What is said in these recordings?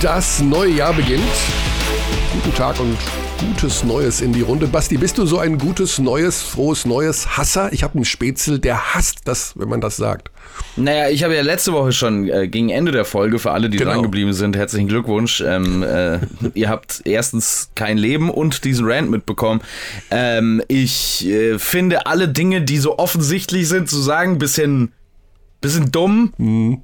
Das neue Jahr beginnt. Guten Tag und gutes Neues in die Runde. Basti, bist du so ein gutes Neues, frohes Neues Hasser? Ich habe einen Spätzle, der hasst das, wenn man das sagt. Naja, ich habe ja letzte Woche schon äh, gegen Ende der Folge, für alle, die genau. dran geblieben sind, herzlichen Glückwunsch. Ähm, äh, ihr habt erstens kein Leben und diesen Rant mitbekommen. Ähm, ich äh, finde alle Dinge, die so offensichtlich sind, zu sagen, bisschen, bisschen dumm. Mhm.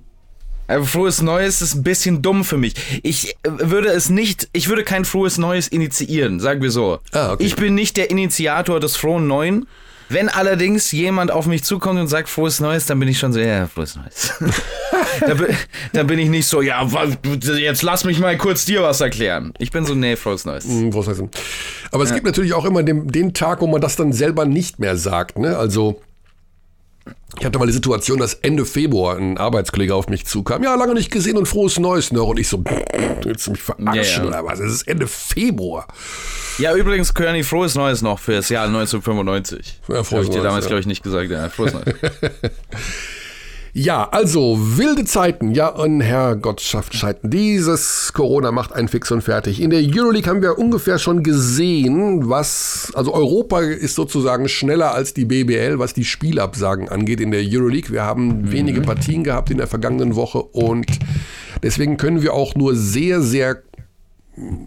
Also frohes Neues ist ein bisschen dumm für mich. Ich äh, würde es nicht, ich würde kein frohes Neues initiieren, sagen wir so. Ah, okay. Ich bin nicht der Initiator des frohen Neuen. Wenn allerdings jemand auf mich zukommt und sagt frohes Neues, dann bin ich schon so, ja, frohes Neues. da, bin, da, bin ich nicht so, ja, jetzt lass mich mal kurz dir was erklären. Ich bin so, nee, frohes Neues. Mm, frohes Neues. Aber es ja. gibt natürlich auch immer den, den Tag, wo man das dann selber nicht mehr sagt. Ne? Also ich hatte mal die Situation, dass Ende Februar ein Arbeitskollege auf mich zukam. Ja, lange nicht gesehen und frohes Neues noch. Und ich so, willst du mich verarschen ja, ja. oder was? Es ist Ende Februar. Ja, übrigens, Körny, frohes Neues noch für das Jahr 1995. Ja, frohes Habe ich dir damals, ja. glaube ich, nicht gesagt. Ja, frohes Neues. Ja, also wilde Zeiten. Ja, und Herrgott schafft Zeiten. Dieses Corona macht einen fix und fertig. In der Euroleague haben wir ungefähr schon gesehen, was, also Europa ist sozusagen schneller als die BBL, was die Spielabsagen angeht in der Euroleague. Wir haben mhm. wenige Partien gehabt in der vergangenen Woche und deswegen können wir auch nur sehr, sehr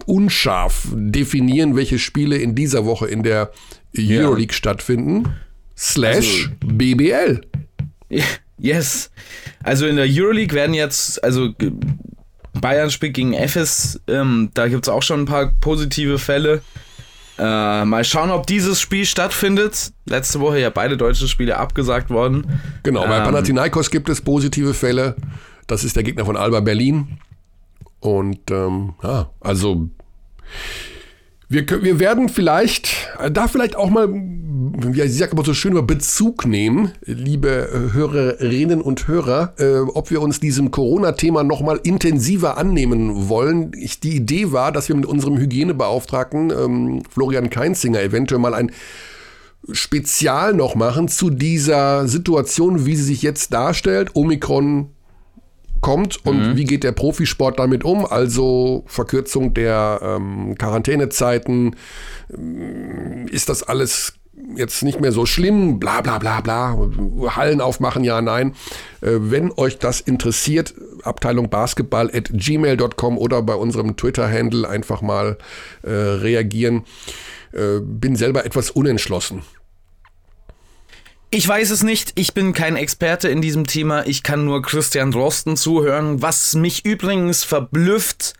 unscharf definieren, welche Spiele in dieser Woche in der Euroleague ja. stattfinden. Slash also, BBL. Ja. Yes. Also in der Euroleague werden jetzt, also Bayern spielt gegen FS, ähm, da gibt es auch schon ein paar positive Fälle. Äh, mal schauen, ob dieses Spiel stattfindet. Letzte Woche ja beide deutsche Spiele abgesagt worden. Genau, bei ähm, Panathinaikos gibt es positive Fälle. Das ist der Gegner von Alba Berlin. Und ähm, ja, also wir, wir werden vielleicht, äh, da vielleicht auch mal, wie ich sage immer so schön, mal Bezug nehmen, liebe äh, Hörerinnen und Hörer, äh, ob wir uns diesem Corona-Thema nochmal intensiver annehmen wollen. Ich, die Idee war, dass wir mit unserem Hygienebeauftragten ähm, Florian Keinzinger eventuell mal ein Spezial noch machen zu dieser Situation, wie sie sich jetzt darstellt. Omikron kommt und mhm. wie geht der Profisport damit um? Also Verkürzung der ähm, Quarantänezeiten, ähm, ist das alles jetzt nicht mehr so schlimm, bla bla bla bla, Hallen aufmachen, ja, nein. Äh, wenn euch das interessiert, Abteilung Basketball at gmail.com oder bei unserem Twitter-Handle einfach mal äh, reagieren. Äh, bin selber etwas unentschlossen. Ich weiß es nicht, ich bin kein Experte in diesem Thema, ich kann nur Christian Drosten zuhören, was mich übrigens verblüfft,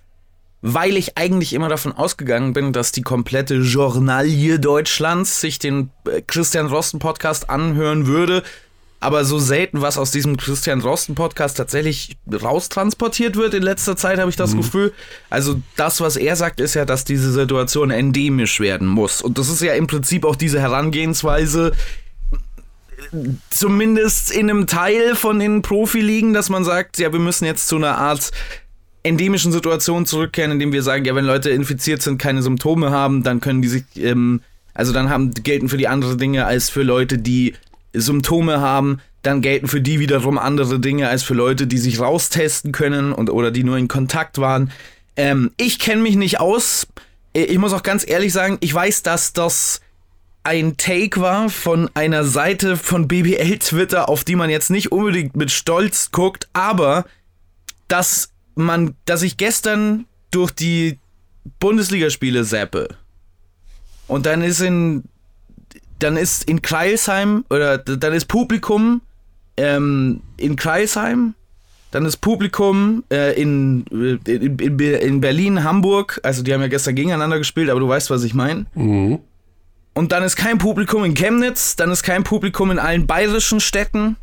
weil ich eigentlich immer davon ausgegangen bin, dass die komplette Journalie Deutschlands sich den äh, Christian Drosten Podcast anhören würde, aber so selten was aus diesem Christian Drosten Podcast tatsächlich raustransportiert wird in letzter Zeit, habe ich das mhm. Gefühl. Also das, was er sagt, ist ja, dass diese Situation endemisch werden muss. Und das ist ja im Prinzip auch diese Herangehensweise, zumindest in einem Teil von den Profiligen, dass man sagt, ja, wir müssen jetzt zu einer Art endemischen Situation zurückkehren, indem wir sagen, ja, wenn Leute infiziert sind, keine Symptome haben, dann können die sich, ähm, also dann haben, gelten für die andere Dinge als für Leute, die Symptome haben, dann gelten für die wiederum andere Dinge als für Leute, die sich raustesten können und oder die nur in Kontakt waren. Ähm, ich kenne mich nicht aus. Ich muss auch ganz ehrlich sagen, ich weiß, dass das ein Take war von einer Seite von BBL Twitter, auf die man jetzt nicht unbedingt mit Stolz guckt, aber dass man, dass ich gestern durch die Bundesligaspiele zappe und dann ist in dann ist in Kreilsheim oder dann ist Publikum ähm, in Kreilsheim, dann ist Publikum äh, in, in, in, in, Berlin, Hamburg, also die haben ja gestern gegeneinander gespielt, aber du weißt, was ich meine. Mhm. Und dann ist kein Publikum in Chemnitz, dann ist kein Publikum in allen bayerischen Städten.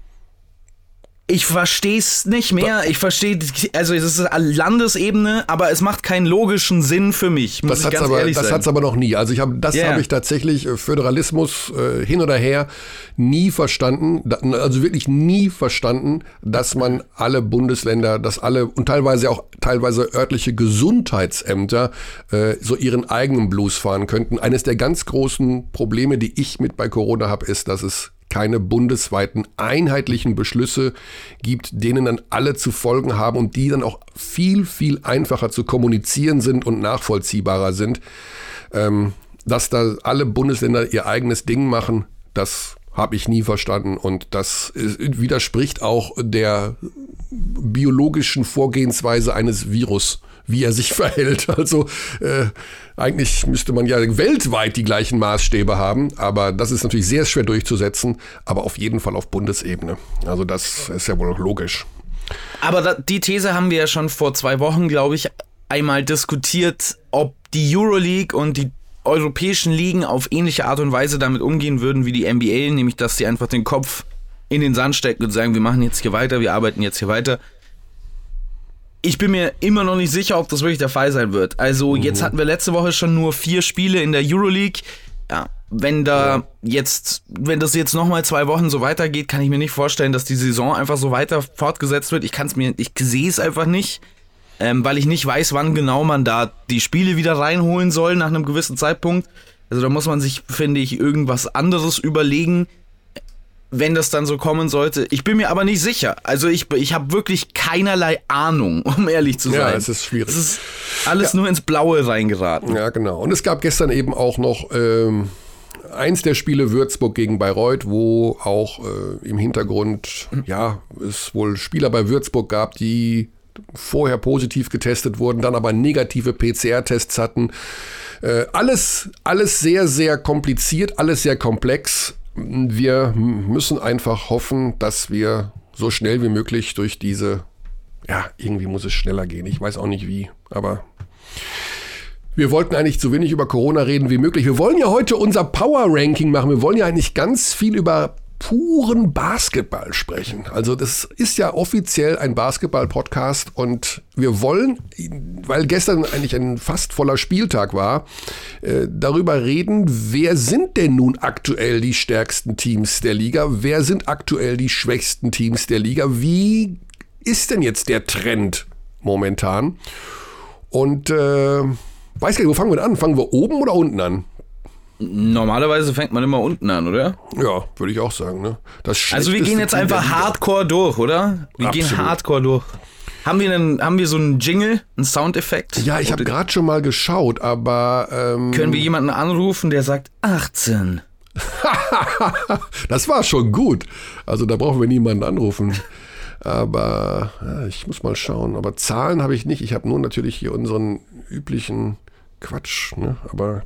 Ich verstehe es nicht mehr. Ich verstehe, also es ist Landesebene, aber es macht keinen logischen Sinn für mich. Muss das hat es aber, aber noch nie. Also ich habe, das yeah. habe ich tatsächlich äh, Föderalismus äh, hin oder her nie verstanden. Also wirklich nie verstanden, dass man alle Bundesländer, dass alle und teilweise auch teilweise örtliche Gesundheitsämter äh, so ihren eigenen Blues fahren könnten. Eines der ganz großen Probleme, die ich mit bei Corona habe, ist, dass es keine bundesweiten einheitlichen Beschlüsse gibt, denen dann alle zu folgen haben und die dann auch viel, viel einfacher zu kommunizieren sind und nachvollziehbarer sind. Ähm, dass da alle Bundesländer ihr eigenes Ding machen, das habe ich nie verstanden und das widerspricht auch der biologischen Vorgehensweise eines Virus, wie er sich verhält. Also äh, eigentlich müsste man ja weltweit die gleichen Maßstäbe haben, aber das ist natürlich sehr schwer durchzusetzen, aber auf jeden Fall auf Bundesebene. Also das ist ja wohl logisch. Aber da, die These haben wir ja schon vor zwei Wochen, glaube ich, einmal diskutiert, ob die Euroleague und die europäischen Ligen auf ähnliche Art und Weise damit umgehen würden wie die NBA, nämlich dass sie einfach den Kopf in den Sand stecken und sagen, wir machen jetzt hier weiter, wir arbeiten jetzt hier weiter. Ich bin mir immer noch nicht sicher, ob das wirklich der Fall sein wird. Also mhm. jetzt hatten wir letzte Woche schon nur vier Spiele in der Euroleague. Ja, wenn da ja. jetzt, wenn das jetzt nochmal zwei Wochen so weitergeht, kann ich mir nicht vorstellen, dass die Saison einfach so weiter fortgesetzt wird. Ich kann es mir, ich sehe es einfach nicht ähm, weil ich nicht weiß, wann genau man da die Spiele wieder reinholen soll nach einem gewissen Zeitpunkt. Also da muss man sich, finde ich, irgendwas anderes überlegen, wenn das dann so kommen sollte. Ich bin mir aber nicht sicher. Also ich, ich habe wirklich keinerlei Ahnung, um ehrlich zu sein. Ja, es ist schwierig. Es ist alles ja. nur ins Blaue reingeraten. Ja, genau. Und es gab gestern eben auch noch ähm, eins der Spiele Würzburg gegen Bayreuth, wo auch äh, im Hintergrund, ja, es wohl Spieler bei Würzburg gab, die vorher positiv getestet wurden, dann aber negative PCR-Tests hatten. Äh, alles, alles sehr, sehr kompliziert, alles sehr komplex. Wir müssen einfach hoffen, dass wir so schnell wie möglich durch diese, ja, irgendwie muss es schneller gehen. Ich weiß auch nicht wie, aber wir wollten eigentlich so wenig über Corona reden wie möglich. Wir wollen ja heute unser Power Ranking machen. Wir wollen ja eigentlich ganz viel über puren Basketball sprechen. Also das ist ja offiziell ein Basketball-Podcast und wir wollen, weil gestern eigentlich ein fast voller Spieltag war, äh, darüber reden, wer sind denn nun aktuell die stärksten Teams der Liga, wer sind aktuell die schwächsten Teams der Liga, wie ist denn jetzt der Trend momentan? Und äh, weiß gar nicht, wo fangen wir an? Fangen wir oben oder unten an? Normalerweise fängt man immer unten an, oder? Ja, würde ich auch sagen. Ne? also wir gehen jetzt einfach Hardcore durch, oder? Wir Absolut. gehen Hardcore durch. Haben wir, einen, haben wir so einen Jingle, einen Soundeffekt? Ja, ich habe gerade schon mal geschaut, aber... Ähm können wir jemanden anrufen, der sagt 18? das war schon gut. Also da brauchen wir niemanden anrufen. Aber ja, ich muss mal schauen. Aber Zahlen habe ich nicht. Ich habe nur natürlich hier unseren üblichen Quatsch. Ne? Aber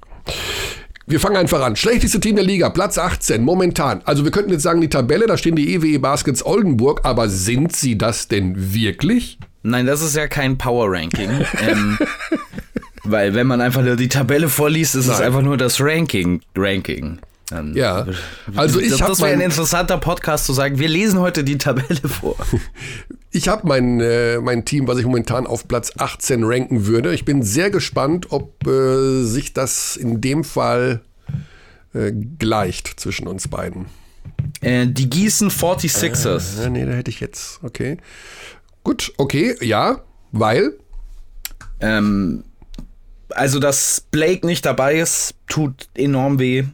wir fangen einfach an. Schlechteste Team der Liga, Platz 18 momentan. Also wir könnten jetzt sagen, die Tabelle, da stehen die EWE e Baskets Oldenburg, aber sind sie das denn wirklich? Nein, das ist ja kein Power Ranking. ähm, weil wenn man einfach nur die Tabelle vorliest, ist Nein. es einfach nur das Ranking. Ranking. Dann ja, also ich habe. Das wäre ein interessanter Podcast zu sagen, wir lesen heute die Tabelle vor. ich habe mein, äh, mein Team, was ich momentan auf Platz 18 ranken würde. Ich bin sehr gespannt, ob äh, sich das in dem Fall äh, gleicht zwischen uns beiden. Äh, die Gießen 46ers. Äh, nee, da hätte ich jetzt. Okay. Gut, okay, ja, weil. Ähm, also, dass Blake nicht dabei ist, tut enorm weh.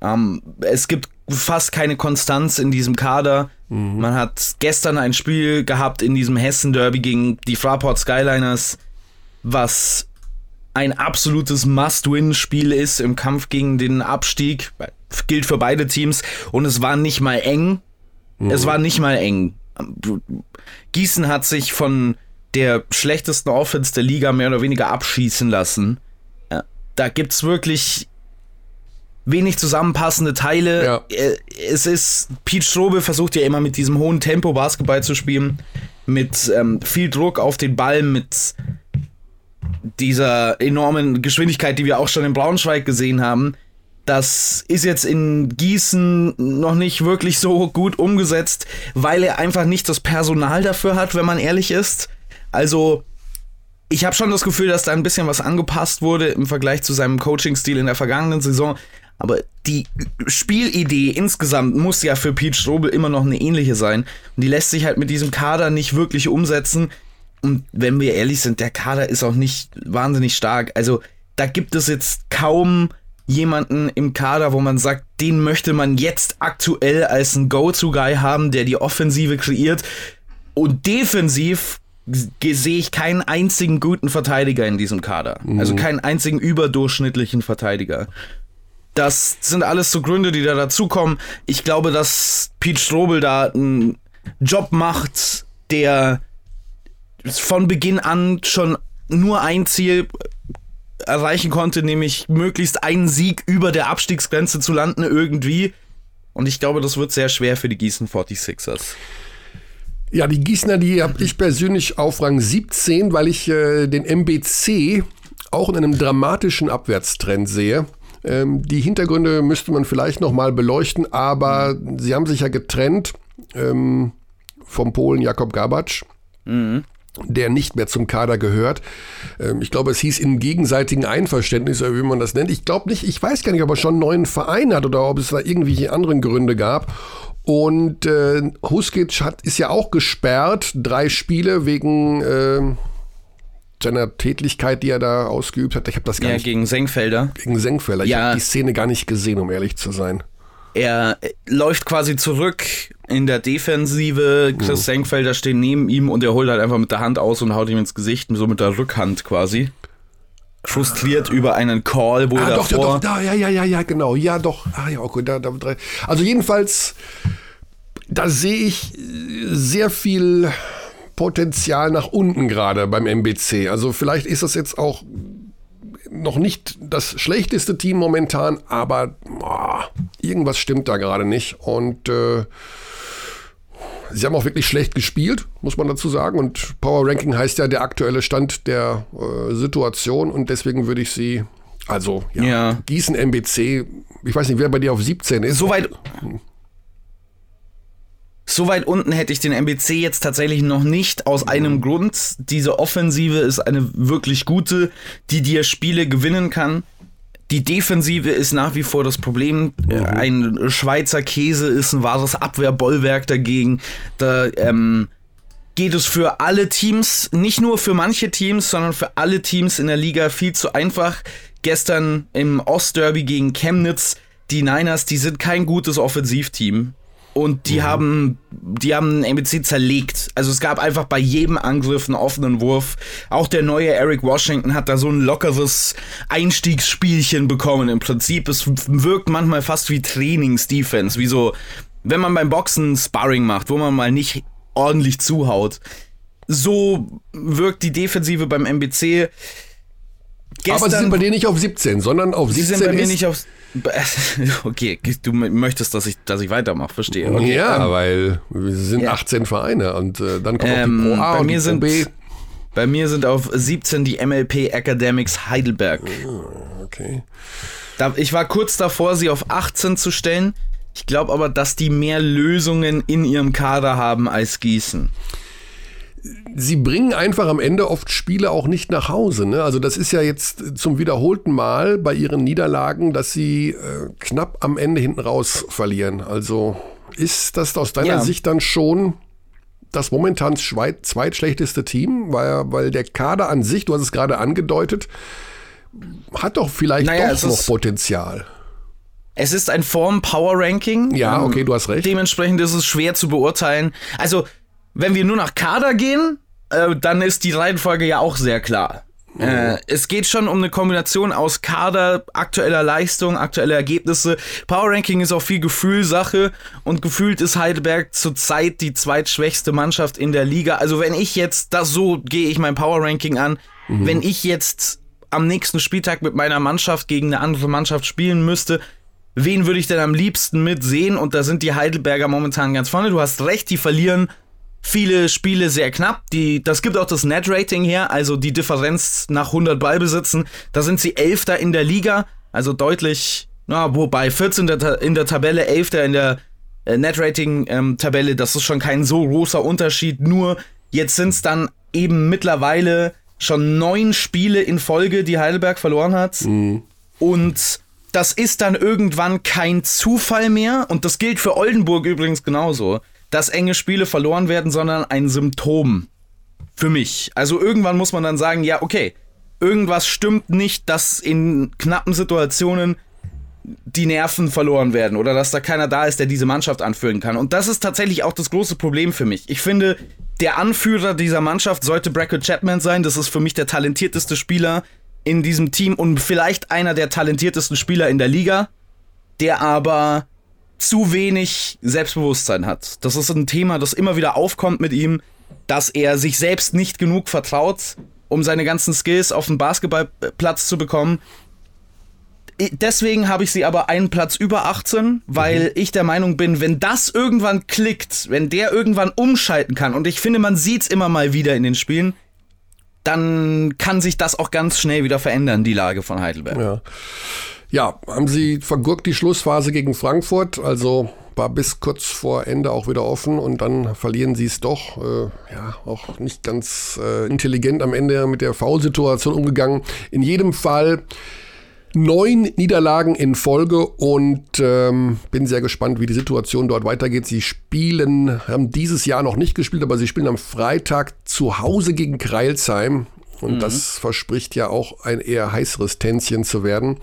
Ähm, es gibt fast keine Konstanz in diesem Kader. Mhm. Man hat gestern ein Spiel gehabt in diesem Hessen-Derby gegen die Fraport Skyliners, was ein absolutes Must-Win-Spiel ist im Kampf gegen den Abstieg. Gilt für beide Teams. Und es war nicht mal eng. Mhm. Es war nicht mal eng. Gießen hat sich von der schlechtesten Offense der Liga mehr oder weniger abschießen lassen. Da gibt's wirklich wenig zusammenpassende Teile. Ja. Äh, es ist, Pete Strobe versucht ja immer mit diesem hohen Tempo Basketball zu spielen, mit ähm, viel Druck auf den Ball, mit dieser enormen Geschwindigkeit, die wir auch schon in Braunschweig gesehen haben. Das ist jetzt in Gießen noch nicht wirklich so gut umgesetzt, weil er einfach nicht das Personal dafür hat, wenn man ehrlich ist. Also, ich habe schon das Gefühl, dass da ein bisschen was angepasst wurde im Vergleich zu seinem Coaching-Stil in der vergangenen Saison. Aber die Spielidee insgesamt muss ja für Pete Strobel immer noch eine ähnliche sein. Und die lässt sich halt mit diesem Kader nicht wirklich umsetzen. Und wenn wir ehrlich sind, der Kader ist auch nicht wahnsinnig stark. Also da gibt es jetzt kaum jemanden im Kader, wo man sagt, den möchte man jetzt aktuell als ein Go-To-Guy haben, der die Offensive kreiert. Und defensiv sehe ich keinen einzigen guten Verteidiger in diesem Kader. Mhm. Also keinen einzigen überdurchschnittlichen Verteidiger. Das sind alles so Gründe, die da dazukommen. Ich glaube, dass Pete Strobel da einen Job macht, der von Beginn an schon nur ein Ziel erreichen konnte, nämlich möglichst einen Sieg über der Abstiegsgrenze zu landen irgendwie. Und ich glaube, das wird sehr schwer für die Gießen 46ers. Ja, die Gießener, die habe ich persönlich auf Rang 17, weil ich äh, den MBC auch in einem dramatischen Abwärtstrend sehe. Ähm, die Hintergründe müsste man vielleicht noch mal beleuchten, aber mhm. sie haben sich ja getrennt ähm, vom Polen Jakob Gabatsch. Mhm der nicht mehr zum Kader gehört. Ähm, ich glaube, es hieß im gegenseitigen Einverständnis, wie man das nennt. Ich glaube nicht, ich weiß gar nicht, ob er schon einen neuen Verein hat oder ob es da irgendwelche anderen Gründe gab. Und äh, Huskic hat, ist ja auch gesperrt, drei Spiele wegen äh, seiner Tätigkeit, die er da ausgeübt hat. Ich habe das gar ja, nicht. gegen Senkfelder. Gegen Senkfelder. Ich ja. habe die Szene gar nicht gesehen, um ehrlich zu sein. Er äh, läuft quasi zurück in der Defensive. Chris mhm. Senkfelder steht neben ihm und er holt halt einfach mit der Hand aus und haut ihm ins Gesicht, so mit der Rückhand quasi. Frustriert ah. über einen Call, wo ah, er doch, davor... Doch, da, ja, ja, ja, ja, genau. Ja, doch. Ah, ja, okay, da, da, also jedenfalls, da sehe ich sehr viel Potenzial nach unten gerade beim MBC. Also vielleicht ist das jetzt auch noch nicht das schlechteste Team momentan, aber oh, irgendwas stimmt da gerade nicht. Und äh, sie haben auch wirklich schlecht gespielt, muss man dazu sagen. Und Power Ranking heißt ja der aktuelle Stand der äh, Situation. Und deswegen würde ich sie, also ja, ja. Gießen MBC, ich weiß nicht, wer bei dir auf 17 ist. Soweit. So weit unten hätte ich den MBC jetzt tatsächlich noch nicht, aus einem Grund. Diese Offensive ist eine wirklich gute, die dir Spiele gewinnen kann. Die Defensive ist nach wie vor das Problem. Mhm. Ein Schweizer Käse ist ein wahres Abwehrbollwerk dagegen. Da ähm, geht es für alle Teams, nicht nur für manche Teams, sondern für alle Teams in der Liga viel zu einfach. Gestern im Ostderby gegen Chemnitz, die Niners, die sind kein gutes Offensivteam. Und die mhm. haben, die haben MBC zerlegt. Also es gab einfach bei jedem Angriff einen offenen Wurf. Auch der neue Eric Washington hat da so ein lockeres Einstiegsspielchen bekommen. Im Prinzip, es wirkt manchmal fast wie Trainings-Defense. Wie so, wenn man beim Boxen Sparring macht, wo man mal nicht ordentlich zuhaut. So wirkt die Defensive beim MBC. Gestern, Aber sie sind bei dir nicht auf 17, sondern auf 17. Sie sind bei mir nicht auf Okay, du möchtest, dass ich, dass ich weitermache, verstehe. Okay, ja, ähm, weil wir sind ja. 18 Vereine und äh, dann kommt ähm, die Pro A bei und mir die sind, Pro B. Bei mir sind auf 17 die MLP Academics Heidelberg. Ah, okay. Da, ich war kurz davor, sie auf 18 zu stellen. Ich glaube aber, dass die mehr Lösungen in ihrem Kader haben als Gießen sie bringen einfach am Ende oft Spiele auch nicht nach Hause. Ne? Also das ist ja jetzt zum wiederholten Mal bei ihren Niederlagen, dass sie äh, knapp am Ende hinten raus verlieren. Also ist das aus deiner ja. Sicht dann schon das momentan zweitschlechteste Team, weil, weil der Kader an sich, du hast es gerade angedeutet, hat doch vielleicht naja, doch noch Potenzial. Es ist ein Form-Power-Ranking. Ja, okay, du hast recht. Dementsprechend ist es schwer zu beurteilen. Also wenn wir nur nach Kader gehen, äh, dann ist die Reihenfolge ja auch sehr klar. Oh. Äh, es geht schon um eine Kombination aus Kader, aktueller Leistung, aktuelle Ergebnisse. Power Ranking ist auch viel Gefühlsache und gefühlt ist Heidelberg zurzeit die zweitschwächste Mannschaft in der Liga. Also wenn ich jetzt, das so gehe ich mein Power Ranking an, mhm. wenn ich jetzt am nächsten Spieltag mit meiner Mannschaft gegen eine andere Mannschaft spielen müsste, wen würde ich denn am liebsten mitsehen? Und da sind die Heidelberger momentan ganz vorne. Du hast recht, die verlieren viele Spiele sehr knapp. Die, das gibt auch das Net-Rating her, also die Differenz nach 100 Ballbesitzen. Da sind sie Elfter in der Liga, also deutlich, na, wobei 14. in der Tabelle, Elfter in der äh, Net-Rating-Tabelle, ähm, das ist schon kein so großer Unterschied. Nur jetzt sind es dann eben mittlerweile schon neun Spiele in Folge, die Heidelberg verloren hat. Mhm. Und das ist dann irgendwann kein Zufall mehr. Und das gilt für Oldenburg übrigens genauso dass enge Spiele verloren werden, sondern ein Symptom für mich. Also irgendwann muss man dann sagen, ja, okay, irgendwas stimmt nicht, dass in knappen Situationen die Nerven verloren werden oder dass da keiner da ist, der diese Mannschaft anführen kann. Und das ist tatsächlich auch das große Problem für mich. Ich finde, der Anführer dieser Mannschaft sollte Brackett Chapman sein. Das ist für mich der talentierteste Spieler in diesem Team und vielleicht einer der talentiertesten Spieler in der Liga, der aber zu wenig Selbstbewusstsein hat. Das ist ein Thema, das immer wieder aufkommt mit ihm, dass er sich selbst nicht genug vertraut, um seine ganzen Skills auf den Basketballplatz zu bekommen deswegen habe ich sie aber einen Platz über 18, weil mhm. ich der Meinung bin, wenn das irgendwann klickt, wenn der irgendwann umschalten kann, und ich finde, man sieht es immer mal wieder in den Spielen, dann kann sich das auch ganz schnell wieder verändern, die Lage von Heidelberg. Ja, ja haben sie vergurkt die Schlussphase gegen Frankfurt, also war bis kurz vor Ende auch wieder offen und dann verlieren sie es doch. Äh, ja, auch nicht ganz äh, intelligent am Ende mit der Foulsituation umgegangen. In jedem Fall neun Niederlagen in Folge und ähm, bin sehr gespannt, wie die Situation dort weitergeht. Sie spielen, haben dieses Jahr noch nicht gespielt, aber sie spielen am Freitag zu Hause gegen Kreilsheim. Und mhm. das verspricht ja auch ein eher heißeres Tänzchen zu werden.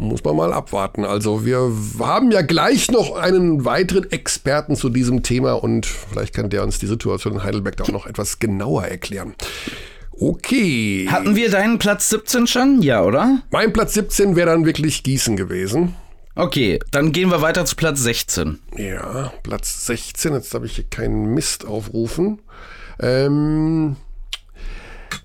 Muss man mal abwarten. Also wir haben ja gleich noch einen weiteren Experten zu diesem Thema und vielleicht kann der uns die Situation in Heidelberg da auch noch etwas genauer erklären. Okay. Hatten wir deinen Platz 17 schon? Ja, oder? Mein Platz 17 wäre dann wirklich Gießen gewesen. Okay, dann gehen wir weiter zu Platz 16. Ja, Platz 16. Jetzt habe ich hier keinen Mist aufrufen. Ähm,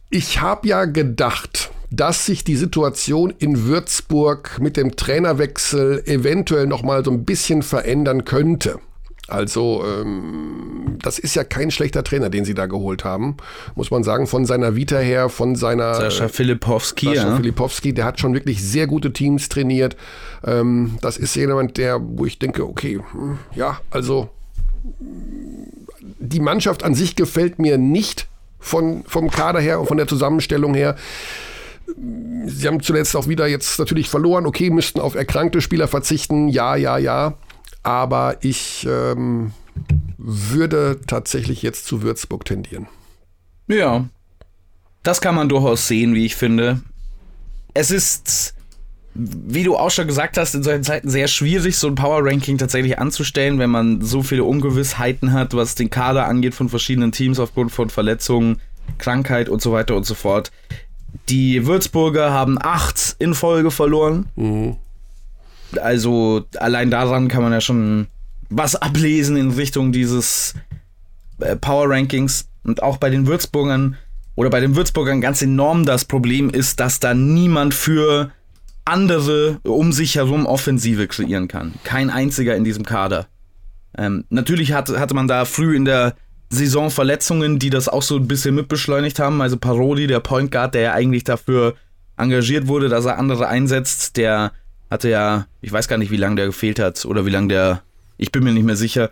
ich habe ja gedacht, dass sich die Situation in Würzburg mit dem Trainerwechsel eventuell noch mal so ein bisschen verändern könnte. Also ähm, das ist ja kein schlechter Trainer, den sie da geholt haben, muss man sagen, von seiner Vita her, von seiner Sascha Filipowski. Sascha ja. Filipowski, der hat schon wirklich sehr gute Teams trainiert. Ähm, das ist jemand, der, wo ich denke, okay, hm, ja, also die Mannschaft an sich gefällt mir nicht von, vom Kader her und von der Zusammenstellung her. Sie haben zuletzt auch wieder jetzt natürlich verloren. Okay, müssten auf erkrankte Spieler verzichten. Ja, ja, ja. Aber ich ähm, würde tatsächlich jetzt zu Würzburg tendieren. Ja, das kann man durchaus sehen, wie ich finde. Es ist, wie du auch schon gesagt hast, in solchen Zeiten sehr schwierig, so ein Power-Ranking tatsächlich anzustellen, wenn man so viele Ungewissheiten hat, was den Kader angeht von verschiedenen Teams aufgrund von Verletzungen, Krankheit und so weiter und so fort. Die Würzburger haben acht in Folge verloren. Mhm. Also allein daran kann man ja schon was ablesen in Richtung dieses äh, Power Rankings. Und auch bei den Würzburgern oder bei den Würzburgern ganz enorm das Problem ist, dass da niemand für andere um sich herum Offensive kreieren kann. Kein einziger in diesem Kader. Ähm, natürlich hat, hatte man da früh in der Saison Verletzungen, die das auch so ein bisschen mitbeschleunigt haben. Also Parodi, der Point Guard, der ja eigentlich dafür engagiert wurde, dass er andere einsetzt, der hatte ja, ich weiß gar nicht, wie lange der gefehlt hat oder wie lange der, ich bin mir nicht mehr sicher.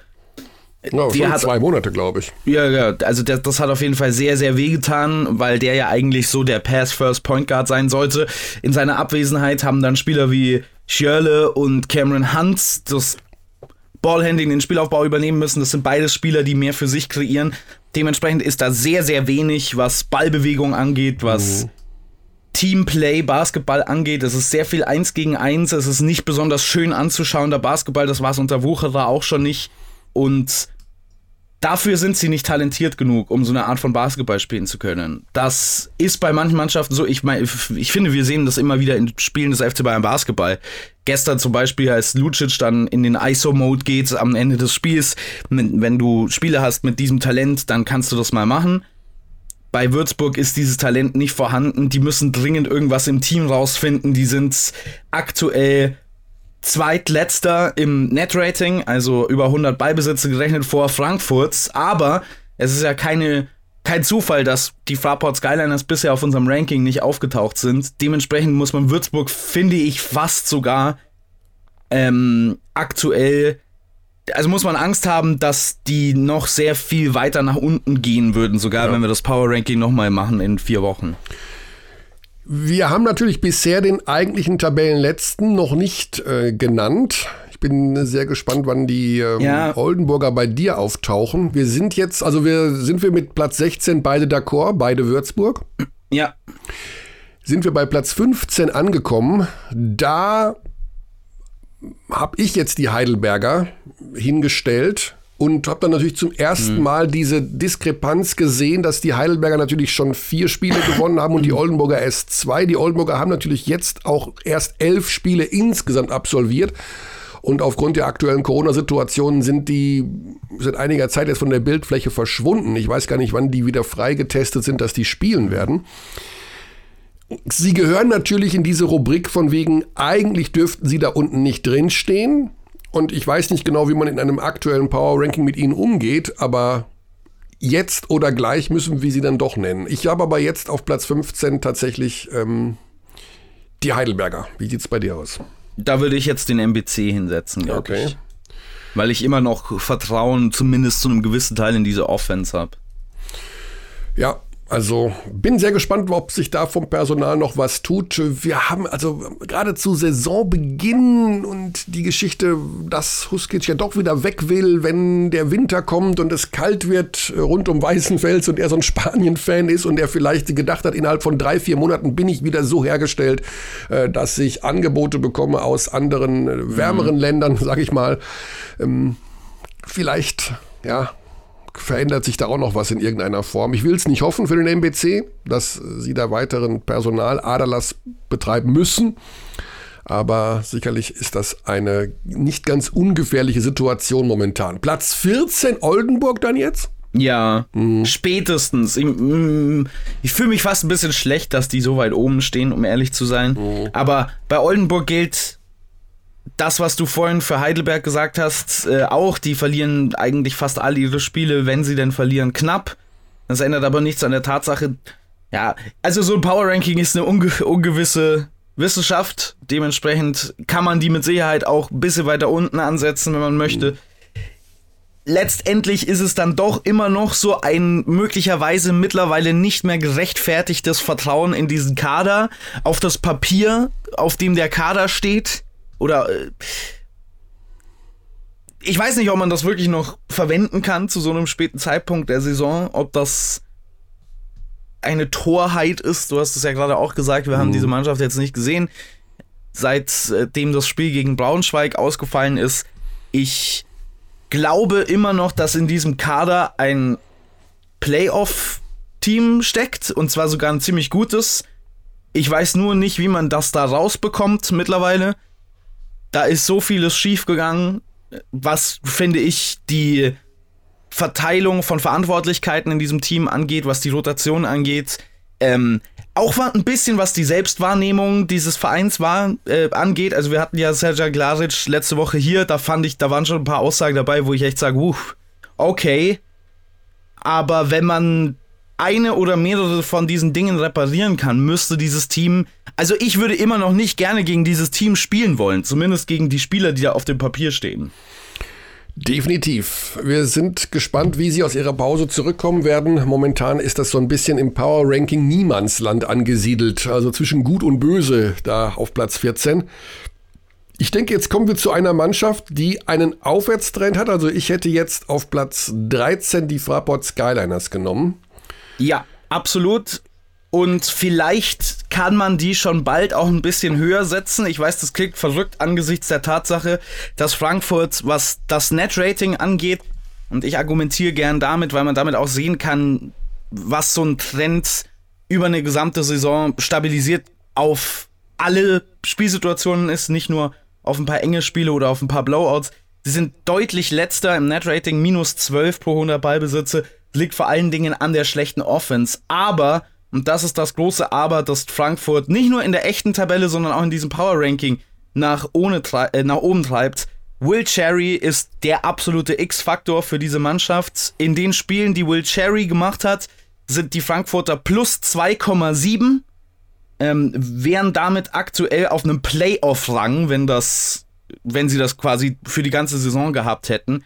Ja, die hat, zwei Monate, glaube ich. Ja, ja, also das, das, hat auf jeden Fall sehr, sehr wehgetan, weil der ja eigentlich so der Pass-First-Point Guard sein sollte. In seiner Abwesenheit haben dann Spieler wie Schirle und Cameron Hunt das Ballhandling, den Spielaufbau übernehmen müssen. Das sind beides Spieler, die mehr für sich kreieren. Dementsprechend ist da sehr, sehr wenig, was Ballbewegung angeht, was mhm. Teamplay Basketball angeht. Es ist sehr viel Eins gegen Eins. Es ist nicht besonders schön anzuschauen, der Basketball. Das war es unter Wucherer auch schon nicht. Und dafür sind sie nicht talentiert genug, um so eine Art von Basketball spielen zu können. Das ist bei manchen Mannschaften so. Ich meine, ich finde, wir sehen das immer wieder in Spielen des FC Bayern Basketball. Gestern zum Beispiel, als Lucic dann in den ISO-Mode geht am Ende des Spiels. Wenn du Spiele hast mit diesem Talent, dann kannst du das mal machen bei Würzburg ist dieses Talent nicht vorhanden. Die müssen dringend irgendwas im Team rausfinden. Die sind aktuell zweitletzter im Net-Rating, also über 100 Ballbesitze gerechnet vor Frankfurts. Aber es ist ja keine, kein Zufall, dass die Fraport Skyliners bisher auf unserem Ranking nicht aufgetaucht sind. Dementsprechend muss man Würzburg, finde ich, fast sogar ähm, aktuell also muss man Angst haben, dass die noch sehr viel weiter nach unten gehen würden, sogar ja. wenn wir das Power Ranking nochmal machen in vier Wochen. Wir haben natürlich bisher den eigentlichen Tabellenletzten noch nicht äh, genannt. Ich bin sehr gespannt, wann die ähm, ja. Oldenburger bei dir auftauchen. Wir sind jetzt, also wir sind wir mit Platz 16 beide d'accord, beide Würzburg. Ja. Sind wir bei Platz 15 angekommen. Da habe ich jetzt die Heidelberger hingestellt und habe dann natürlich zum ersten mhm. Mal diese Diskrepanz gesehen, dass die Heidelberger natürlich schon vier Spiele gewonnen haben und die Oldenburger erst zwei. Die Oldenburger haben natürlich jetzt auch erst elf Spiele insgesamt absolviert. Und aufgrund der aktuellen Corona-Situation sind die seit einiger Zeit jetzt von der Bildfläche verschwunden. Ich weiß gar nicht, wann die wieder freigetestet sind, dass die spielen werden. Sie gehören natürlich in diese Rubrik von wegen, eigentlich dürften sie da unten nicht drinstehen. Und ich weiß nicht genau, wie man in einem aktuellen Power Ranking mit ihnen umgeht, aber jetzt oder gleich müssen wir sie dann doch nennen. Ich habe aber jetzt auf Platz 15 tatsächlich ähm, die Heidelberger. Wie sieht es bei dir aus? Da würde ich jetzt den MBC hinsetzen, glaube okay. ich. Weil ich immer noch Vertrauen, zumindest zu einem gewissen Teil in diese Offense habe. Ja, also bin sehr gespannt, ob sich da vom Personal noch was tut. Wir haben also gerade zu Saisonbeginn und die Geschichte, dass Huskic ja doch wieder weg will, wenn der Winter kommt und es kalt wird rund um Weißenfels und er so ein Spanien-Fan ist und er vielleicht gedacht hat, innerhalb von drei, vier Monaten bin ich wieder so hergestellt, äh, dass ich Angebote bekomme aus anderen äh, wärmeren mhm. Ländern, sag ich mal. Ähm, vielleicht, ja, verändert sich da auch noch was in irgendeiner Form. Ich will es nicht hoffen für den MBC, dass sie da weiteren Personaladerlass betreiben müssen. Aber sicherlich ist das eine nicht ganz ungefährliche Situation momentan. Platz 14 Oldenburg dann jetzt? Ja, mhm. spätestens. Ich, mm, ich fühle mich fast ein bisschen schlecht, dass die so weit oben stehen, um ehrlich zu sein. Mhm. Aber bei Oldenburg gilt das, was du vorhin für Heidelberg gesagt hast, äh, auch, die verlieren eigentlich fast alle ihre Spiele, wenn sie denn verlieren, knapp. Das ändert aber nichts an der Tatsache, ja, also so ein Power Ranking ist eine unge ungewisse Wissenschaft. Dementsprechend kann man die mit Sicherheit auch ein bisschen weiter unten ansetzen, wenn man möchte. Letztendlich ist es dann doch immer noch so ein möglicherweise mittlerweile nicht mehr gerechtfertigtes Vertrauen in diesen Kader, auf das Papier, auf dem der Kader steht oder äh, ich weiß nicht, ob man das wirklich noch verwenden kann zu so einem späten Zeitpunkt der Saison, ob das eine Torheit ist. Du hast es ja gerade auch gesagt, wir mhm. haben diese Mannschaft jetzt nicht gesehen, seitdem das Spiel gegen Braunschweig ausgefallen ist. Ich glaube immer noch, dass in diesem Kader ein Playoff-Team steckt und zwar sogar ein ziemlich gutes. Ich weiß nur nicht, wie man das da rausbekommt mittlerweile da ist so vieles schiefgegangen, was, finde ich, die Verteilung von Verantwortlichkeiten in diesem Team angeht, was die Rotation angeht. Ähm, auch ein bisschen, was die Selbstwahrnehmung dieses Vereins war, äh, angeht. Also wir hatten ja Sergej Glaric letzte Woche hier, da fand ich, da waren schon ein paar Aussagen dabei, wo ich echt sage, uff, okay. Aber wenn man eine oder mehrere von diesen Dingen reparieren kann, müsste dieses Team. Also ich würde immer noch nicht gerne gegen dieses Team spielen wollen, zumindest gegen die Spieler, die da auf dem Papier stehen. Definitiv. Wir sind gespannt, wie sie aus ihrer Pause zurückkommen werden. Momentan ist das so ein bisschen im Power Ranking Niemandsland angesiedelt, also zwischen Gut und Böse da auf Platz 14. Ich denke, jetzt kommen wir zu einer Mannschaft, die einen Aufwärtstrend hat. Also ich hätte jetzt auf Platz 13 die Fraport Skyliners genommen. Ja, absolut. Und vielleicht kann man die schon bald auch ein bisschen höher setzen. Ich weiß, das klingt verrückt angesichts der Tatsache, dass Frankfurt, was das Net-Rating angeht, und ich argumentiere gern damit, weil man damit auch sehen kann, was so ein Trend über eine gesamte Saison stabilisiert auf alle Spielsituationen ist, nicht nur auf ein paar enge Spiele oder auf ein paar Blowouts. Sie sind deutlich letzter im Net-Rating, minus 12 pro 100 Ballbesitze liegt vor allen Dingen an der schlechten Offense. Aber, und das ist das große Aber, dass Frankfurt nicht nur in der echten Tabelle, sondern auch in diesem Power Ranking nach, ohne, äh, nach oben treibt. Will Cherry ist der absolute X-Faktor für diese Mannschaft. In den Spielen, die Will Cherry gemacht hat, sind die Frankfurter plus 2,7, ähm, wären damit aktuell auf einem Playoff-Rang, wenn das, wenn sie das quasi für die ganze Saison gehabt hätten.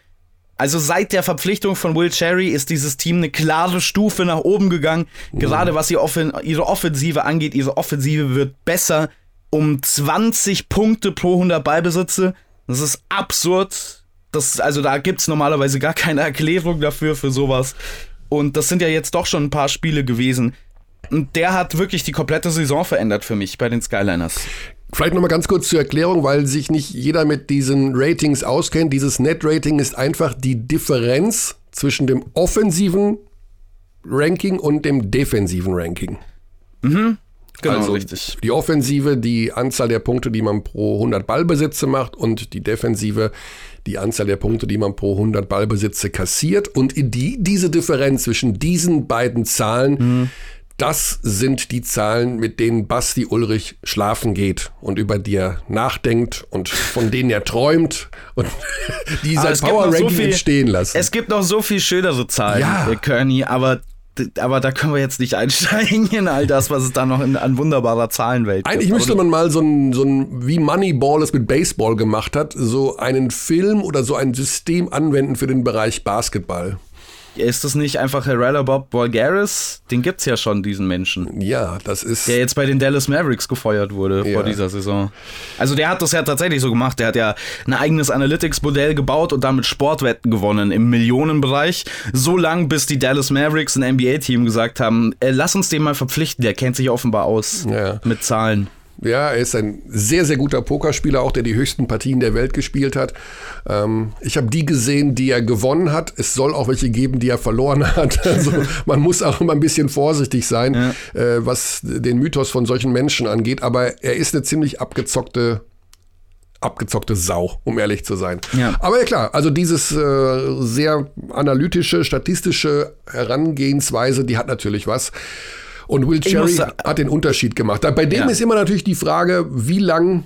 Also seit der Verpflichtung von Will Cherry ist dieses Team eine klare Stufe nach oben gegangen. Mhm. Gerade was ihre Offensive angeht. Ihre Offensive wird besser um 20 Punkte pro 100 Ballbesitze. Das ist absurd. Das, also da gibt es normalerweise gar keine Erklärung dafür, für sowas. Und das sind ja jetzt doch schon ein paar Spiele gewesen. Und der hat wirklich die komplette Saison verändert für mich bei den Skyliners. Vielleicht nochmal ganz kurz zur Erklärung, weil sich nicht jeder mit diesen Ratings auskennt. Dieses Net-Rating ist einfach die Differenz zwischen dem offensiven Ranking und dem defensiven Ranking. Mhm. Genau, also richtig. Die Offensive, die Anzahl der Punkte, die man pro 100 Ballbesitze macht und die Defensive, die Anzahl der Punkte, die man pro 100 Ballbesitze kassiert. Und die, diese Differenz zwischen diesen beiden Zahlen, mhm. Das sind die Zahlen, mit denen Basti Ulrich schlafen geht und über die er nachdenkt und von denen er träumt und die sein Power Ranking so entstehen lassen. Es gibt noch so viel schönere Zahlen, ja. Kearney, aber aber da können wir jetzt nicht einsteigen in all das, was es da noch in, an wunderbarer Zahlenwelt gibt. Eigentlich müsste man mal so ein, so ein, wie Moneyball es mit Baseball gemacht hat, so einen Film oder so ein System anwenden für den Bereich Basketball. Ist das nicht einfach Herrera Bob Bulgaris? Den gibt's ja schon, diesen Menschen. Ja, das ist. Der jetzt bei den Dallas Mavericks gefeuert wurde ja. vor dieser Saison. Also der hat das ja tatsächlich so gemacht. Der hat ja ein eigenes Analytics-Modell gebaut und damit Sportwetten gewonnen im Millionenbereich. So lang, bis die Dallas Mavericks, ein NBA-Team, gesagt haben, äh, lass uns den mal verpflichten. Der kennt sich offenbar aus ja. mit Zahlen. Ja, er ist ein sehr, sehr guter Pokerspieler, auch der die höchsten Partien der Welt gespielt hat. Ähm, ich habe die gesehen, die er gewonnen hat. Es soll auch welche geben, die er verloren hat. Also man muss auch immer ein bisschen vorsichtig sein, ja. äh, was den Mythos von solchen Menschen angeht. Aber er ist eine ziemlich abgezockte abgezockte Sau, um ehrlich zu sein. Ja. Aber ja klar, also dieses äh, sehr analytische, statistische Herangehensweise, die hat natürlich was. Und Will Cherry hat den Unterschied gemacht. Bei dem ja. ist immer natürlich die Frage, wie lang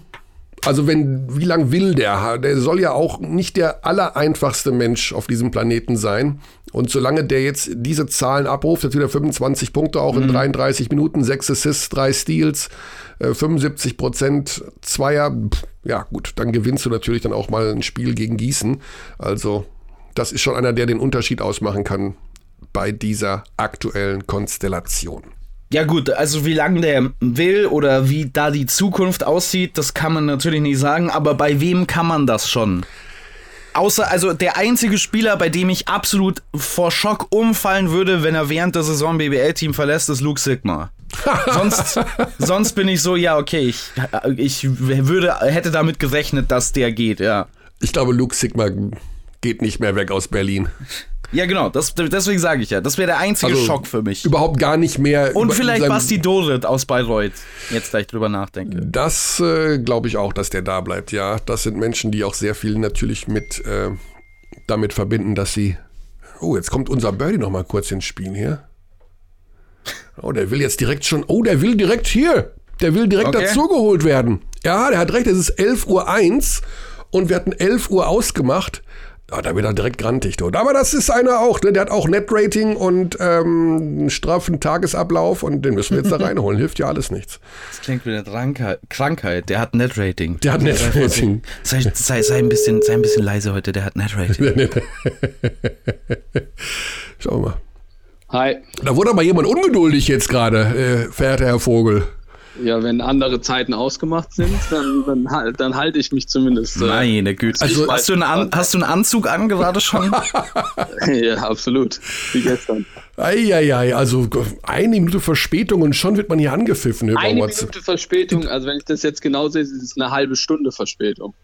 also wenn, wie lang will der? Der soll ja auch nicht der allereinfachste Mensch auf diesem Planeten sein. Und solange der jetzt diese Zahlen abruft, jetzt wieder 25 Punkte auch mhm. in 33 Minuten, 6 Assists, 3 Steals, 75 äh, Prozent Zweier, ja gut, dann gewinnst du natürlich dann auch mal ein Spiel gegen Gießen. Also das ist schon einer, der den Unterschied ausmachen kann bei dieser aktuellen Konstellation. Ja gut, also wie lange der will oder wie da die Zukunft aussieht, das kann man natürlich nicht sagen, aber bei wem kann man das schon? Außer, also der einzige Spieler, bei dem ich absolut vor Schock umfallen würde, wenn er während der Saison BBL-Team verlässt, ist Luke Sigma. sonst, sonst bin ich so, ja, okay, ich, ich würde, hätte damit gerechnet, dass der geht, ja. Ich glaube, Luke Sigma geht nicht mehr weg aus Berlin. Ja, genau, das, deswegen sage ich ja. Das wäre der einzige also Schock für mich. Überhaupt gar nicht mehr. Und vielleicht Basti Dorit aus Bayreuth, jetzt da ich drüber nachdenke. Das äh, glaube ich auch, dass der da bleibt, ja. Das sind Menschen, die auch sehr viel natürlich mit äh, damit verbinden, dass sie. Oh, jetzt kommt unser Birdie noch mal kurz ins Spiel hier. Oh, der will jetzt direkt schon. Oh, der will direkt hier. Der will direkt okay. dazugeholt werden. Ja, der hat recht, es ist 11.01 Uhr und wir hatten 11 Uhr ausgemacht. Ja, da wird er direkt grantig dort. Aber das ist einer auch, ne? der hat auch Net-Rating und ähm, einen straffen Tagesablauf und den müssen wir jetzt da reinholen. Hilft ja alles nichts. Das klingt wie eine Krankheit. Krankheit. Der hat Net-Rating. Der hat Net-Rating. Sei, sei, sei, ein bisschen, sei ein bisschen leise heute, der hat Net-Rating. Schau mal. Hi. Da wurde aber jemand ungeduldig jetzt gerade, äh, verehrter Herr Vogel. Ja, wenn andere Zeiten ausgemacht sind, dann, dann, dann halte ich mich zumindest. Äh, Meine Güte. Also hast du, einen hast du einen Anzug an gerade schon? ja, absolut. Wie gestern. Eieiei, also eine Minute Verspätung und schon wird man hier angepfiffen. Eine Minute Verspätung, also wenn ich das jetzt genau sehe, ist es eine halbe Stunde Verspätung.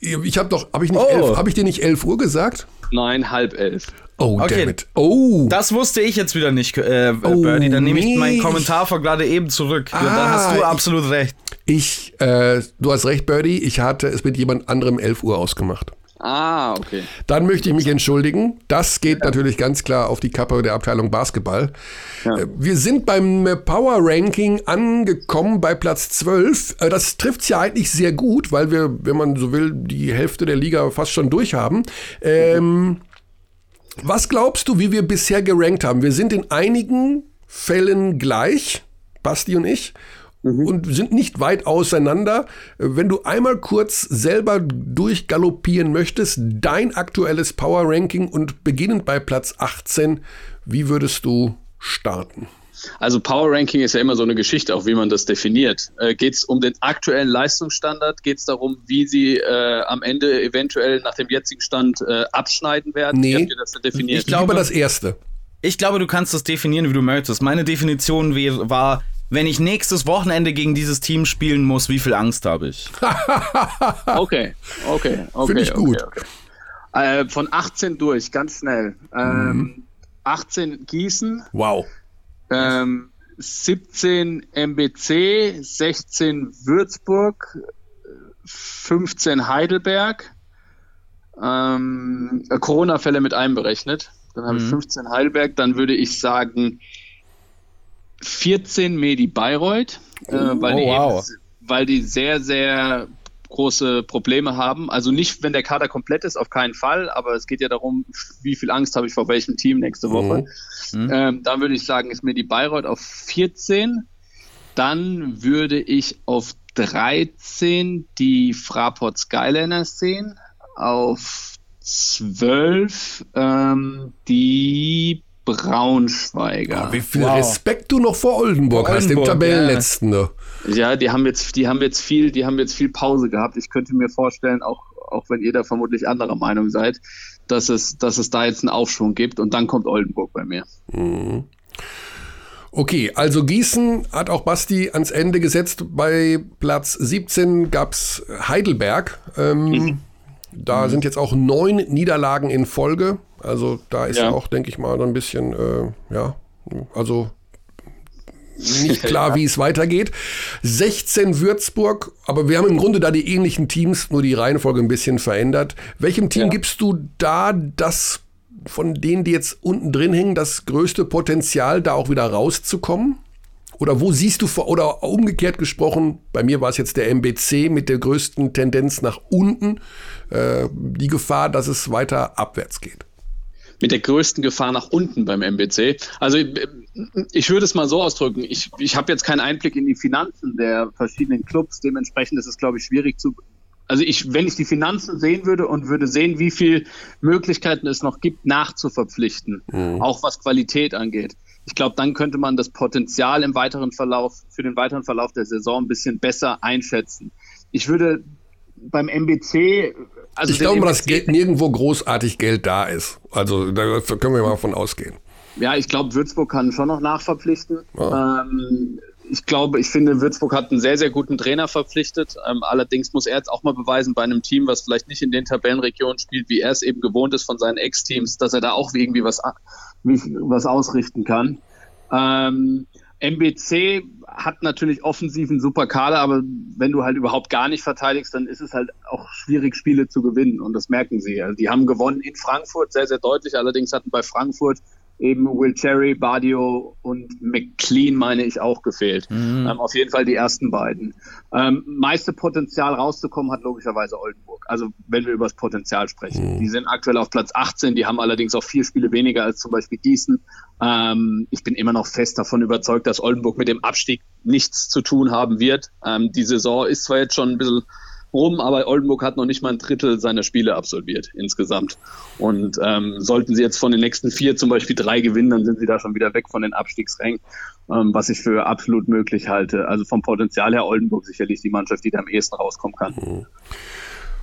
Ich habe doch, habe ich, oh. hab ich dir nicht 11 Uhr gesagt? Nein, halb elf. Oh, okay. damn it. Oh. Das wusste ich jetzt wieder nicht, äh, oh, Bernie. Dann nehme ich meinen Kommentar von gerade eben zurück. Ah, dann hast du absolut ich, recht. Ich, äh, du hast recht, Birdie. Ich hatte es mit jemand anderem 11 Uhr ausgemacht. Ah, okay. Dann möchte ich mich entschuldigen. Das geht ja. natürlich ganz klar auf die Kappe der Abteilung Basketball. Ja. Äh, wir sind beim Power Ranking angekommen bei Platz 12. Äh, das trifft es ja eigentlich sehr gut, weil wir, wenn man so will, die Hälfte der Liga fast schon durch haben. Ähm, was glaubst du, wie wir bisher gerankt haben? Wir sind in einigen Fällen gleich, Basti und ich, mhm. und sind nicht weit auseinander. Wenn du einmal kurz selber durchgaloppieren möchtest, dein aktuelles Power Ranking und beginnend bei Platz 18, wie würdest du starten? Also Power Ranking ist ja immer so eine Geschichte, auch wie man das definiert. Äh, geht es um den aktuellen Leistungsstandard? Geht es darum, wie sie äh, am Ende eventuell nach dem jetzigen Stand äh, abschneiden werden? Nee, wie habt ihr das definiert? Ich glaube das erste. Ich glaube, du kannst das definieren, wie du möchtest. Meine Definition war wenn ich nächstes Wochenende gegen dieses Team spielen muss, wie viel Angst habe ich? okay, okay, okay. Finde ich gut. Okay, okay. Äh, von 18 durch, ganz schnell. Ähm, mhm. 18 Gießen. Wow. Ähm, 17 MBC, 16 Würzburg, 15 Heidelberg. Ähm, Corona-Fälle mit einberechnet. Dann habe mhm. ich 15 Heidelberg. Dann würde ich sagen 14 Medi Bayreuth, äh, weil, oh, die wow. eben, weil die sehr, sehr große Probleme haben. Also nicht, wenn der Kader komplett ist, auf keinen Fall, aber es geht ja darum, wie viel Angst habe ich vor welchem Team nächste Woche. Mhm. Ähm, da würde ich sagen, ist mir die Bayreuth auf 14. Dann würde ich auf 13 die Fraport Skyliners sehen. Auf 12 ähm, die Braunschweiger. Oh, wie viel wow. Respekt du noch vor Oldenburg, vor hast, dem Tabellenletzten. Ja. ja, die haben jetzt, die haben jetzt viel, die haben jetzt viel Pause gehabt. Ich könnte mir vorstellen, auch, auch wenn ihr da vermutlich anderer Meinung seid, dass es, dass es da jetzt einen Aufschwung gibt und dann kommt Oldenburg bei mir. Mhm. Okay, also Gießen hat auch Basti ans Ende gesetzt. Bei Platz 17 gab es Heidelberg. Ähm, mhm. Da mhm. sind jetzt auch neun Niederlagen in Folge. Also da ist ja, auch, denke ich mal, so ein bisschen, äh, ja, also nicht klar, ja. wie es weitergeht. 16 Würzburg, aber wir haben im Grunde da die ähnlichen Teams, nur die Reihenfolge ein bisschen verändert. Welchem Team ja. gibst du da das, von denen, die jetzt unten drin hängen, das größte Potenzial, da auch wieder rauszukommen? Oder wo siehst du, oder umgekehrt gesprochen, bei mir war es jetzt der MBC mit der größten Tendenz nach unten, äh, die Gefahr, dass es weiter abwärts geht? Mit der größten Gefahr nach unten beim MBC. Also ich würde es mal so ausdrücken. Ich, ich habe jetzt keinen Einblick in die Finanzen der verschiedenen Clubs. Dementsprechend ist es, glaube ich, schwierig zu also ich, wenn ich die Finanzen sehen würde und würde sehen, wie viele Möglichkeiten es noch gibt, nachzuverpflichten, mhm. auch was Qualität angeht, ich glaube, dann könnte man das Potenzial im weiteren Verlauf, für den weiteren Verlauf der Saison ein bisschen besser einschätzen. Ich würde beim MBC, also ich glaube, dass Geld, nirgendwo großartig Geld da ist. Also da können wir mal von ausgehen. Ja, ich glaube, Würzburg kann schon noch nachverpflichten. Ja. Ähm, ich glaube, ich finde, Würzburg hat einen sehr, sehr guten Trainer verpflichtet. Ähm, allerdings muss er jetzt auch mal beweisen bei einem Team, was vielleicht nicht in den Tabellenregionen spielt, wie er es eben gewohnt ist von seinen Ex-Teams, dass er da auch irgendwie was was ausrichten kann. Ähm, MBC hat natürlich offensiv einen super Kader, aber wenn du halt überhaupt gar nicht verteidigst, dann ist es halt auch schwierig, Spiele zu gewinnen. Und das merken sie. Also die haben gewonnen in Frankfurt sehr, sehr deutlich. Allerdings hatten bei Frankfurt eben Will Cherry, Badio und McLean, meine ich, auch gefehlt. Mhm. Ähm, auf jeden Fall die ersten beiden. Ähm, meiste Potenzial rauszukommen hat logischerweise Oldenburg. Also wenn wir über das Potenzial sprechen. Mhm. Die sind aktuell auf Platz 18, die haben allerdings auch vier Spiele weniger als zum Beispiel Gießen. Ähm, ich bin immer noch fest davon überzeugt, dass Oldenburg mit dem Abstieg nichts zu tun haben wird. Ähm, die Saison ist zwar jetzt schon ein bisschen rum, aber Oldenburg hat noch nicht mal ein Drittel seiner Spiele absolviert insgesamt. Und ähm, sollten sie jetzt von den nächsten vier zum Beispiel drei gewinnen, dann sind sie da schon wieder weg von den Abstiegsrängen, ähm, was ich für absolut möglich halte. Also vom Potenzial her Oldenburg sicherlich die Mannschaft, die da am ehesten rauskommen kann. Mhm.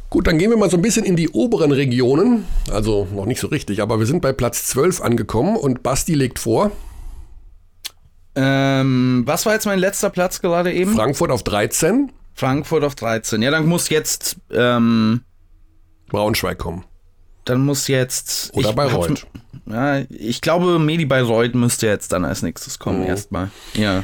Gut, dann gehen wir mal so ein bisschen in die oberen Regionen. Also noch nicht so richtig, aber wir sind bei Platz 12 angekommen und Basti legt vor. Ähm, was war jetzt mein letzter Platz gerade eben? Frankfurt auf 13. Frankfurt auf 13. Ja, dann muss jetzt ähm, Braunschweig kommen. Dann muss jetzt. Oder Bayreuth. Ja, ich glaube, Medi Bayreuth müsste jetzt dann als nächstes kommen, oh. erstmal. Ja.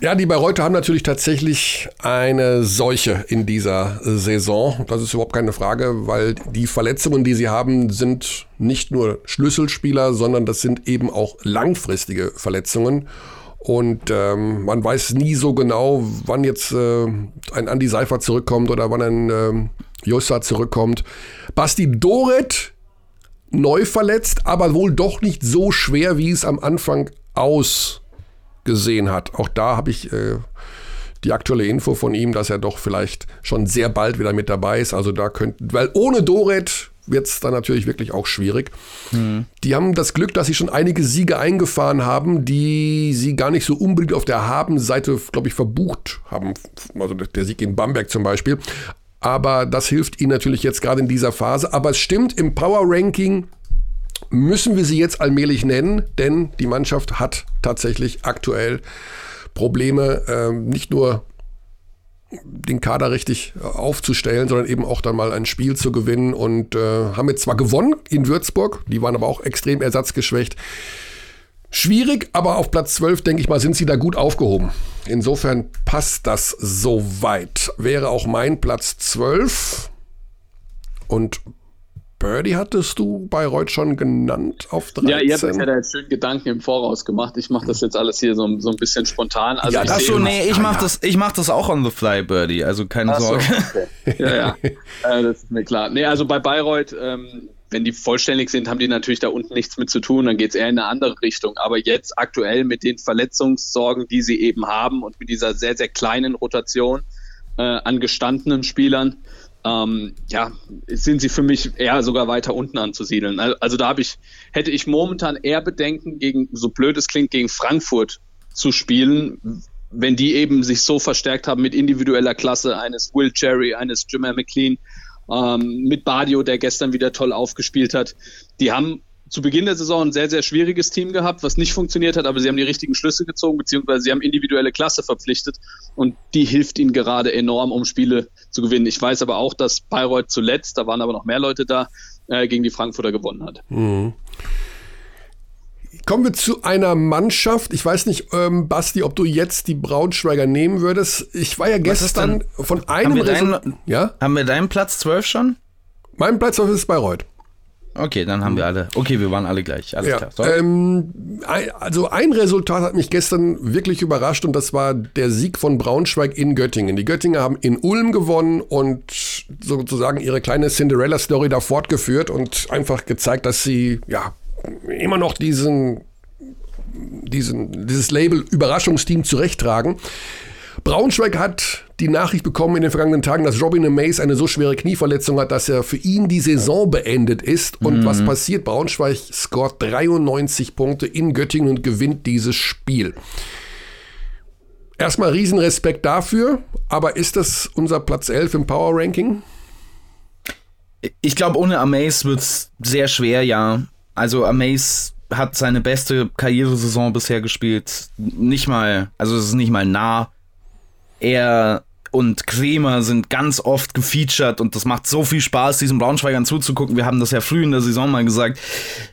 Ja, die Bayreuther haben natürlich tatsächlich eine Seuche in dieser Saison. Das ist überhaupt keine Frage, weil die Verletzungen, die sie haben, sind nicht nur Schlüsselspieler, sondern das sind eben auch langfristige Verletzungen. Und ähm, man weiß nie so genau, wann jetzt äh, ein Andy Seifer zurückkommt oder wann ein äh, Jossa zurückkommt. Basti Doret neu verletzt, aber wohl doch nicht so schwer, wie es am Anfang ausgesehen hat. Auch da habe ich äh, die aktuelle Info von ihm, dass er doch vielleicht schon sehr bald wieder mit dabei ist. Also da könnte, weil ohne Doret wird es dann natürlich wirklich auch schwierig. Mhm. Die haben das Glück, dass sie schon einige Siege eingefahren haben, die sie gar nicht so unbedingt auf der Habenseite, glaube ich, verbucht haben. Also der Sieg in Bamberg zum Beispiel. Aber das hilft ihnen natürlich jetzt gerade in dieser Phase. Aber es stimmt, im Power Ranking müssen wir sie jetzt allmählich nennen, denn die Mannschaft hat tatsächlich aktuell Probleme, ähm, nicht nur den Kader richtig aufzustellen, sondern eben auch dann mal ein Spiel zu gewinnen und äh, haben jetzt zwar gewonnen in Würzburg, die waren aber auch extrem ersatzgeschwächt. Schwierig, aber auf Platz 12, denke ich mal, sind sie da gut aufgehoben. Insofern passt das soweit. Wäre auch mein Platz 12. Und Birdie hattest du Bayreuth schon genannt auf 13? Ja, ihr habt euch ja da jetzt schön Gedanken im Voraus gemacht. Ich mache das jetzt alles hier so, so ein bisschen spontan. Also ja, Achso, nee, ich mache das, mach das auch on the fly, Birdie, also keine Ach Sorge. So, okay. Ja, ja, äh, das ist mir klar. Nee, also bei Bayreuth, ähm, wenn die vollständig sind, haben die natürlich da unten nichts mit zu tun, dann geht es eher in eine andere Richtung. Aber jetzt aktuell mit den Verletzungssorgen, die sie eben haben und mit dieser sehr, sehr kleinen Rotation äh, an gestandenen Spielern, ähm, ja, sind sie für mich eher sogar weiter unten anzusiedeln. Also da habe ich, hätte ich momentan eher Bedenken, gegen, so blöd es klingt, gegen Frankfurt zu spielen, wenn die eben sich so verstärkt haben mit individueller Klasse eines Will Cherry, eines Jimmer McLean, ähm, mit Badio, der gestern wieder toll aufgespielt hat. Die haben zu Beginn der Saison ein sehr, sehr schwieriges Team gehabt, was nicht funktioniert hat, aber sie haben die richtigen Schlüsse gezogen, beziehungsweise sie haben individuelle Klasse verpflichtet und die hilft ihnen gerade enorm, um Spiele zu gewinnen. Ich weiß aber auch, dass Bayreuth zuletzt, da waren aber noch mehr Leute da, äh, gegen die Frankfurter gewonnen hat. Mhm. Kommen wir zu einer Mannschaft. Ich weiß nicht, ähm, Basti, ob du jetzt die Braunschweiger nehmen würdest. Ich war ja gestern von einem haben wir, deinen, ja? haben wir deinen Platz 12 schon? Mein Platz 12 ist Bayreuth. Okay, dann haben wir alle. Okay, wir waren alle gleich. Alles ja, klar. Ähm, also ein Resultat hat mich gestern wirklich überrascht und das war der Sieg von Braunschweig in Göttingen. Die Göttinger haben in Ulm gewonnen und sozusagen ihre kleine Cinderella-Story da fortgeführt und einfach gezeigt, dass sie ja immer noch diesen, diesen dieses Label Überraschungsteam zurechttragen. Braunschweig hat die Nachricht bekommen in den vergangenen Tagen, dass Robin Mays eine so schwere Knieverletzung hat, dass er für ihn die Saison beendet ist. Und mhm. was passiert? Braunschweig scoret 93 Punkte in Göttingen und gewinnt dieses Spiel. Erstmal Riesenrespekt dafür, aber ist das unser Platz 11 im Power Ranking? Ich glaube, ohne Amaze wird es sehr schwer, ja. Also Amaze hat seine beste Karrieresaison bisher gespielt. Nicht mal, also es ist nicht mal nah er und Kremer sind ganz oft gefeatured und das macht so viel Spaß, diesen Braunschweigern zuzugucken. Wir haben das ja früh in der Saison mal gesagt.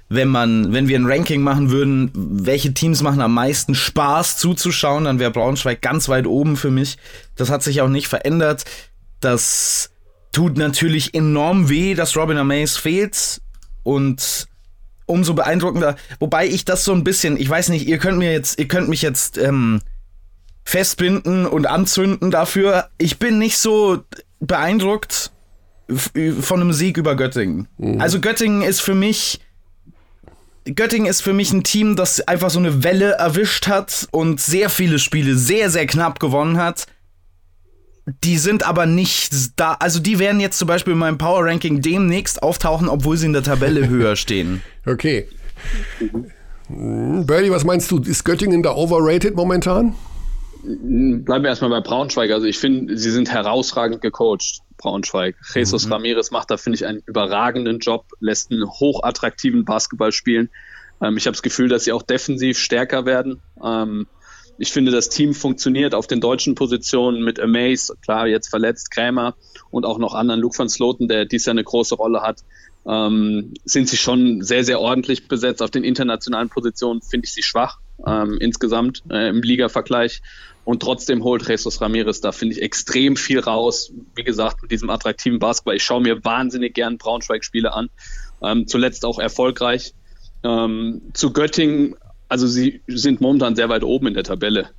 Wenn man, wenn wir ein Ranking machen würden, welche Teams machen am meisten Spaß zuzuschauen, dann wäre Braunschweig ganz weit oben für mich. Das hat sich auch nicht verändert. Das tut natürlich enorm weh, dass Robin Amaze fehlt und umso beeindruckender. Wobei ich das so ein bisschen, ich weiß nicht, ihr könnt mir jetzt, ihr könnt mich jetzt ähm, festbinden und anzünden dafür. Ich bin nicht so beeindruckt von einem Sieg über Göttingen. Mhm. Also Göttingen ist für mich Göttingen ist für mich ein Team, das einfach so eine Welle erwischt hat und sehr viele Spiele sehr, sehr knapp gewonnen hat. Die sind aber nicht da. Also, die werden jetzt zum Beispiel in meinem Power Ranking demnächst auftauchen, obwohl sie in der Tabelle höher stehen. Okay. Birdie, was meinst du? Ist Göttingen da overrated momentan? Bleiben wir erstmal bei Braunschweig. Also ich finde, sie sind herausragend gecoacht, Braunschweig. Jesus mhm. Ramirez macht da, finde ich, einen überragenden Job, lässt einen hochattraktiven Basketball spielen. Ähm, ich habe das Gefühl, dass sie auch defensiv stärker werden. Ähm, ich finde, das Team funktioniert auf den deutschen Positionen mit Amaze, klar, jetzt verletzt, Krämer und auch noch anderen, Luke van Sloten, der dies ja eine große Rolle hat. Ähm, sind sie schon sehr, sehr ordentlich besetzt. Auf den internationalen Positionen finde ich sie schwach ähm, insgesamt äh, im Liga-Vergleich. Und trotzdem holt Jesus Ramirez da, finde ich, extrem viel raus. Wie gesagt, mit diesem attraktiven Basketball. Ich schaue mir wahnsinnig gern Braunschweig-Spiele an. Ähm, zuletzt auch erfolgreich. Ähm, zu Göttingen, also sie sind momentan sehr weit oben in der Tabelle.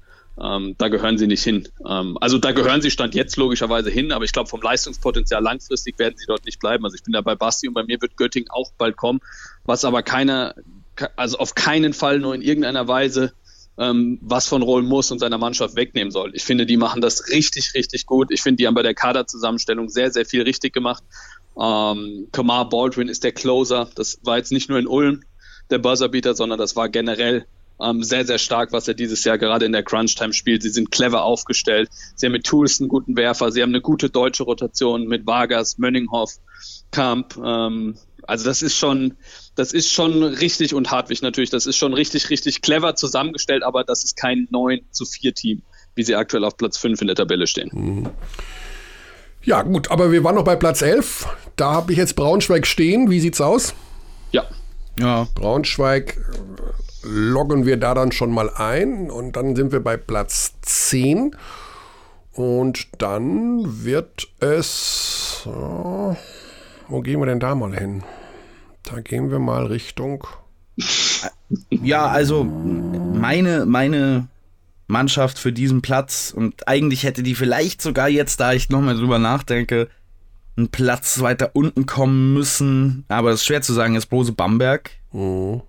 Ähm, da gehören sie nicht hin. Ähm, also da gehören sie Stand jetzt logischerweise hin, aber ich glaube, vom Leistungspotenzial langfristig werden sie dort nicht bleiben. Also ich bin da bei Basti und bei mir wird Göttingen auch bald kommen, was aber keiner, also auf keinen Fall nur in irgendeiner Weise ähm, was von Roll muss und seiner Mannschaft wegnehmen soll. Ich finde, die machen das richtig, richtig gut. Ich finde, die haben bei der Kaderzusammenstellung sehr, sehr viel richtig gemacht. Ähm, Kamar Baldwin ist der Closer. Das war jetzt nicht nur in Ulm der Buzzerbeater, sondern das war generell ähm, sehr, sehr stark, was er dieses Jahr gerade in der Crunch-Time spielt. Sie sind clever aufgestellt. Sie haben mit Tools einen guten Werfer. Sie haben eine gute deutsche Rotation mit Vargas, Mönninghoff. Kamp. Ähm, also das ist schon, das ist schon richtig und Hartwig natürlich, das ist schon richtig, richtig clever zusammengestellt, aber das ist kein 9 zu 4 Team, wie sie aktuell auf Platz 5 in der Tabelle stehen. Mhm. Ja, gut, aber wir waren noch bei Platz 11. Da habe ich jetzt Braunschweig stehen. Wie sieht's aus? Ja. Ja. Braunschweig loggen wir da dann schon mal ein und dann sind wir bei Platz 10. Und dann wird es. Oh, wo gehen wir denn da mal hin? Da gehen wir mal Richtung. Ja, also meine, meine Mannschaft für diesen Platz und eigentlich hätte die vielleicht sogar jetzt, da ich nochmal drüber nachdenke, einen Platz weiter unten kommen müssen. Aber es ist schwer zu sagen, ist Brose Bamberg. Mhm.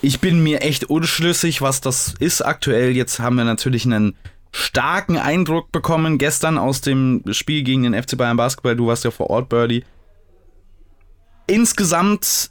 Ich bin mir echt unschlüssig, was das ist aktuell. Jetzt haben wir natürlich einen starken Eindruck bekommen gestern aus dem Spiel gegen den FC Bayern Basketball. Du warst ja vor Ort, Birdie. Insgesamt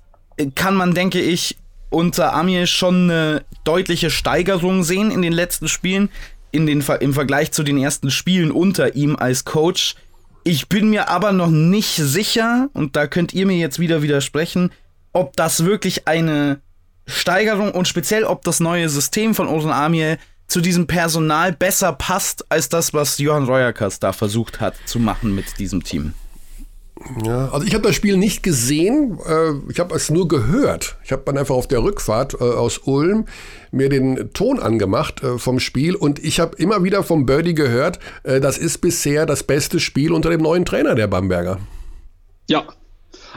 kann man, denke ich, unter Amir schon eine deutliche Steigerung sehen in den letzten Spielen, in den, im Vergleich zu den ersten Spielen unter ihm als Coach. Ich bin mir aber noch nicht sicher, und da könnt ihr mir jetzt wieder widersprechen, ob das wirklich eine Steigerung und speziell ob das neue System von Oren Amir zu diesem Personal besser passt als das, was Johann Reuerkas da versucht hat zu machen mit diesem Team. Ja, also ich habe das Spiel nicht gesehen, äh, ich habe es nur gehört. Ich habe dann einfach auf der Rückfahrt äh, aus Ulm mir den Ton angemacht äh, vom Spiel und ich habe immer wieder vom Birdie gehört, das ist bisher das beste Spiel unter dem neuen Trainer der Bamberger. Ja,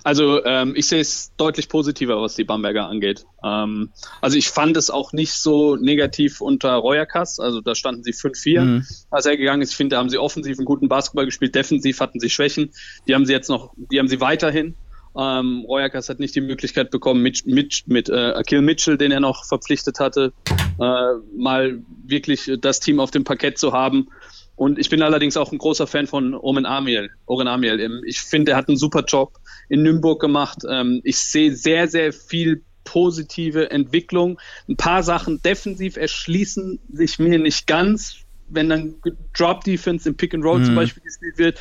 also ähm, ich sehe es deutlich positiver, was die Bamberger angeht. Ähm, also ich fand es auch nicht so negativ unter Reuerkass. Also da standen sie 5-4, mhm. als er gegangen ist. Ich finde, da haben sie offensiv einen guten Basketball gespielt. Defensiv hatten sie Schwächen. Die haben sie jetzt noch, die haben sie weiterhin. Ähm, Reuerkas hat nicht die Möglichkeit bekommen, mit, mit, mit äh, Akil Mitchell, den er noch verpflichtet hatte, äh, mal wirklich das Team auf dem Parkett zu haben. Und ich bin allerdings auch ein großer Fan von Omen Amiel. Oren Amiel. Ich finde, er hat einen super Job in Nürnberg gemacht. Ähm, ich sehe sehr, sehr viel positive Entwicklung. Ein paar Sachen defensiv erschließen sich mir nicht ganz, wenn dann Drop Defense im Pick and Roll mhm. zum Beispiel gespielt wird,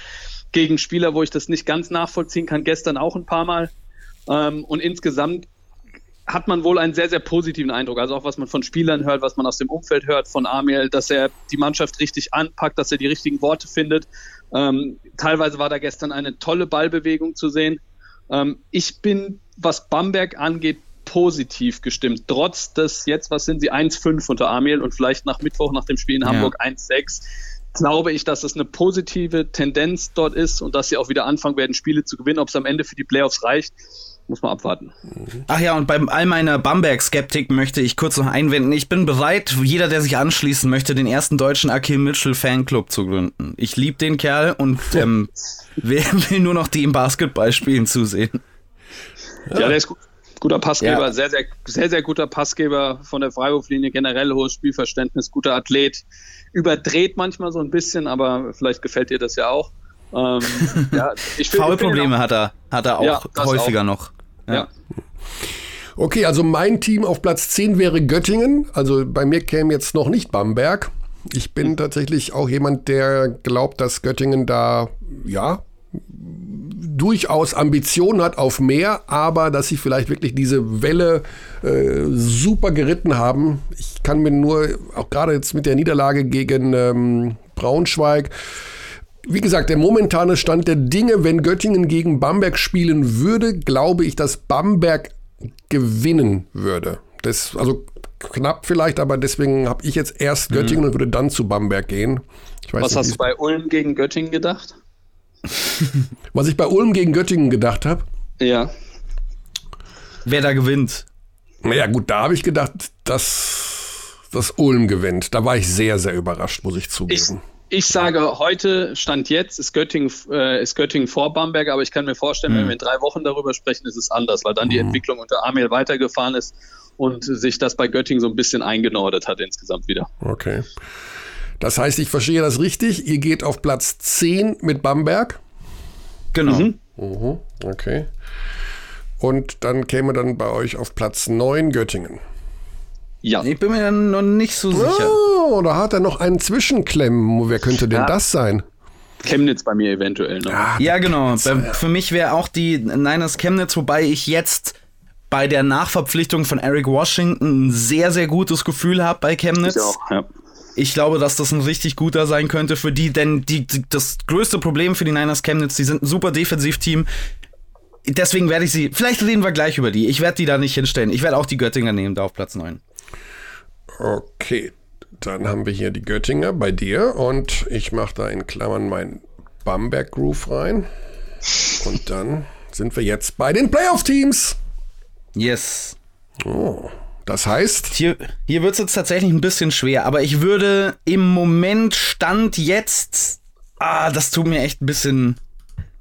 gegen Spieler, wo ich das nicht ganz nachvollziehen kann, gestern auch ein paar Mal. Ähm, und insgesamt hat man wohl einen sehr, sehr positiven Eindruck. Also auch was man von Spielern hört, was man aus dem Umfeld hört von Amiel, dass er die Mannschaft richtig anpackt, dass er die richtigen Worte findet. Ähm, teilweise war da gestern eine tolle Ballbewegung zu sehen. Ähm, ich bin, was Bamberg angeht, positiv gestimmt. Trotz des jetzt, was sind sie, 1-5 unter Amiel und vielleicht nach Mittwoch nach dem Spiel in Hamburg ja. 1-6 glaube ich, dass es eine positive Tendenz dort ist und dass sie auch wieder anfangen werden, Spiele zu gewinnen. Ob es am Ende für die Playoffs reicht, muss man abwarten. Ach ja, und bei all meiner Bamberg-Skeptik möchte ich kurz noch einwenden. Ich bin bereit, jeder, der sich anschließen möchte, den ersten deutschen Akil Mitchell Fanclub zu gründen. Ich liebe den Kerl und ähm, will, will nur noch die im Basketball spielen zusehen. Ja, ja der ist gut. Guter Passgeber, ja. sehr, sehr, sehr, sehr guter Passgeber von der Freiwurflinie, generell hohes Spielverständnis, guter Athlet. Überdreht manchmal so ein bisschen, aber vielleicht gefällt dir das ja auch. Ähm, ja, Foulprobleme hat er, hat er auch ja, häufiger auch. noch. Ja. ja. Okay, also mein Team auf Platz 10 wäre Göttingen. Also bei mir käme jetzt noch nicht Bamberg. Ich bin tatsächlich auch jemand, der glaubt, dass Göttingen da, ja, durchaus Ambitionen hat auf mehr, aber dass sie vielleicht wirklich diese Welle äh, super geritten haben. Ich kann mir nur, auch gerade jetzt mit der Niederlage gegen ähm, Braunschweig, wie gesagt, der momentane Stand der Dinge, wenn Göttingen gegen Bamberg spielen würde, glaube ich, dass Bamberg gewinnen würde. Das, also knapp vielleicht, aber deswegen habe ich jetzt erst mhm. Göttingen mhm. und würde dann zu Bamberg gehen. Was nicht, hast du bei Ulm gegen Göttingen gedacht? Was ich bei Ulm gegen Göttingen gedacht habe? Ja. Wer da gewinnt? Naja, gut, da habe ich gedacht, dass, dass Ulm gewinnt. Da war ich sehr, sehr überrascht, muss ich zugeben. Ich ich sage heute, Stand jetzt, ist Göttingen, äh, ist Göttingen vor Bamberg, aber ich kann mir vorstellen, mhm. wenn wir in drei Wochen darüber sprechen, ist es anders, weil dann die mhm. Entwicklung unter Amel weitergefahren ist und sich das bei Göttingen so ein bisschen eingenordet hat insgesamt wieder. Okay. Das heißt, ich verstehe das richtig, ihr geht auf Platz 10 mit Bamberg. Genau. Mhm. Mhm. Okay. Und dann käme dann bei euch auf Platz 9 Göttingen. Ja. Ich bin mir noch nicht so sicher. Oh, da hat er noch einen Zwischenklemmen. Wer könnte denn ja. das sein? Chemnitz bei mir eventuell noch. Ja, ja genau. Für mich wäre auch die Niners Chemnitz, wobei ich jetzt bei der Nachverpflichtung von Eric Washington ein sehr, sehr gutes Gefühl habe bei Chemnitz. Ich auch, ja. Ich glaube, dass das ein richtig guter sein könnte für die, denn die, die, das größte Problem für die Niners Chemnitz, die sind ein super Defensivteam. Deswegen werde ich sie, vielleicht reden wir gleich über die. Ich werde die da nicht hinstellen. Ich werde auch die Göttinger nehmen, da auf Platz 9. Okay, dann haben wir hier die Göttinger bei dir und ich mache da in Klammern meinen Bamberg Groove rein. Und dann sind wir jetzt bei den Playoff-Teams. Yes. Oh, das heißt. Hier, hier wird es jetzt tatsächlich ein bisschen schwer, aber ich würde im Moment Stand jetzt. Ah, das tut mir echt ein bisschen.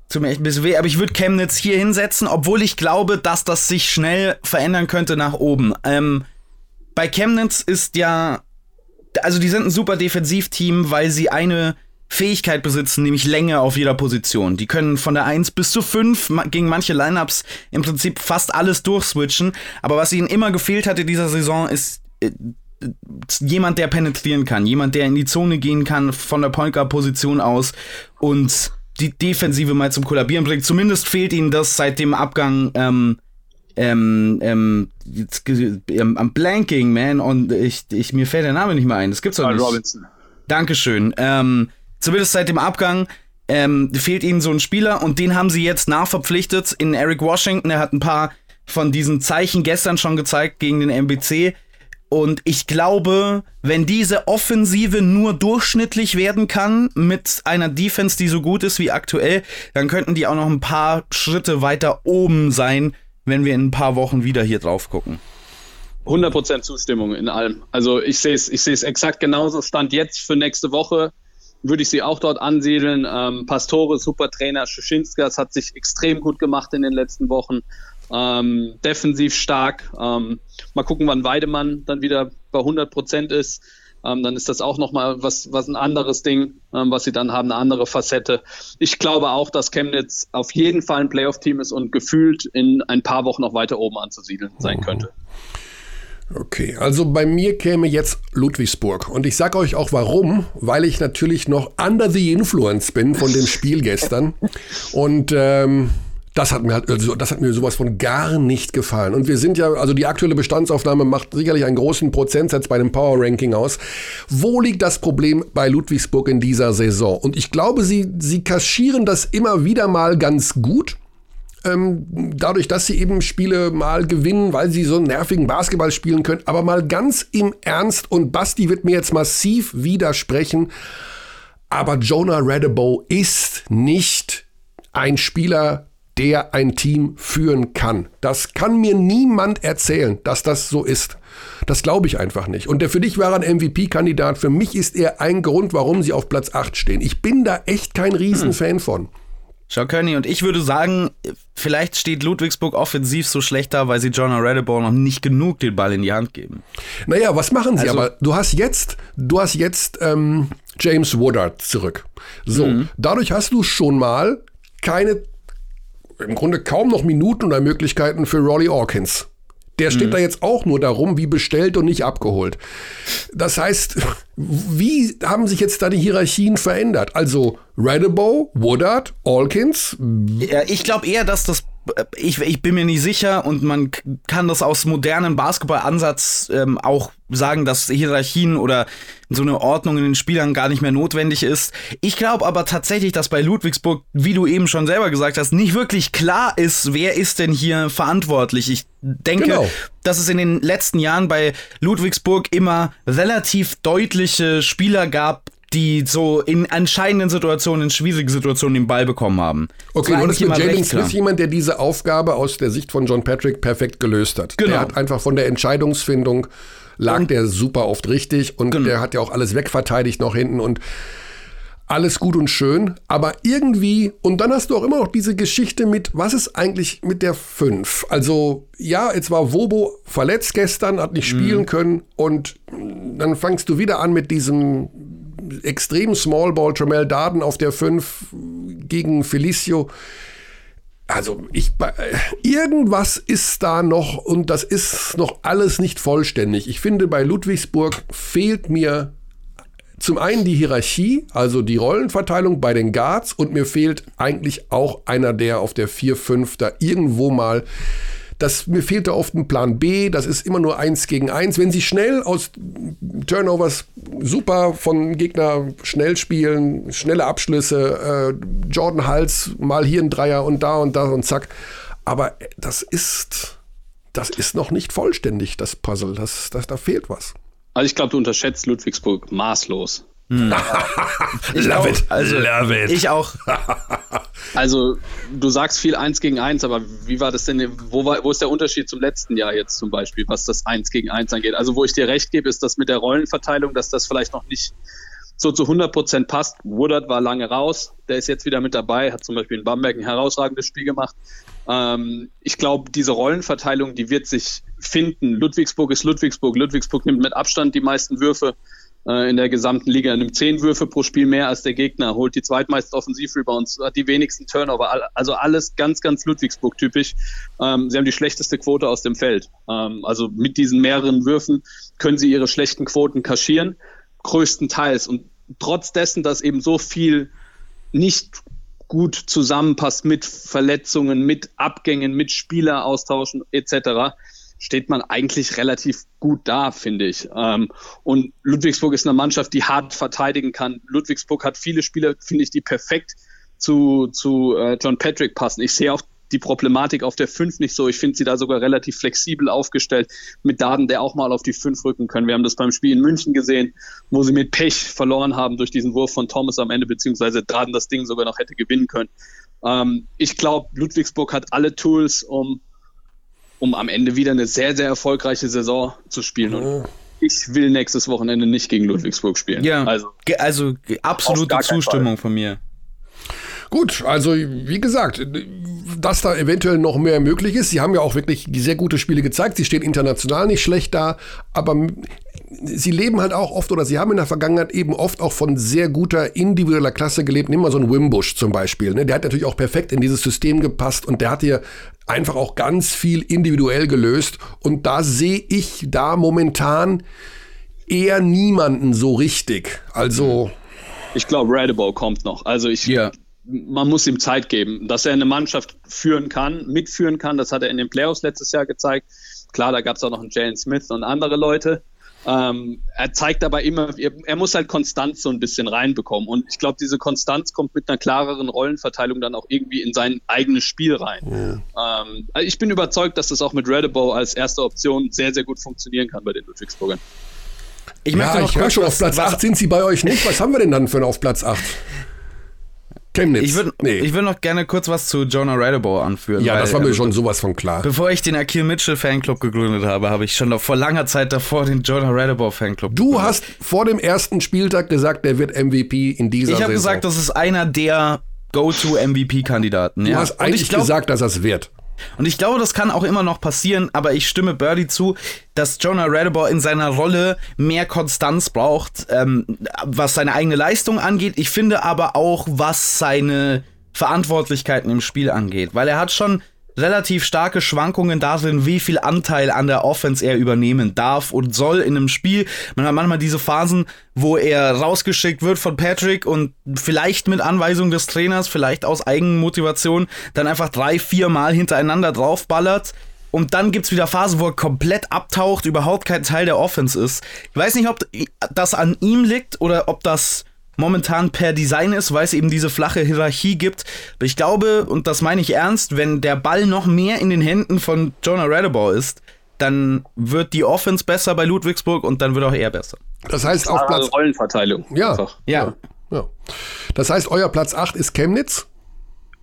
Tut mir echt ein bisschen weh, aber ich würde Chemnitz hier hinsetzen, obwohl ich glaube, dass das sich schnell verändern könnte nach oben. Ähm, bei Chemnitz ist ja. Also, die sind ein super Defensivteam, weil sie eine Fähigkeit besitzen, nämlich Länge auf jeder Position. Die können von der 1 bis zu 5 gegen manche Lineups im Prinzip fast alles durchswitchen. Aber was ihnen immer gefehlt hat in dieser Saison ist äh, jemand, der penetrieren kann, jemand, der in die Zone gehen kann von der Point Guard Position aus und die Defensive mal zum Kollabieren bringt. Zumindest fehlt ihnen das seit dem Abgang ähm, ähm, ähm, jetzt, ähm, am Blanking, man, und ich, ich, mir fällt der Name nicht mehr ein. Das gibt's doch nicht. Robinson. Dankeschön. Ähm, zumindest seit dem Abgang, ähm, fehlt ihnen so ein Spieler und den haben sie jetzt nachverpflichtet in Eric Washington. Er hat ein paar von diesen Zeichen gestern schon gezeigt gegen den MBC. Und ich glaube, wenn diese Offensive nur durchschnittlich werden kann mit einer Defense, die so gut ist wie aktuell, dann könnten die auch noch ein paar Schritte weiter oben sein, wenn wir in ein paar Wochen wieder hier drauf gucken. 100% Zustimmung in allem. Also ich sehe es ich exakt genauso. Stand jetzt für nächste Woche würde ich sie auch dort ansiedeln. Ähm, Pastore, super Trainer, Schischinskas hat sich extrem gut gemacht in den letzten Wochen. Ähm, defensiv stark. Ähm, mal gucken, wann Weidemann dann wieder bei 100 Prozent ist. Ähm, dann ist das auch nochmal was, was ein anderes Ding, ähm, was sie dann haben, eine andere Facette. Ich glaube auch, dass Chemnitz auf jeden Fall ein Playoff-Team ist und gefühlt in ein paar Wochen noch weiter oben anzusiedeln sein könnte. Okay, also bei mir käme jetzt Ludwigsburg. Und ich sage euch auch warum, weil ich natürlich noch under the influence bin von dem Spiel gestern. Und ähm, das hat mir halt, also das hat mir sowas von gar nicht gefallen. Und wir sind ja, also die aktuelle Bestandsaufnahme macht sicherlich einen großen Prozentsatz bei dem Power Ranking aus. Wo liegt das Problem bei Ludwigsburg in dieser Saison? Und ich glaube, sie, sie kaschieren das immer wieder mal ganz gut ähm, dadurch, dass sie eben Spiele mal gewinnen, weil sie so einen nervigen Basketball spielen können. Aber mal ganz im Ernst, und Basti wird mir jetzt massiv widersprechen, aber Jonah Radebow ist nicht ein Spieler, der ein Team führen kann. Das kann mir niemand erzählen, dass das so ist. Das glaube ich einfach nicht. Und der für dich war ein MVP-Kandidat. Für mich ist er ein Grund, warum sie auf Platz 8 stehen. Ich bin da echt kein Riesenfan von. Schau, König, und ich würde sagen, vielleicht steht Ludwigsburg offensiv so schlecht da, weil sie John Redeball noch nicht genug den Ball in die Hand geben. Naja, was machen sie? Also, aber du hast jetzt, du hast jetzt ähm, James Woodard zurück. So, mhm. dadurch hast du schon mal keine, im Grunde kaum noch Minuten oder Möglichkeiten für Rolly Orkins. Der steht mhm. da jetzt auch nur darum, wie bestellt und nicht abgeholt. Das heißt, wie haben sich jetzt da die Hierarchien verändert? Also Radebow, Woodard, Alkins? Ja, ich glaube eher, dass das ich, ich bin mir nicht sicher und man kann das aus modernen Basketballansatz ähm, auch sagen, dass Hierarchien oder so eine Ordnung in den Spielern gar nicht mehr notwendig ist. Ich glaube aber tatsächlich, dass bei Ludwigsburg, wie du eben schon selber gesagt hast, nicht wirklich klar ist, wer ist denn hier verantwortlich. Ich denke, genau. dass es in den letzten Jahren bei Ludwigsburg immer relativ deutliche Spieler gab, die so in entscheidenden Situationen, in schwierigen Situationen den Ball bekommen haben. Okay, und ist mit Jalen Smith jemand, der diese Aufgabe aus der Sicht von John Patrick perfekt gelöst hat. Genau. Der hat einfach von der Entscheidungsfindung lag und der super oft richtig und genau. der hat ja auch alles wegverteidigt noch hinten und alles gut und schön, aber irgendwie, und dann hast du auch immer noch diese Geschichte mit, was ist eigentlich mit der 5? Also, ja, jetzt war Wobo verletzt gestern, hat nicht spielen mhm. können und dann fangst du wieder an mit diesem extrem Small Ball, Tremel Darden auf der 5 gegen Felicio. Also ich, irgendwas ist da noch und das ist noch alles nicht vollständig. Ich finde, bei Ludwigsburg fehlt mir zum einen die Hierarchie, also die Rollenverteilung bei den Guards und mir fehlt eigentlich auch einer, der auf der 4-5 da irgendwo mal das, mir fehlt da oft ein Plan B, das ist immer nur eins gegen eins. Wenn sie schnell aus Turnovers super von Gegner schnell spielen, schnelle Abschlüsse, äh, Jordan Hals mal hier ein Dreier und da und da und zack. Aber das ist, das ist noch nicht vollständig, das Puzzle. Das, das, da fehlt was. Also ich glaube, du unterschätzt Ludwigsburg maßlos. Hm. love auch, it, also, love it. Ich auch. Also du sagst viel eins gegen eins, aber wie war das denn, wo, war, wo ist der Unterschied zum letzten Jahr jetzt zum Beispiel, was das eins gegen eins angeht? Also wo ich dir recht gebe, ist das mit der Rollenverteilung, dass das vielleicht noch nicht so zu 100 Prozent passt. Woodard war lange raus, der ist jetzt wieder mit dabei, hat zum Beispiel in Bamberg ein herausragendes Spiel gemacht. Ähm, ich glaube, diese Rollenverteilung, die wird sich finden. Ludwigsburg ist Ludwigsburg. Ludwigsburg nimmt mit Abstand die meisten Würfe in der gesamten Liga. Nimmt zehn Würfe pro Spiel mehr als der Gegner, holt die zweitmeisten Offensivrebounds, hat die wenigsten Turnover. Also alles ganz, ganz Ludwigsburg-typisch. Ähm, sie haben die schlechteste Quote aus dem Feld. Ähm, also mit diesen mehreren Würfen können sie ihre schlechten Quoten kaschieren, größtenteils. Und trotz dessen, dass eben so viel nicht gut zusammenpasst mit Verletzungen, mit Abgängen, mit Spieleraustauschen etc., steht man eigentlich relativ gut da, finde ich. Ähm, und Ludwigsburg ist eine Mannschaft, die hart verteidigen kann. Ludwigsburg hat viele Spieler, finde ich, die perfekt zu, zu äh, John Patrick passen. Ich sehe auch die Problematik auf der 5 nicht so. Ich finde sie da sogar relativ flexibel aufgestellt mit Daten, der auch mal auf die 5 rücken können. Wir haben das beim Spiel in München gesehen, wo sie mit Pech verloren haben durch diesen Wurf von Thomas am Ende, beziehungsweise Daten das Ding sogar noch hätte gewinnen können. Ähm, ich glaube, Ludwigsburg hat alle Tools, um um am Ende wieder eine sehr, sehr erfolgreiche Saison zu spielen. Und ich will nächstes Wochenende nicht gegen Ludwigsburg spielen. Ja, also, also absolute Zustimmung von mir. Gut, also wie gesagt, dass da eventuell noch mehr möglich ist. Sie haben ja auch wirklich sehr gute Spiele gezeigt. Sie stehen international nicht schlecht da, aber sie leben halt auch oft oder sie haben in der Vergangenheit eben oft auch von sehr guter individueller Klasse gelebt. Nimm mal so einen Wimbush zum Beispiel. Ne? Der hat natürlich auch perfekt in dieses System gepasst und der hat hier einfach auch ganz viel individuell gelöst. Und da sehe ich da momentan eher niemanden so richtig. Also. Ich glaube, Radibow kommt noch. Also ich. Yeah. Man muss ihm Zeit geben, dass er eine Mannschaft führen kann, mitführen kann. Das hat er in den Playoffs letztes Jahr gezeigt. Klar, da gab es auch noch einen Jalen Smith und andere Leute. Ähm, er zeigt aber immer, er, er, muss halt Konstanz so ein bisschen reinbekommen. Und ich glaube, diese Konstanz kommt mit einer klareren Rollenverteilung dann auch irgendwie in sein eigenes Spiel rein. Ja. Ähm, also ich bin überzeugt, dass das auch mit Redebow als erste Option sehr, sehr gut funktionieren kann bei den Ludwigsburgern. Ich, ja, ich höre schon, auf Platz 8 sind sie bei euch nicht. Was haben wir denn dann für auf Platz 8? Chemnitz. Ich würde nee. würd noch gerne kurz was zu Jonah Radebow anführen. Ja, weil, das war mir also, schon sowas von klar. Bevor ich den Akil Mitchell Fanclub gegründet habe, habe ich schon noch vor langer Zeit davor den Jonah Radebow Fanclub Du gegründet. hast vor dem ersten Spieltag gesagt, der wird MVP in dieser Ich habe gesagt, das ist einer der Go-To-MVP-Kandidaten. Du ja. hast eigentlich glaub, gesagt, dass das wird. Und ich glaube, das kann auch immer noch passieren, aber ich stimme Birdie zu, dass Jonah Radebor in seiner Rolle mehr Konstanz braucht, ähm, was seine eigene Leistung angeht. Ich finde aber auch, was seine Verantwortlichkeiten im Spiel angeht, weil er hat schon relativ starke Schwankungen da sind, wie viel Anteil an der Offense er übernehmen darf und soll in einem Spiel. Man hat manchmal diese Phasen, wo er rausgeschickt wird von Patrick und vielleicht mit Anweisung des Trainers, vielleicht aus Eigenmotivation, dann einfach drei, vier Mal hintereinander draufballert. Und dann gibt's wieder Phasen, wo er komplett abtaucht, überhaupt kein Teil der Offense ist. Ich weiß nicht, ob das an ihm liegt oder ob das momentan per Design ist, weil es eben diese flache Hierarchie gibt. Aber ich glaube, und das meine ich ernst, wenn der Ball noch mehr in den Händen von Jonah Radebau ist, dann wird die Offense besser bei Ludwigsburg und dann wird auch er besser. Das heißt auf Platz Rollenverteilung. Ja, ja. ja. ja. Das heißt, euer Platz 8 ist Chemnitz?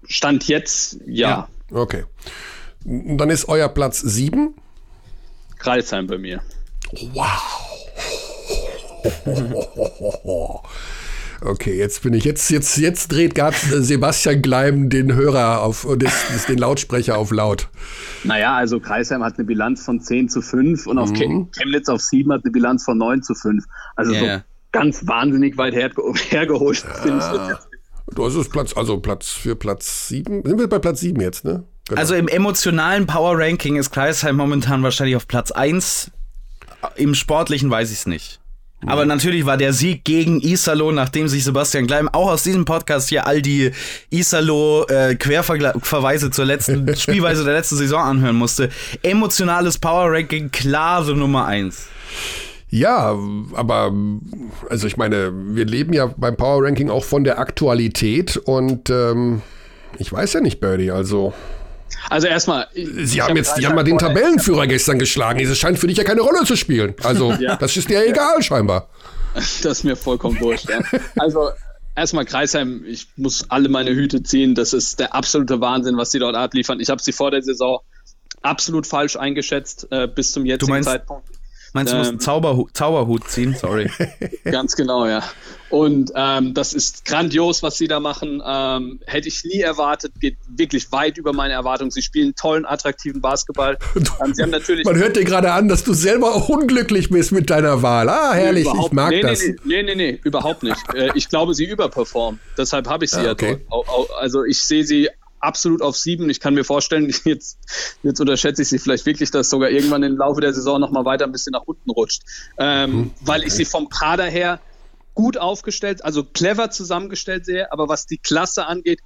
Stand jetzt ja. ja. Okay. Dann ist euer Platz 7? Kreisheim bei mir. Wow. Okay, jetzt bin ich, jetzt, jetzt, jetzt dreht gerade Sebastian Gleim den Hörer auf, des, des, den Lautsprecher auf laut. Naja, also Kreisheim hat eine Bilanz von 10 zu 5 und auf mhm. Chemnitz auf 7 hat eine Bilanz von 9 zu 5. Also yeah. so ganz wahnsinnig weit her, hergeholt. Ja. Du hast es Platz, also Platz für Platz 7. Sind wir bei Platz 7 jetzt, ne? Genau. Also im emotionalen Power Ranking ist Kreisheim momentan wahrscheinlich auf Platz 1. Im sportlichen weiß ich es nicht. Aber natürlich war der Sieg gegen Isalo, nachdem sich Sebastian Gleim auch aus diesem Podcast hier all die Isalo-Querverweise äh, zur letzten Spielweise der letzten Saison anhören musste. Emotionales Power Ranking, klare Nummer eins. Ja, aber also ich meine, wir leben ja beim Power Ranking auch von der Aktualität und ähm, ich weiß ja nicht, Birdie, also. Also erstmal. Sie haben jetzt, die haben mal den Tabellenführer gestern geschlagen. Es scheint für dich ja keine Rolle zu spielen. Also, ja. das ist dir ja egal, scheinbar. Das ist mir vollkommen wurscht. Ja. Also, erstmal Kreisheim, ich muss alle meine Hüte ziehen. Das ist der absolute Wahnsinn, was sie dort abliefern. Ich habe sie vor der Saison absolut falsch eingeschätzt, äh, bis zum jetzigen meinst, Zeitpunkt. Meinst du, ähm, musst einen Zauberhut, Zauberhut ziehen? Sorry. Ganz genau, ja. Und ähm, das ist grandios, was sie da machen. Ähm, hätte ich nie erwartet, geht wirklich weit über meine Erwartungen. Sie spielen tollen, attraktiven Basketball. Ähm, sie haben natürlich Man hört dir gerade an, dass du selber unglücklich bist mit deiner Wahl. Ah, herrlich, ich mag nee, das. Nee, nee, nee, nee, überhaupt nicht. Äh, ich glaube, sie überperformen. Deshalb habe ich sie ah, ja okay. dort. Also ich sehe sie absolut auf sieben. Ich kann mir vorstellen, jetzt, jetzt unterschätze ich sie vielleicht wirklich, dass sogar irgendwann im Laufe der Saison nochmal weiter ein bisschen nach unten rutscht. Ähm, mhm. Weil ich sie vom Kader her gut aufgestellt, also clever zusammengestellt sehe, aber was die Klasse angeht,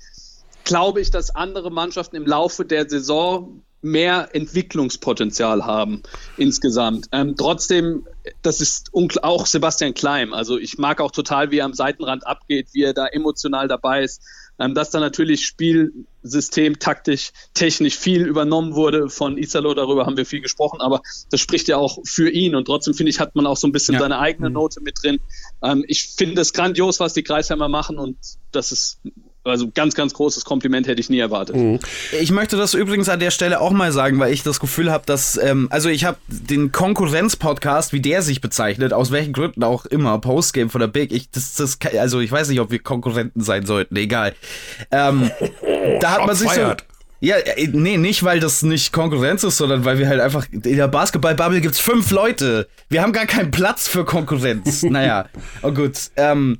glaube ich, dass andere Mannschaften im Laufe der Saison mehr Entwicklungspotenzial haben insgesamt. Ähm, trotzdem, das ist auch Sebastian Klein. Also ich mag auch total, wie er am Seitenrand abgeht, wie er da emotional dabei ist. Ähm, dass da natürlich Spielsystem, taktisch, technisch viel übernommen wurde von Isalo, darüber haben wir viel gesprochen, aber das spricht ja auch für ihn und trotzdem finde ich, hat man auch so ein bisschen ja. seine eigene mhm. Note mit drin. Ähm, ich finde es grandios, was die Kreisheimer machen und das ist also ganz, ganz großes Kompliment hätte ich nie erwartet. Mhm. Ich möchte das übrigens an der Stelle auch mal sagen, weil ich das Gefühl habe, dass, ähm, also ich habe den Konkurrenz-Podcast, wie der sich bezeichnet, aus welchen Gründen auch immer, Postgame von der Big, ich, das, das, also ich weiß nicht, ob wir Konkurrenten sein sollten, egal. Ähm, da hat man sich so, ja, äh, nee, nicht, weil das nicht Konkurrenz ist, sondern weil wir halt einfach, in der Basketball-Bubble gibt's fünf Leute. Wir haben gar keinen Platz für Konkurrenz. naja, oh gut. Ähm,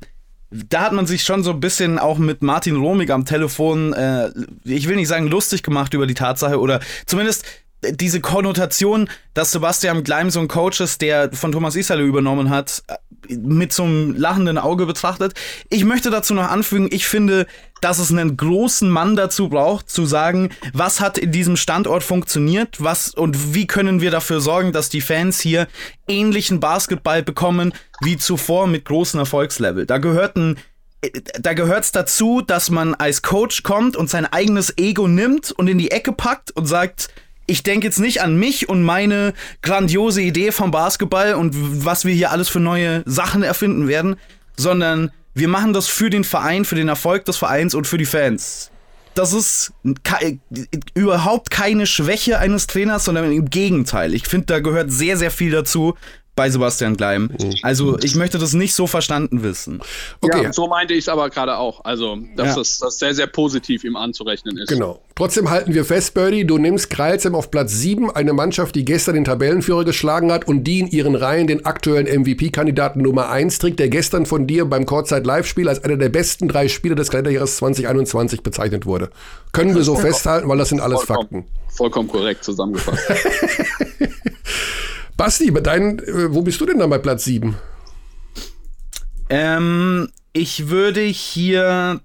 da hat man sich schon so ein bisschen auch mit Martin Romig am Telefon, äh, ich will nicht sagen lustig gemacht über die Tatsache oder zumindest diese Konnotation, dass Sebastian Gleim so ein Coach ist, der von Thomas Isale übernommen hat, mit so einem lachenden Auge betrachtet. Ich möchte dazu noch anfügen, ich finde, dass es einen großen Mann dazu braucht, zu sagen, was hat in diesem Standort funktioniert, was und wie können wir dafür sorgen, dass die Fans hier ähnlichen Basketball bekommen wie zuvor mit großem Erfolgslevel. Da gehörten da gehört es dazu, dass man als Coach kommt und sein eigenes Ego nimmt und in die Ecke packt und sagt, ich denke jetzt nicht an mich und meine grandiose Idee vom Basketball und was wir hier alles für neue Sachen erfinden werden, sondern wir machen das für den Verein, für den Erfolg des Vereins und für die Fans. Das ist ke überhaupt keine Schwäche eines Trainers, sondern im Gegenteil. Ich finde, da gehört sehr, sehr viel dazu, bei Sebastian Gleim. Mhm. Also ich möchte das nicht so verstanden wissen. Okay. Ja, so meinte ich es aber gerade auch. Also, dass ja. das, das, sehr, sehr positiv ihm anzurechnen ist. Genau. Trotzdem halten wir fest, Birdie, du nimmst Kreilsheim auf Platz 7, eine Mannschaft, die gestern den Tabellenführer geschlagen hat und die in ihren Reihen den aktuellen MVP-Kandidaten Nummer 1 trägt, der gestern von dir beim Kurzzeit-Live-Spiel als einer der besten drei Spieler des Kalenderjahres 2021 bezeichnet wurde. Können wir so festhalten, weil das sind alles vollkommen, Fakten. Vollkommen korrekt zusammengefasst. Basti, bei deinen, äh, wo bist du denn dann bei Platz 7? Ähm, ich würde hier.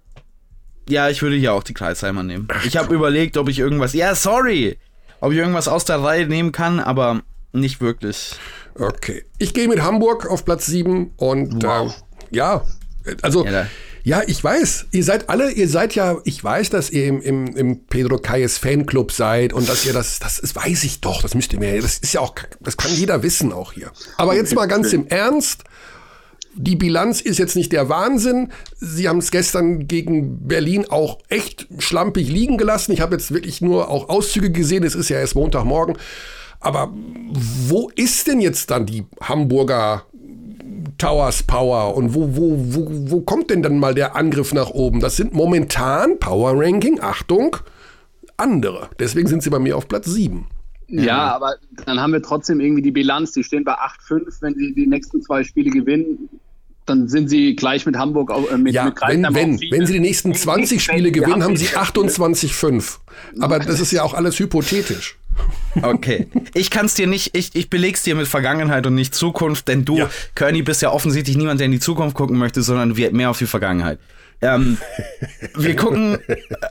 Ja, ich würde hier auch die Kreisheimer nehmen. Ich habe überlegt, ob ich irgendwas. Ja, sorry! Ob ich irgendwas aus der Reihe nehmen kann, aber nicht wirklich. Okay. Ich gehe mit Hamburg auf Platz 7 und wow. äh, ja, also. Ja, ja, ich weiß. Ihr seid alle, ihr seid ja, ich weiß, dass ihr im, im, im Pedro Kayes Fanclub seid und dass ihr das, das ist, weiß ich doch, das müsst ihr mir, das ist ja auch, das kann jeder wissen auch hier. Aber jetzt mal ganz im Ernst. Die Bilanz ist jetzt nicht der Wahnsinn. Sie haben es gestern gegen Berlin auch echt schlampig liegen gelassen. Ich habe jetzt wirklich nur auch Auszüge gesehen. Es ist ja erst Montagmorgen. Aber wo ist denn jetzt dann die Hamburger Towers Power und wo, wo, wo, wo kommt denn dann mal der Angriff nach oben? Das sind momentan Power Ranking, Achtung, andere. Deswegen sind sie bei mir auf Platz 7. Ja, ja, aber dann haben wir trotzdem irgendwie die Bilanz, die stehen bei 8-5, wenn sie die nächsten zwei Spiele gewinnen, dann sind sie gleich mit Hamburg äh, mit, ja, mit wenn, wenn, wenn sie die nächsten 20 Spiele gewinnen, haben sie 28-5. Aber das ist ja auch alles hypothetisch. Okay. Ich kann es dir nicht, ich, ich beleg's dir mit Vergangenheit und nicht Zukunft, denn du, ja. Kearney, bist ja offensichtlich niemand, der in die Zukunft gucken möchte, sondern mehr auf die Vergangenheit. Ähm, wir gucken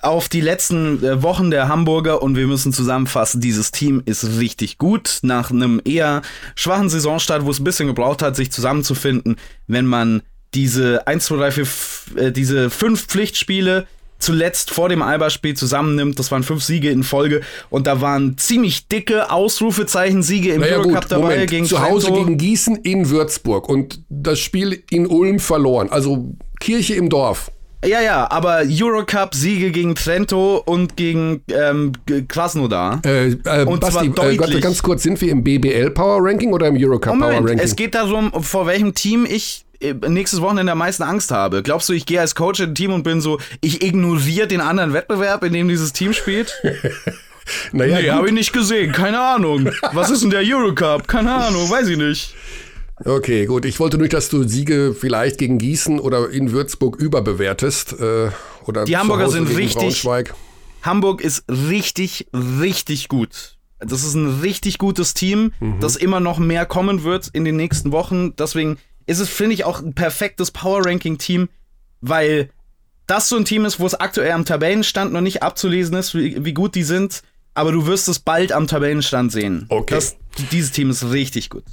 auf die letzten äh, Wochen der Hamburger und wir müssen zusammenfassen, dieses Team ist richtig gut. Nach einem eher schwachen Saisonstart, wo es ein bisschen gebraucht hat, sich zusammenzufinden, wenn man diese 1, 2, 3, 4, diese fünf Pflichtspiele zuletzt vor dem Alba-Spiel zusammennimmt. Das waren fünf Siege in Folge und da waren ziemlich dicke Ausrufezeichen-Siege im naja, Eurocup dabei Moment. gegen Zu Hause Trento. gegen Gießen in Würzburg und das Spiel in Ulm verloren. Also Kirche im Dorf. Ja, ja, aber Eurocup-Siege gegen Trento und gegen ähm, Krasnodar. Äh, äh, und Basti, zwar deutlich. Äh, ganz kurz, sind wir im BBL Power Ranking oder im Eurocup Power Ranking? Es geht darum, vor welchem Team ich äh, nächstes Wochenende am meisten Angst habe. Glaubst du, ich gehe als Coach in ein Team und bin so, ich ignoriere den anderen Wettbewerb, in dem dieses Team spielt? naja, nee, habe ich nicht gesehen. Keine Ahnung. Was ist denn der Eurocup? Keine Ahnung, weiß ich nicht. Okay, gut. Ich wollte nur, dass du Siege vielleicht gegen Gießen oder in Würzburg überbewertest. Äh, oder Die Hamburger sind richtig. Hamburg ist richtig, richtig gut. Das ist ein richtig gutes Team, mhm. das immer noch mehr kommen wird in den nächsten Wochen. Deswegen ist es, finde ich, auch ein perfektes Power-Ranking-Team, weil das so ein Team ist, wo es aktuell am Tabellenstand noch nicht abzulesen ist, wie, wie gut die sind. Aber du wirst es bald am Tabellenstand sehen. Okay. Das, dieses Team ist richtig gut.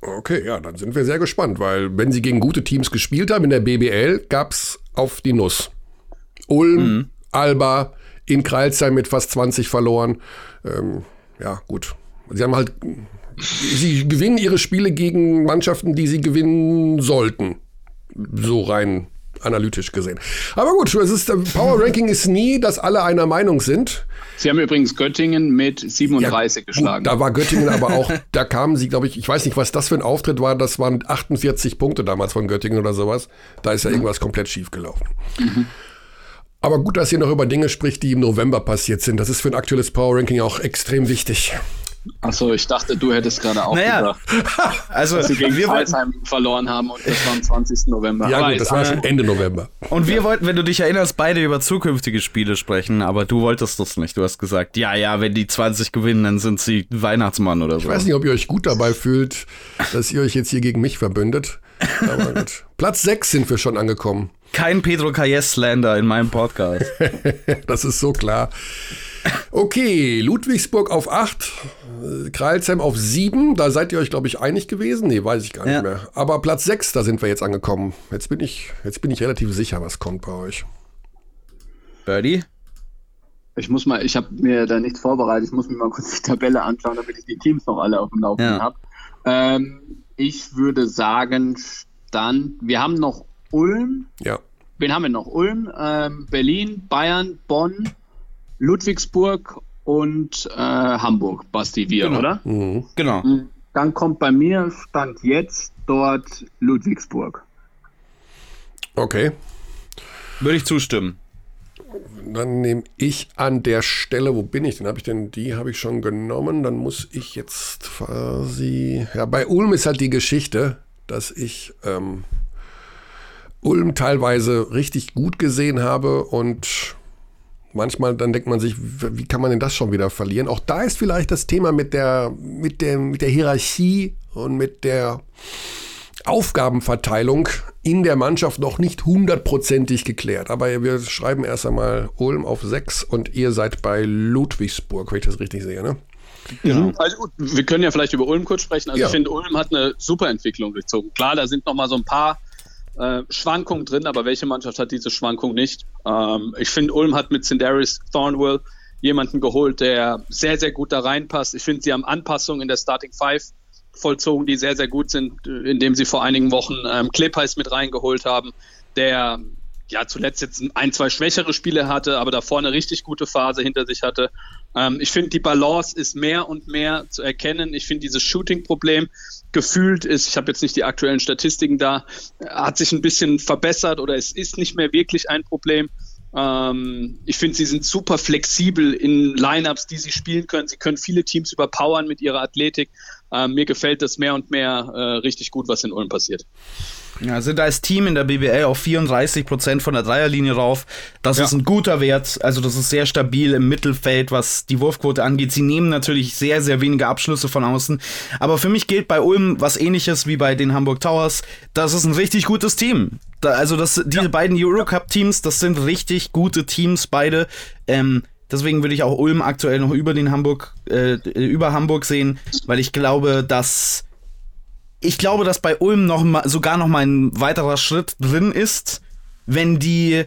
Okay, ja, dann sind wir sehr gespannt, weil wenn sie gegen gute Teams gespielt haben in der BBL, gab es auf die Nuss. Ulm, mhm. Alba, in Kreilsheim mit fast 20 verloren. Ähm, ja, gut. Sie haben halt, sie gewinnen ihre Spiele gegen Mannschaften, die sie gewinnen sollten. So rein analytisch gesehen. Aber gut, es ist, Power Ranking ist nie, dass alle einer Meinung sind. Sie haben übrigens Göttingen mit 37 ja, geschlagen. Gut, da war Göttingen aber auch, da kamen sie, glaube ich, ich weiß nicht, was das für ein Auftritt war, das waren 48 Punkte damals von Göttingen oder sowas. Da ist ja irgendwas komplett schief gelaufen. Mhm. Aber gut, dass ihr noch über Dinge spricht, die im November passiert sind. Das ist für ein aktuelles Power Ranking auch extrem wichtig. Achso, ich dachte, du hättest gerade auch naja. gesagt, also, dass sie gegen Pforzheim verloren haben und das war am 20. November. Ja, gut, das war schon Ende November. Und wir wollten, wenn du dich erinnerst, beide über zukünftige Spiele sprechen, aber du wolltest das nicht. Du hast gesagt, ja, ja, wenn die 20 gewinnen, dann sind sie Weihnachtsmann oder so. Ich weiß nicht, ob ihr euch gut dabei fühlt, dass ihr euch jetzt hier gegen mich verbündet. Aber gut. Platz 6 sind wir schon angekommen. Kein Pedro Calles-Slander in meinem Podcast. das ist so klar. Okay, Ludwigsburg auf 8, Kreilsheim auf 7. Da seid ihr euch, glaube ich, einig gewesen. Nee, weiß ich gar nicht mehr. Aber Platz 6, da sind wir jetzt angekommen. Jetzt bin ich, jetzt bin ich relativ sicher, was kommt bei euch. Birdie? Ich muss mal, ich habe mir da nichts vorbereitet. Ich muss mir mal kurz die Tabelle anschauen, damit ich die Teams noch alle auf dem Laufenden ja. habe. Ähm, ich würde sagen, dann, wir haben noch Ulm. Ja. Wen haben wir noch? Ulm, ähm, Berlin, Bayern, Bonn, Ludwigsburg und äh, Hamburg, Basti, wir, genau. oder? Mhm. Genau. Mhm. Dann kommt bei mir, stand jetzt dort Ludwigsburg. Okay. Würde ich zustimmen. Dann nehme ich an der Stelle, wo bin ich denn? Habe ich denn, die habe ich schon genommen. Dann muss ich jetzt quasi. Ja, bei Ulm ist halt die Geschichte, dass ich ähm, Ulm teilweise richtig gut gesehen habe und manchmal dann denkt man sich, wie kann man denn das schon wieder verlieren? Auch da ist vielleicht das Thema mit der, mit der, mit der Hierarchie und mit der Aufgabenverteilung in der Mannschaft noch nicht hundertprozentig geklärt. Aber wir schreiben erst einmal Ulm auf 6 und ihr seid bei Ludwigsburg, wenn ich das richtig sehe, ne? Genau. Also, wir können ja vielleicht über Ulm kurz sprechen. Also ja. ich finde, Ulm hat eine super Entwicklung durchzogen. Klar, da sind noch mal so ein paar äh, Schwankungen drin, aber welche Mannschaft hat diese Schwankung nicht? Ähm, ich finde, Ulm hat mit Cinderis Thornwell jemanden geholt, der sehr, sehr gut da reinpasst. Ich finde, sie haben Anpassungen in der Starting Five vollzogen, die sehr, sehr gut sind, indem sie vor einigen Wochen ähm, Klepeis mit reingeholt haben, der ja zuletzt jetzt ein, zwei schwächere Spiele hatte, aber davor eine richtig gute Phase hinter sich hatte. Ähm, ich finde, die Balance ist mehr und mehr zu erkennen. Ich finde, dieses Shooting-Problem gefühlt ist, ich habe jetzt nicht die aktuellen Statistiken da, hat sich ein bisschen verbessert oder es ist nicht mehr wirklich ein Problem. Ähm, ich finde, sie sind super flexibel in Lineups, die sie spielen können. Sie können viele Teams überpowern mit ihrer Athletik. äh, mir gefällt das mehr und mehr äh, richtig gut, was in Ulm passiert. Ja, sind als Team in der BBL auf 34% von der Dreierlinie rauf. Das ja. ist ein guter Wert. Also, das ist sehr stabil im Mittelfeld, was die Wurfquote angeht. Sie nehmen natürlich sehr, sehr wenige Abschlüsse von außen. Aber für mich gilt bei Ulm was ähnliches wie bei den Hamburg Towers. Das ist ein richtig gutes Team. Da, also, das, diese ja. beiden Eurocup-Teams, das sind richtig gute Teams, beide. Ähm, Deswegen würde ich auch Ulm aktuell noch über den Hamburg, äh, über Hamburg sehen, weil ich glaube, dass ich glaube, dass bei Ulm noch mal, sogar noch mal ein weiterer Schritt drin ist, wenn die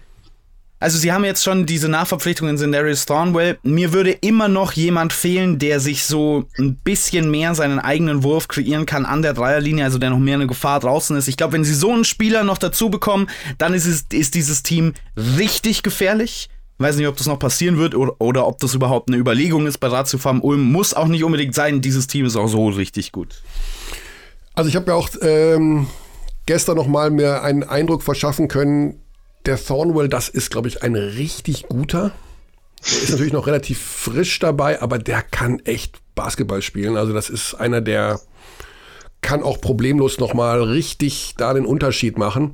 also sie haben jetzt schon diese Nachverpflichtungen in Darius Thornwell. Mir würde immer noch jemand fehlen, der sich so ein bisschen mehr seinen eigenen Wurf kreieren kann an der Dreierlinie, also der noch mehr eine Gefahr draußen ist. Ich glaube, wenn sie so einen Spieler noch dazu bekommen, dann ist, es, ist dieses Team richtig gefährlich. Weiß nicht, ob das noch passieren wird oder, oder ob das überhaupt eine Überlegung ist bei Ratio Farm Ulm. Muss auch nicht unbedingt sein. Dieses Team ist auch so richtig gut. Also ich habe ja auch ähm, gestern noch mal mir einen Eindruck verschaffen können. Der Thornwell, das ist, glaube ich, ein richtig guter. Der ist natürlich noch relativ frisch dabei, aber der kann echt Basketball spielen. Also das ist einer, der kann auch problemlos noch mal richtig da den Unterschied machen.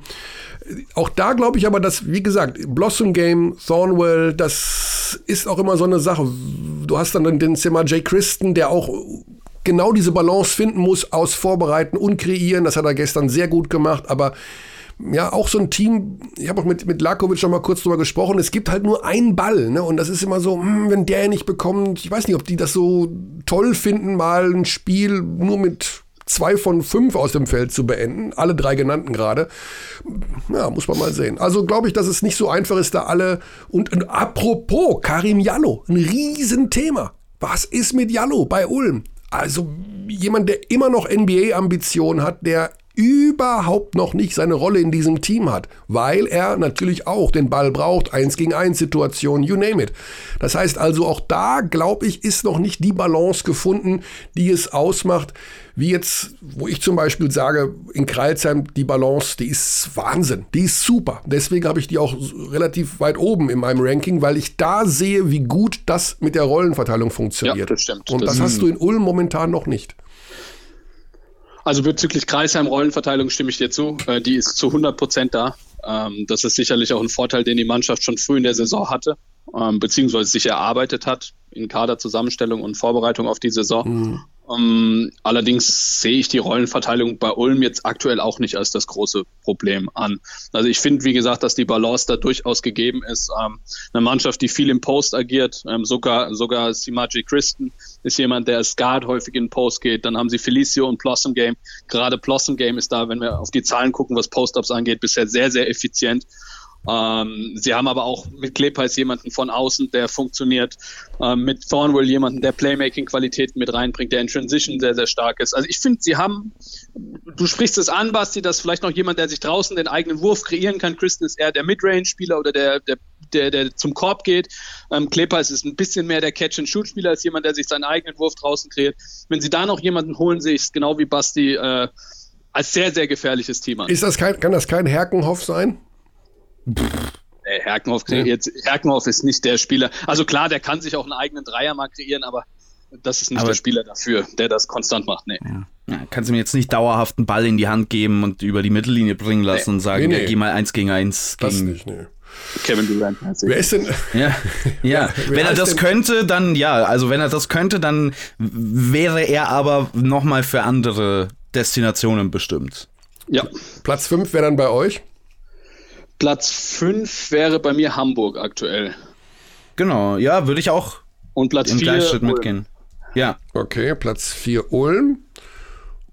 Auch da glaube ich aber, dass, wie gesagt, Blossom Game, Thornwell, das ist auch immer so eine Sache. Du hast dann den Zimmer Jay Christen, der auch genau diese Balance finden muss aus Vorbereiten und Kreieren. Das hat er gestern sehr gut gemacht, aber ja, auch so ein Team, ich habe auch mit, mit Lakovic schon mal kurz drüber gesprochen, es gibt halt nur einen Ball, ne? Und das ist immer so, hm, wenn der nicht bekommt, ich weiß nicht, ob die das so toll finden, mal ein Spiel nur mit zwei von fünf aus dem Feld zu beenden, alle drei genannten gerade. Ja, muss man mal sehen. Also glaube ich, dass es nicht so einfach ist, da alle. Und, und apropos, Karim Jallo, ein Riesenthema. Was ist mit Jallo bei Ulm? Also jemand, der immer noch NBA-Ambitionen hat, der überhaupt noch nicht seine Rolle in diesem Team hat, weil er natürlich auch den Ball braucht, eins gegen eins Situation, you name it. Das heißt also auch da, glaube ich, ist noch nicht die Balance gefunden, die es ausmacht, wie jetzt, wo ich zum Beispiel sage, in Kreilsheim die Balance, die ist Wahnsinn, die ist super. Deswegen habe ich die auch relativ weit oben in meinem Ranking, weil ich da sehe, wie gut das mit der Rollenverteilung funktioniert. Ja, das stimmt. Und das, das hast du in Ulm momentan noch nicht. Also bezüglich Kreisheim-Rollenverteilung stimme ich dir zu. Äh, die ist zu 100 Prozent da. Ähm, das ist sicherlich auch ein Vorteil, den die Mannschaft schon früh in der Saison hatte, ähm, beziehungsweise sich erarbeitet hat in Kaderzusammenstellung und Vorbereitung auf die Saison. Mhm. Um, ähm, allerdings sehe ich die Rollenverteilung bei Ulm jetzt aktuell auch nicht als das große Problem an. Also ich finde, wie gesagt, dass die Balance da durchaus gegeben ist. Ähm, eine Mannschaft, die viel im Post agiert, ähm, sogar, sogar Simaji Christen ist jemand, der als Guard häufig in Post geht. Dann haben sie Felicio und Blossom Game. Gerade Blossom Game ist da, wenn wir auf die Zahlen gucken, was Post-Ups angeht, bisher sehr, sehr effizient. Ähm, sie haben aber auch mit Klepeis jemanden von außen, der funktioniert, ähm, mit Thornwell jemanden, der Playmaking-Qualitäten mit reinbringt, der in Transition sehr, sehr stark ist. Also ich finde, sie haben, du sprichst es an, Basti, dass vielleicht noch jemand, der sich draußen den eigenen Wurf kreieren kann. Christen ist eher der Midrange-Spieler oder der, der der, der zum Korb geht. Ähm, Klepeis ist ein bisschen mehr der Catch-and-Shoot-Spieler als jemand, der sich seinen eigenen Wurf draußen kreiert. Wenn sie da noch jemanden holen, sehe ich es genau wie Basti äh, als sehr, sehr gefährliches Team an. Ist das kein, kann das kein Herkenhoff sein? Nee, Herkenhoff, kreiert, ja. Herkenhoff ist nicht der Spieler. Also klar, der kann sich auch einen eigenen Dreier mal kreieren, aber das ist nicht aber der Spieler dafür, der das konstant macht. Nee. Ja. Ja, kannst du mir jetzt nicht dauerhaft einen Ball in die Hand geben und über die Mittellinie bringen lassen nee. und sagen, nee, nee. Ja, geh mal eins gegen eins. Das gegen nicht, nee. Kevin Durant. Wer ist denn? Ja, ja. wenn er das könnte, dann ja. Also wenn er das könnte, dann wäre er aber nochmal für andere Destinationen bestimmt. Ja. Platz 5 wäre dann bei euch? Platz 5 wäre bei mir Hamburg aktuell. Genau, ja, würde ich auch Und Platz im Gleichschritt mitgehen. Ja. Okay, Platz 4 Ulm.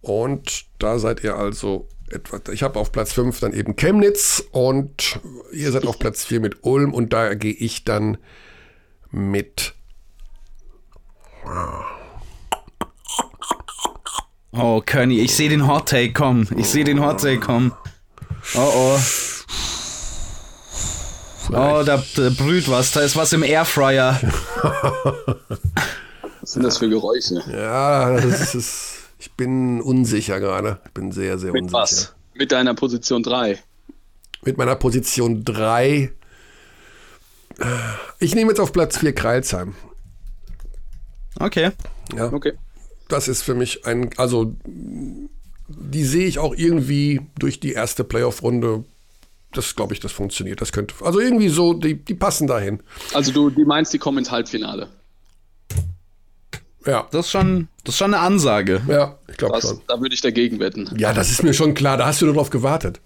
Und da seid ihr also etwa. Ich habe auf Platz 5 dann eben Chemnitz und ihr seid auf Platz 4 mit Ulm und da gehe ich dann mit. Oh, Körny, ich sehe den Hot Take kommen. Ich sehe den Hot Take kommen. Oh oh. Oh, da, da brüht was. Da ist was im Airfryer. was sind das für Geräusche? Ja, das ist, ich bin unsicher gerade. Ich bin sehr, sehr Mit unsicher. Was? Mit deiner Position 3. Mit meiner Position 3. Ich nehme jetzt auf Platz 4 Kreilsheim. Okay. Ja. Okay. das ist für mich ein, also die sehe ich auch irgendwie durch die erste Playoff-Runde. Das glaube ich, das funktioniert. Das könnte, also irgendwie so, die, die passen dahin. Also du die meinst, die kommen ins Halbfinale. Ja. Das ist schon, das ist schon eine Ansage. Ja, ich glaube schon. Da würde ich dagegen wetten. Ja, das ist mir schon klar. Da hast du nur drauf gewartet.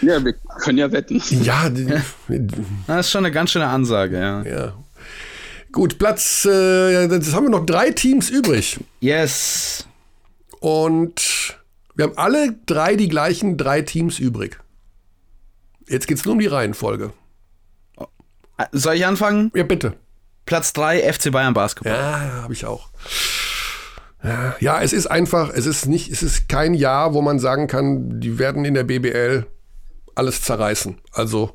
Ja, wir können ja wetten. Ja, die, das ist schon eine ganz schöne Ansage, ja. Ja. Gut, Platz, äh, jetzt haben wir noch drei Teams übrig. Yes. Und wir haben alle drei die gleichen drei Teams übrig. Jetzt geht es nur um die Reihenfolge. Soll ich anfangen? Ja, bitte. Platz 3 FC Bayern Basketball. Ja, habe ich auch. Ja, ja, es ist einfach, es ist nicht, es ist kein Jahr, wo man sagen kann, die werden in der BBL alles zerreißen. Also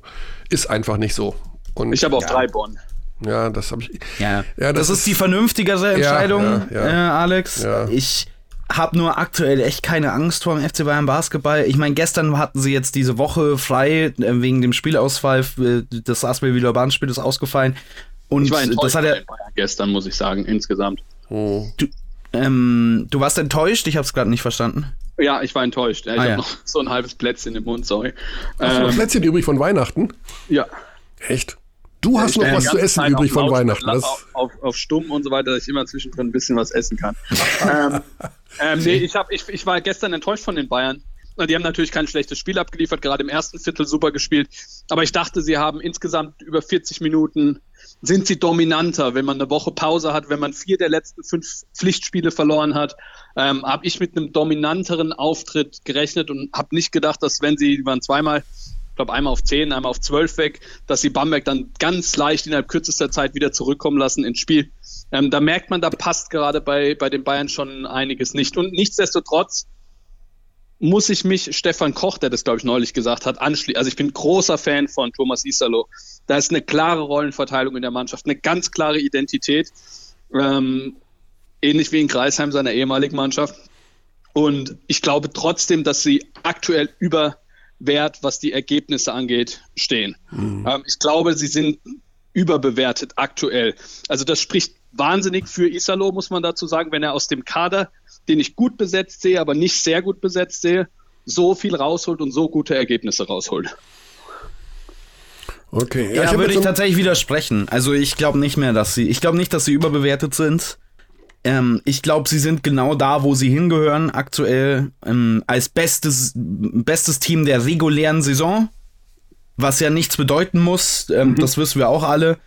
ist einfach nicht so. Und, ich habe auch ja. drei Bonn. Ja, das habe ich. Ja, ja das, das ist, ist die vernünftigere Entscheidung, ja, äh, Alex. Ich habe nur aktuell echt keine Angst vor dem FC Bayern Basketball. Ich meine, gestern hatten sie jetzt diese Woche frei äh, wegen dem Spielausfall. Äh, das Asbel Villabahn-Spiel ist ausgefallen. Und ich war das hat er gestern, muss ich sagen, insgesamt. Oh. Du, ähm, du warst enttäuscht? Ich habe es gerade nicht verstanden. Ja, ich war enttäuscht. Ich ah, habe ja. noch so ein halbes Plätzchen im Mund, sorry. Hast ähm, du noch Plätzchen übrig von Weihnachten? Ja. Echt? Du hast noch was zu essen Zeit übrig von Weihnachten. Auf, auf, auf, Stumm und so weiter, dass ich immer zwischendrin ein bisschen was essen kann. ähm, ähm, nee, ich, hab, ich, ich war gestern enttäuscht von den Bayern. Die haben natürlich kein schlechtes Spiel abgeliefert, gerade im ersten Viertel super gespielt. Aber ich dachte, sie haben insgesamt über 40 Minuten sind sie dominanter. Wenn man eine Woche Pause hat, wenn man vier der letzten fünf Pflichtspiele verloren hat, ähm, habe ich mit einem dominanteren Auftritt gerechnet und habe nicht gedacht, dass wenn sie, die waren zweimal, ich glaube einmal auf zehn, einmal auf zwölf weg, dass sie Bamberg dann ganz leicht innerhalb kürzester Zeit wieder zurückkommen lassen ins Spiel. Ähm, da merkt man, da passt gerade bei, bei den Bayern schon einiges nicht. Und nichtsdestotrotz muss ich mich Stefan Koch, der das, glaube ich, neulich gesagt hat, anschließen. Also ich bin großer Fan von Thomas Isalo. Da ist eine klare Rollenverteilung in der Mannschaft, eine ganz klare Identität. Ähm, ähnlich wie in Kreisheim seiner ehemaligen Mannschaft. Und ich glaube trotzdem, dass sie aktuell über Wert, was die Ergebnisse angeht, stehen. Mhm. Ähm, ich glaube, sie sind überbewertet aktuell. Also das spricht wahnsinnig für Isalo, muss man dazu sagen, wenn er aus dem Kader den ich gut besetzt sehe, aber nicht sehr gut besetzt sehe, so viel rausholt und so gute Ergebnisse rausholt. Okay, ja, ja würde ich tatsächlich widersprechen. Also ich glaube nicht mehr, dass sie, ich glaube nicht, dass sie überbewertet sind. Ähm, ich glaube, sie sind genau da, wo sie hingehören, aktuell ähm, als bestes, bestes Team der regulären Saison. Was ja nichts bedeuten muss, ähm, mhm. das wissen wir auch alle.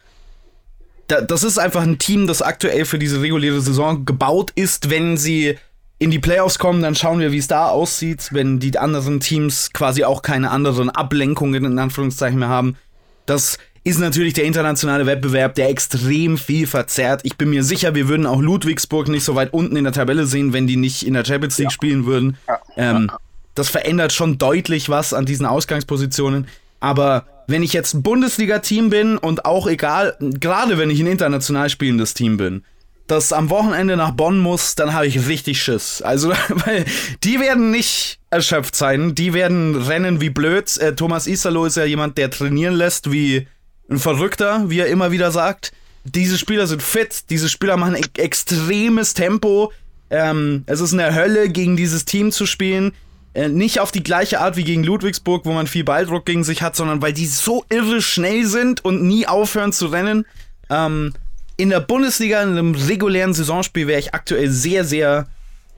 Da, das ist einfach ein Team, das aktuell für diese reguläre Saison gebaut ist, wenn sie in die Playoffs kommen, dann schauen wir, wie es da aussieht, wenn die anderen Teams quasi auch keine anderen Ablenkungen in Anführungszeichen mehr haben. Das ist natürlich der internationale Wettbewerb, der extrem viel verzerrt. Ich bin mir sicher, wir würden auch Ludwigsburg nicht so weit unten in der Tabelle sehen, wenn die nicht in der Champions League ja. spielen würden. Ja. Ähm, das verändert schon deutlich was an diesen Ausgangspositionen. Aber wenn ich jetzt ein Bundesliga-Team bin und auch egal, gerade wenn ich ein international spielendes Team bin, das am Wochenende nach Bonn muss, dann habe ich richtig Schiss. Also, weil die werden nicht erschöpft sein, die werden rennen wie blöd. Äh, Thomas Isalo ist ja jemand, der trainieren lässt wie ein Verrückter, wie er immer wieder sagt. Diese Spieler sind fit, diese Spieler machen e extremes Tempo. Ähm, es ist eine Hölle, gegen dieses Team zu spielen. Äh, nicht auf die gleiche Art wie gegen Ludwigsburg, wo man viel Balldruck gegen sich hat, sondern weil die so irre schnell sind und nie aufhören zu rennen. Ähm, in der Bundesliga, in einem regulären Saisonspiel, wäre ich aktuell sehr, sehr,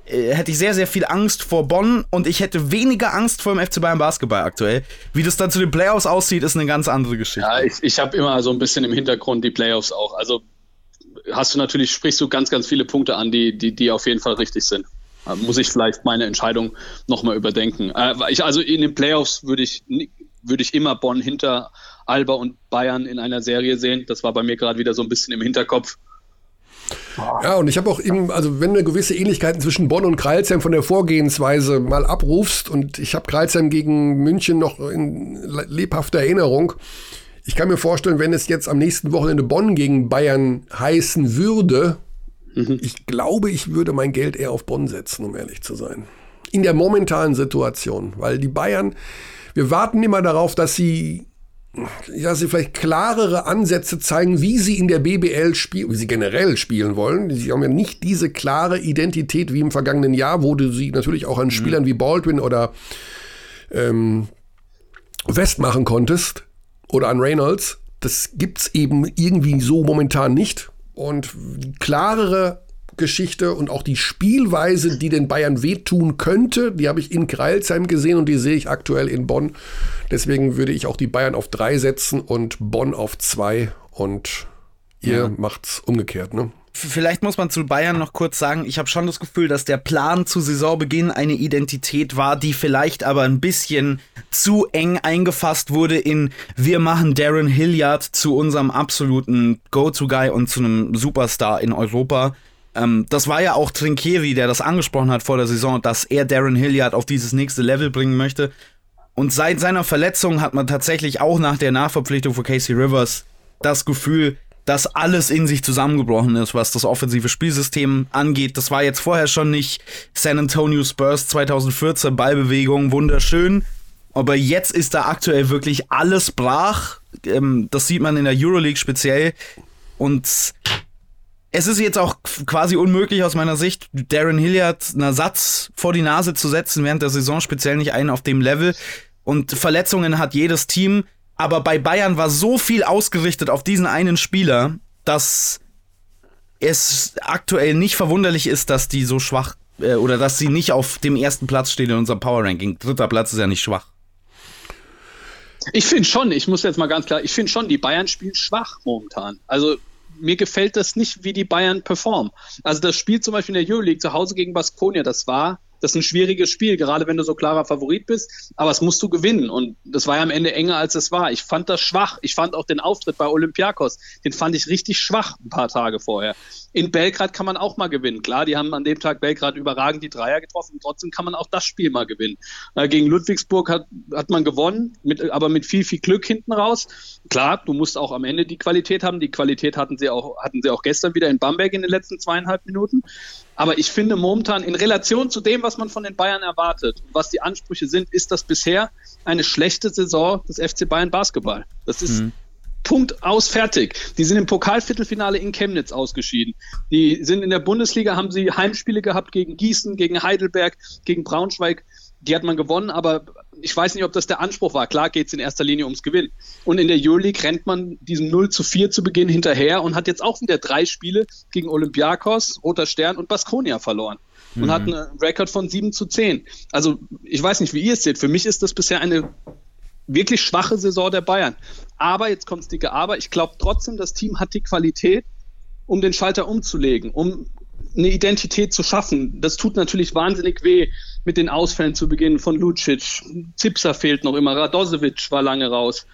hätte ich sehr, sehr viel Angst vor Bonn und ich hätte weniger Angst vor dem FC Bayern Basketball aktuell. Wie das dann zu den Playoffs aussieht, ist eine ganz andere Geschichte. Ja, ich, ich habe immer so ein bisschen im Hintergrund die Playoffs auch. Also hast du natürlich, sprichst du ganz, ganz viele Punkte an, die, die, die auf jeden Fall richtig sind. Äh, muss ich vielleicht meine Entscheidung nochmal überdenken. Äh, also in den Playoffs würde ich, würde ich immer Bonn hinter Alba und Bayern in einer Serie sehen. Das war bei mir gerade wieder so ein bisschen im Hinterkopf. Ja, und ich habe auch eben, also wenn du gewisse Ähnlichkeiten zwischen Bonn und Kreilsheim von der Vorgehensweise mal abrufst und ich habe Kreilsheim gegen München noch in lebhafter Erinnerung. Ich kann mir vorstellen, wenn es jetzt am nächsten Wochenende Bonn gegen Bayern heißen würde, mhm. ich glaube, ich würde mein Geld eher auf Bonn setzen, um ehrlich zu sein. In der momentanen Situation, weil die Bayern, wir warten immer darauf, dass sie ja, sie vielleicht klarere Ansätze zeigen, wie sie in der BBL spielen, wie sie generell spielen wollen. Sie haben ja nicht diese klare Identität wie im vergangenen Jahr, wo du sie natürlich auch an mhm. Spielern wie Baldwin oder ähm, West machen konntest oder an Reynolds. Das gibt's eben irgendwie so momentan nicht. Und klarere Geschichte und auch die Spielweise, die den Bayern wehtun könnte, die habe ich in Kreilsheim gesehen und die sehe ich aktuell in Bonn. Deswegen würde ich auch die Bayern auf drei setzen und Bonn auf zwei und ihr ja. macht's umgekehrt, ne? Vielleicht muss man zu Bayern noch kurz sagen, ich habe schon das Gefühl, dass der Plan zu Saisonbeginn eine Identität war, die vielleicht aber ein bisschen zu eng eingefasst wurde in wir machen Darren Hilliard zu unserem absoluten Go-To-Guy und zu einem Superstar in Europa. Ähm, das war ja auch Trinkieri, der das angesprochen hat vor der Saison, dass er Darren Hilliard auf dieses nächste Level bringen möchte. Und seit seiner Verletzung hat man tatsächlich auch nach der Nachverpflichtung von Casey Rivers das Gefühl, dass alles in sich zusammengebrochen ist, was das offensive Spielsystem angeht. Das war jetzt vorher schon nicht San Antonio Spurs 2014 Ballbewegung wunderschön, aber jetzt ist da aktuell wirklich alles brach. Ähm, das sieht man in der Euroleague speziell und es ist jetzt auch quasi unmöglich aus meiner Sicht, Darren Hilliard einen Ersatz vor die Nase zu setzen während der Saison, speziell nicht einen auf dem Level. Und Verletzungen hat jedes Team. Aber bei Bayern war so viel ausgerichtet auf diesen einen Spieler, dass es aktuell nicht verwunderlich ist, dass die so schwach äh, oder dass sie nicht auf dem ersten Platz stehen in unserem Power Ranking. Dritter Platz ist ja nicht schwach. Ich finde schon, ich muss jetzt mal ganz klar, ich finde schon, die Bayern spielen schwach momentan. Also mir gefällt das nicht, wie die Bayern performen. Also das Spiel zum Beispiel in der Euroleague zu Hause gegen Baskonia, das war das ist ein schwieriges Spiel, gerade wenn du so klarer Favorit bist. Aber es musst du gewinnen. Und das war ja am Ende enger, als es war. Ich fand das schwach. Ich fand auch den Auftritt bei Olympiakos, den fand ich richtig schwach ein paar Tage vorher. In Belgrad kann man auch mal gewinnen. Klar, die haben an dem Tag Belgrad überragend die Dreier getroffen. Trotzdem kann man auch das Spiel mal gewinnen. Äh, gegen Ludwigsburg hat, hat man gewonnen, mit, aber mit viel, viel Glück hinten raus. Klar, du musst auch am Ende die Qualität haben. Die Qualität hatten sie auch, hatten sie auch gestern wieder in Bamberg in den letzten zweieinhalb Minuten. Aber ich finde momentan in Relation zu dem, was man von den Bayern erwartet, was die Ansprüche sind, ist das bisher eine schlechte Saison des FC Bayern Basketball. Das ist mhm. Punkt aus, fertig. Die sind im Pokalviertelfinale in Chemnitz ausgeschieden. Die sind in der Bundesliga, haben sie Heimspiele gehabt gegen Gießen, gegen Heidelberg, gegen Braunschweig. Die hat man gewonnen, aber ich weiß nicht, ob das der Anspruch war. Klar geht es in erster Linie ums Gewinn. Und in der Euroleague rennt man diesem 0 zu 4 zu Beginn hinterher und hat jetzt auch wieder drei Spiele gegen Olympiakos, Roter Stern und Baskonia verloren. Und mhm. hat einen Rekord von 7 zu 10. Also ich weiß nicht, wie ihr es seht. Für mich ist das bisher eine wirklich schwache Saison der Bayern. Aber, jetzt kommt's dicke Aber, ich glaube trotzdem, das Team hat die Qualität, um den Schalter umzulegen, um eine Identität zu schaffen. Das tut natürlich wahnsinnig weh, mit den Ausfällen zu beginnen von Lucic. Zipser fehlt noch immer, Radosevic war lange raus.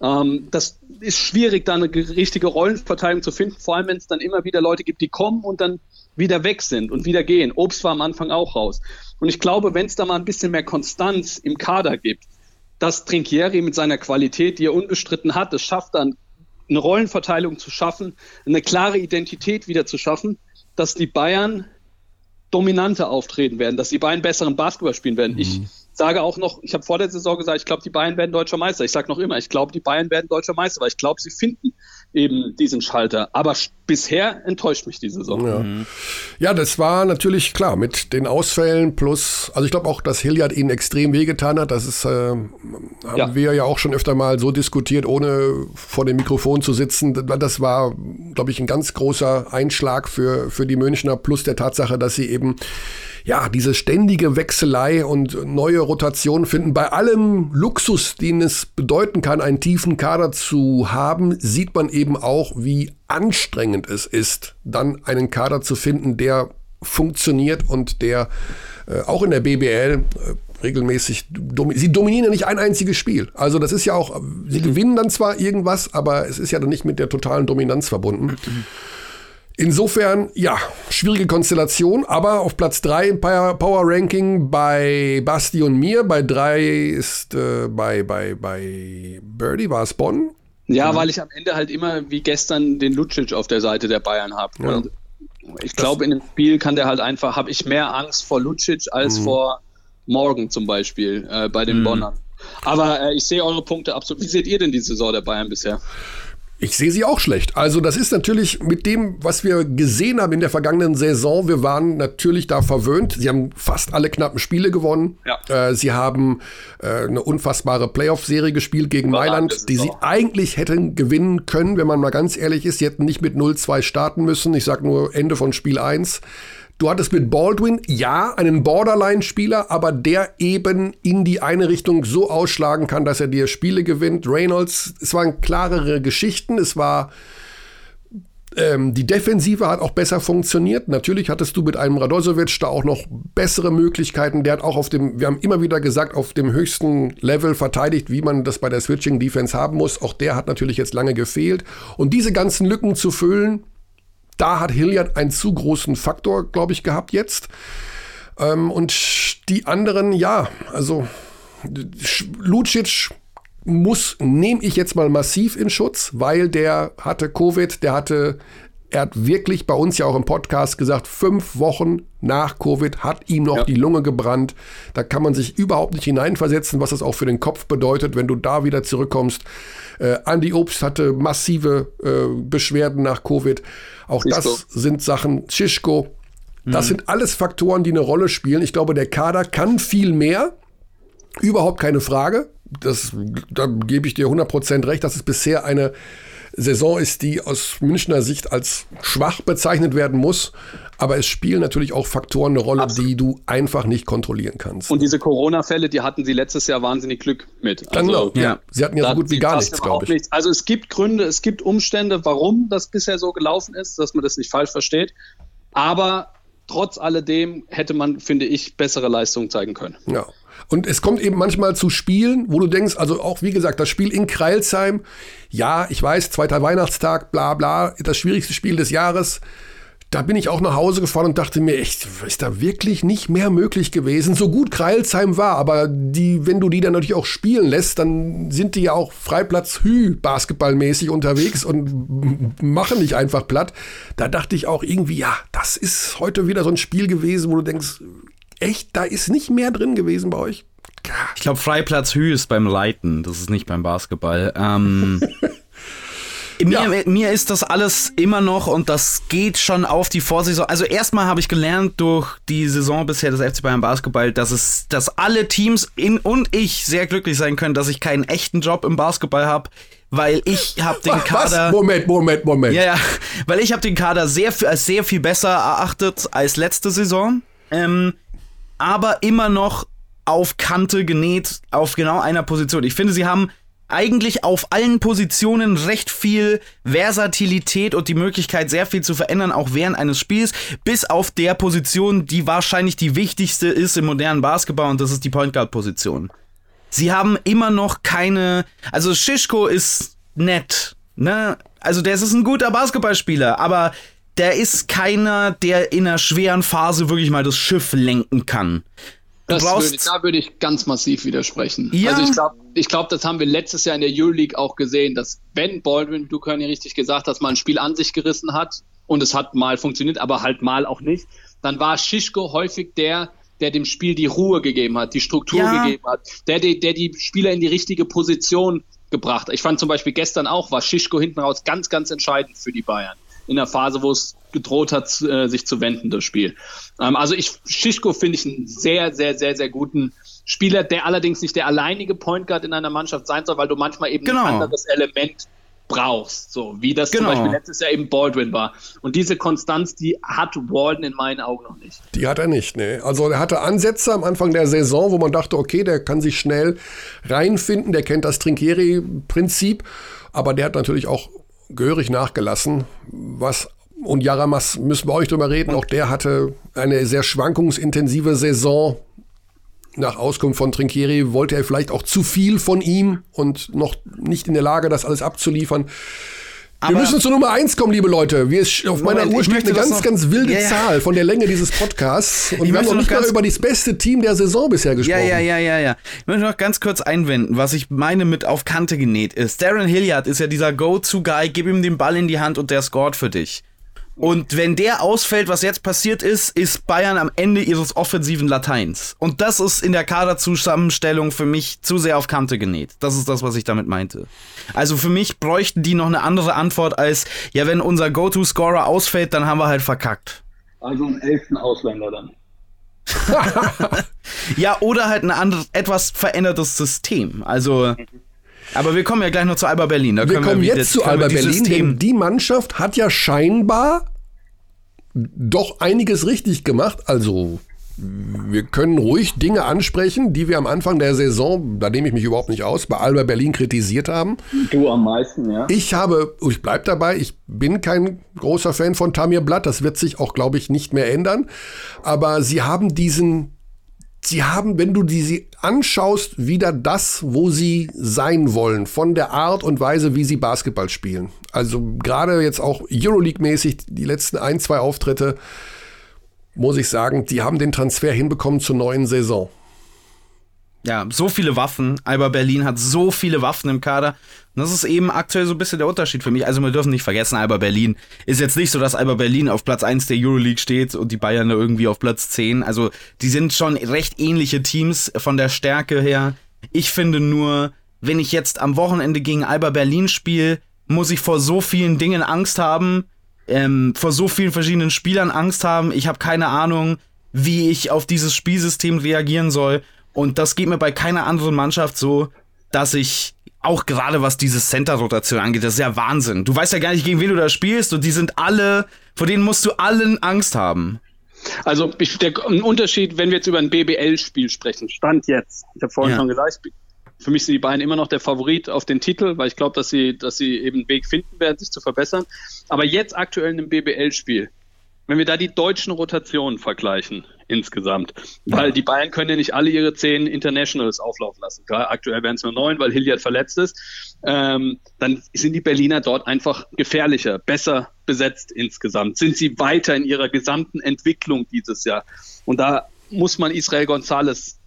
Ähm, das ist schwierig, da eine richtige Rollenverteilung zu finden, vor allem wenn es dann immer wieder Leute gibt, die kommen und dann wieder weg sind und wieder gehen. Obst war am Anfang auch raus. Und ich glaube, wenn es da mal ein bisschen mehr Konstanz im Kader gibt, dass Trinkieri mit seiner Qualität, die er unbestritten hat, es schafft dann eine Rollenverteilung zu schaffen, eine klare Identität wieder zu schaffen, dass die Bayern dominanter auftreten werden, dass die Bayern besseren Basketball spielen werden. Mhm. Ich sage auch noch, ich habe vor der Saison gesagt, ich glaube, die Bayern werden deutscher Meister. Ich sage noch immer, ich glaube, die Bayern werden deutscher Meister, weil ich glaube, sie finden eben diesen Schalter. Aber bisher enttäuscht mich die Saison. Ja. Mhm. ja, das war natürlich klar mit den Ausfällen plus, also ich glaube auch, dass Hilliard ihnen extrem wehgetan hat. Das ist, äh, haben ja. wir ja auch schon öfter mal so diskutiert, ohne vor dem Mikrofon zu sitzen. Das war, glaube ich, ein ganz großer Einschlag für, für die Münchner plus der Tatsache, dass sie eben ja, diese ständige Wechselei und neue Rotation finden. Bei allem Luxus, den es bedeuten kann, einen tiefen Kader zu haben, sieht man eben auch, wie anstrengend es ist, dann einen Kader zu finden, der funktioniert und der äh, auch in der BBL äh, regelmäßig, domi sie dominieren ja nicht ein einziges Spiel. Also das ist ja auch, sie gewinnen dann zwar irgendwas, aber es ist ja dann nicht mit der totalen Dominanz verbunden. Insofern, ja, schwierige Konstellation, aber auf Platz 3 im Power Ranking bei Basti und mir. Bei 3 ist äh, bei, bei, bei Birdie war es Bonn. Ja, weil ich am Ende halt immer wie gestern den Lucic auf der Seite der Bayern habe. Ja. ich glaube, in dem Spiel kann der halt einfach, habe ich mehr Angst vor Lucic als mhm. vor Morgan zum Beispiel äh, bei den mhm. Bonnern. Aber äh, ich sehe eure Punkte absolut. Wie seht ihr denn die Saison der Bayern bisher? Ich sehe sie auch schlecht. Also das ist natürlich mit dem, was wir gesehen haben in der vergangenen Saison. Wir waren natürlich da verwöhnt. Sie haben fast alle knappen Spiele gewonnen. Ja. Äh, sie haben äh, eine unfassbare Playoff-Serie gespielt gegen Mailand, die sie eigentlich hätten gewinnen können, wenn man mal ganz ehrlich ist. Sie hätten nicht mit 0-2 starten müssen. Ich sage nur Ende von Spiel 1. Du hattest mit Baldwin, ja, einen Borderline-Spieler, aber der eben in die eine Richtung so ausschlagen kann, dass er dir Spiele gewinnt. Reynolds, es waren klarere Geschichten, es war ähm, die Defensive hat auch besser funktioniert. Natürlich hattest du mit einem Radosovic da auch noch bessere Möglichkeiten. Der hat auch auf dem, wir haben immer wieder gesagt, auf dem höchsten Level verteidigt, wie man das bei der Switching Defense haben muss. Auch der hat natürlich jetzt lange gefehlt. Und diese ganzen Lücken zu füllen, da hat Hilliard einen zu großen Faktor, glaube ich, gehabt jetzt. Ähm, und die anderen, ja, also Lucic muss, nehme ich jetzt mal massiv in Schutz, weil der hatte Covid, der hatte, er hat wirklich bei uns ja auch im Podcast gesagt, fünf Wochen nach Covid hat ihm noch ja. die Lunge gebrannt. Da kann man sich überhaupt nicht hineinversetzen, was das auch für den Kopf bedeutet, wenn du da wieder zurückkommst. Äh, Andy Obst hatte massive äh, Beschwerden nach Covid. Auch Schischko. das sind Sachen, Schischko, das mhm. sind alles Faktoren, die eine Rolle spielen. Ich glaube, der Kader kann viel mehr. Überhaupt keine Frage. Das, da gebe ich dir 100% recht. Das ist bisher eine Saison ist, die aus Münchner Sicht als schwach bezeichnet werden muss. Aber es spielen natürlich auch Faktoren eine Rolle, Absolut. die du einfach nicht kontrollieren kannst. Und diese Corona-Fälle, die hatten sie letztes Jahr wahnsinnig Glück mit. Also, genau, ja. Sie hatten ja so gut wie gar nichts, glaube ich. Nichts. Also es gibt Gründe, es gibt Umstände, warum das bisher so gelaufen ist, dass man das nicht falsch versteht. Aber trotz alledem hätte man, finde ich, bessere Leistungen zeigen können. Ja. Und es kommt eben manchmal zu Spielen, wo du denkst, also auch wie gesagt, das Spiel in Kreilsheim, ja, ich weiß, zweiter Weihnachtstag, bla bla, das schwierigste Spiel des Jahres. Da bin ich auch nach Hause gefahren und dachte mir, echt, ist da wirklich nicht mehr möglich gewesen? So gut Kreilsheim war, aber die, wenn du die dann natürlich auch spielen lässt, dann sind die ja auch Freiplatz Hü basketballmäßig unterwegs und machen nicht einfach platt. Da dachte ich auch irgendwie, ja, das ist heute wieder so ein Spiel gewesen, wo du denkst, echt, da ist nicht mehr drin gewesen bei euch? Ich glaube, Freiplatz Hü ist beim Leiten, das ist nicht beim Basketball. Ähm, mir, ja. mir ist das alles immer noch und das geht schon auf die Vorsaison. Also erstmal habe ich gelernt durch die Saison bisher des FC Bayern Basketball, dass es, dass alle Teams in und ich sehr glücklich sein können, dass ich keinen echten Job im Basketball habe weil ich habe den Kader. Was? Moment, Moment, Moment. Ja, ja, weil ich habe den Kader sehr als sehr viel besser erachtet als letzte Saison. Ähm, aber immer noch auf Kante genäht, auf genau einer Position. Ich finde, sie haben eigentlich auf allen Positionen recht viel Versatilität und die Möglichkeit, sehr viel zu verändern, auch während eines Spiels, bis auf der Position, die wahrscheinlich die wichtigste ist im modernen Basketball und das ist die Point Guard Position. Sie haben immer noch keine, also Shishko ist nett, ne? Also der ist ein guter Basketballspieler, aber der ist keiner, der in einer schweren Phase wirklich mal das Schiff lenken kann. Das würde, da würde ich ganz massiv widersprechen. Ja. Also ich glaube, ich glaub, das haben wir letztes Jahr in der Euroleague auch gesehen, dass wenn Baldwin, du Körny richtig gesagt hast, mal ein Spiel an sich gerissen hat und es hat mal funktioniert, aber halt mal auch nicht, dann war Schischko häufig der, der dem Spiel die Ruhe gegeben hat, die Struktur ja. gegeben hat, der, der, der die Spieler in die richtige Position gebracht. Ich fand zum Beispiel gestern auch, war Schischko hinten raus ganz, ganz entscheidend für die Bayern in der Phase, wo es gedroht hat, äh, sich zu wenden, das Spiel. Ähm, also ich, Schischko finde ich einen sehr, sehr, sehr, sehr guten Spieler, der allerdings nicht der alleinige Point Guard in einer Mannschaft sein soll, weil du manchmal eben genau. ein anderes Element brauchst, so wie das genau. zum Beispiel letztes Jahr eben Baldwin war. Und diese Konstanz, die hat Walden in meinen Augen noch nicht. Die hat er nicht, ne. Also er hatte Ansätze am Anfang der Saison, wo man dachte, okay, der kann sich schnell reinfinden, der kennt das Trinkieri-Prinzip, aber der hat natürlich auch gehörig nachgelassen. Was und Jaramas müssen wir euch drüber reden. Auch der hatte eine sehr schwankungsintensive Saison. Nach Auskunft von Trinkieri wollte er vielleicht auch zu viel von ihm und noch nicht in der Lage, das alles abzuliefern. Aber wir müssen zur Nummer 1 kommen, liebe Leute. Wir, auf meiner Uhr steht eine ganz, noch, ganz wilde ja. Zahl von der Länge dieses Podcasts. Und ich wir haben noch nicht mal über das beste Team der Saison bisher gesprochen. Ja, ja, ja, ja, ja. Ich möchte noch ganz kurz einwenden, was ich meine mit auf Kante genäht ist. Darren Hilliard ist ja dieser Go-To-Guy, gib ihm den Ball in die Hand und der scored für dich. Und wenn der ausfällt, was jetzt passiert ist, ist Bayern am Ende ihres offensiven Lateins. Und das ist in der Kaderzusammenstellung für mich zu sehr auf Kante genäht. Das ist das, was ich damit meinte. Also für mich bräuchten die noch eine andere Antwort als, ja, wenn unser Go-To-Scorer ausfällt, dann haben wir halt verkackt. Also einen elften Ausländer dann. ja, oder halt ein anderes, etwas verändertes System. Also. Aber wir kommen ja gleich noch zu Alba Berlin. Da wir kommen wir jetzt zu Alba Berlin, denn die Mannschaft hat ja scheinbar doch einiges richtig gemacht. Also wir können ruhig Dinge ansprechen, die wir am Anfang der Saison, da nehme ich mich überhaupt nicht aus, bei Alba Berlin kritisiert haben. Du am meisten, ja. Ich habe, ich bleibe dabei, ich bin kein großer Fan von Tamir Blatt, das wird sich auch, glaube ich, nicht mehr ändern. Aber sie haben diesen, sie haben, wenn du die sie anschaust, wieder das, wo sie sein wollen, von der Art und Weise, wie sie Basketball spielen. Also gerade jetzt auch Euroleague-mäßig, die letzten ein, zwei Auftritte, muss ich sagen, die haben den Transfer hinbekommen zur neuen Saison. Ja, so viele Waffen. Alba Berlin hat so viele Waffen im Kader. Und das ist eben aktuell so ein bisschen der Unterschied für mich. Also wir dürfen nicht vergessen, Alba Berlin ist jetzt nicht so, dass Alba Berlin auf Platz 1 der Euroleague steht und die Bayern da irgendwie auf Platz 10. Also die sind schon recht ähnliche Teams von der Stärke her. Ich finde nur, wenn ich jetzt am Wochenende gegen Alba Berlin spiele, muss ich vor so vielen Dingen Angst haben, ähm, vor so vielen verschiedenen Spielern Angst haben. Ich habe keine Ahnung, wie ich auf dieses Spielsystem reagieren soll. Und das geht mir bei keiner anderen Mannschaft so, dass ich auch gerade was diese Center-Rotation angeht, das ist ja Wahnsinn. Du weißt ja gar nicht, gegen wen du da spielst und die sind alle, vor denen musst du allen Angst haben. Also der, ein Unterschied, wenn wir jetzt über ein BBL-Spiel sprechen, Stand jetzt. Ich habe vorhin ja. schon gesagt, für mich sind die beiden immer noch der Favorit auf den Titel, weil ich glaube, dass sie, dass sie eben einen Weg finden werden, sich zu verbessern. Aber jetzt aktuell in einem BBL-Spiel, wenn wir da die deutschen Rotationen vergleichen insgesamt, weil die Bayern können ja nicht alle ihre zehn Internationals auflaufen lassen. Klar, aktuell werden es nur neun, weil Hilliard verletzt ist. Ähm, dann sind die Berliner dort einfach gefährlicher, besser besetzt insgesamt. Sind sie weiter in ihrer gesamten Entwicklung dieses Jahr? Und da muss man Israel Gonzalez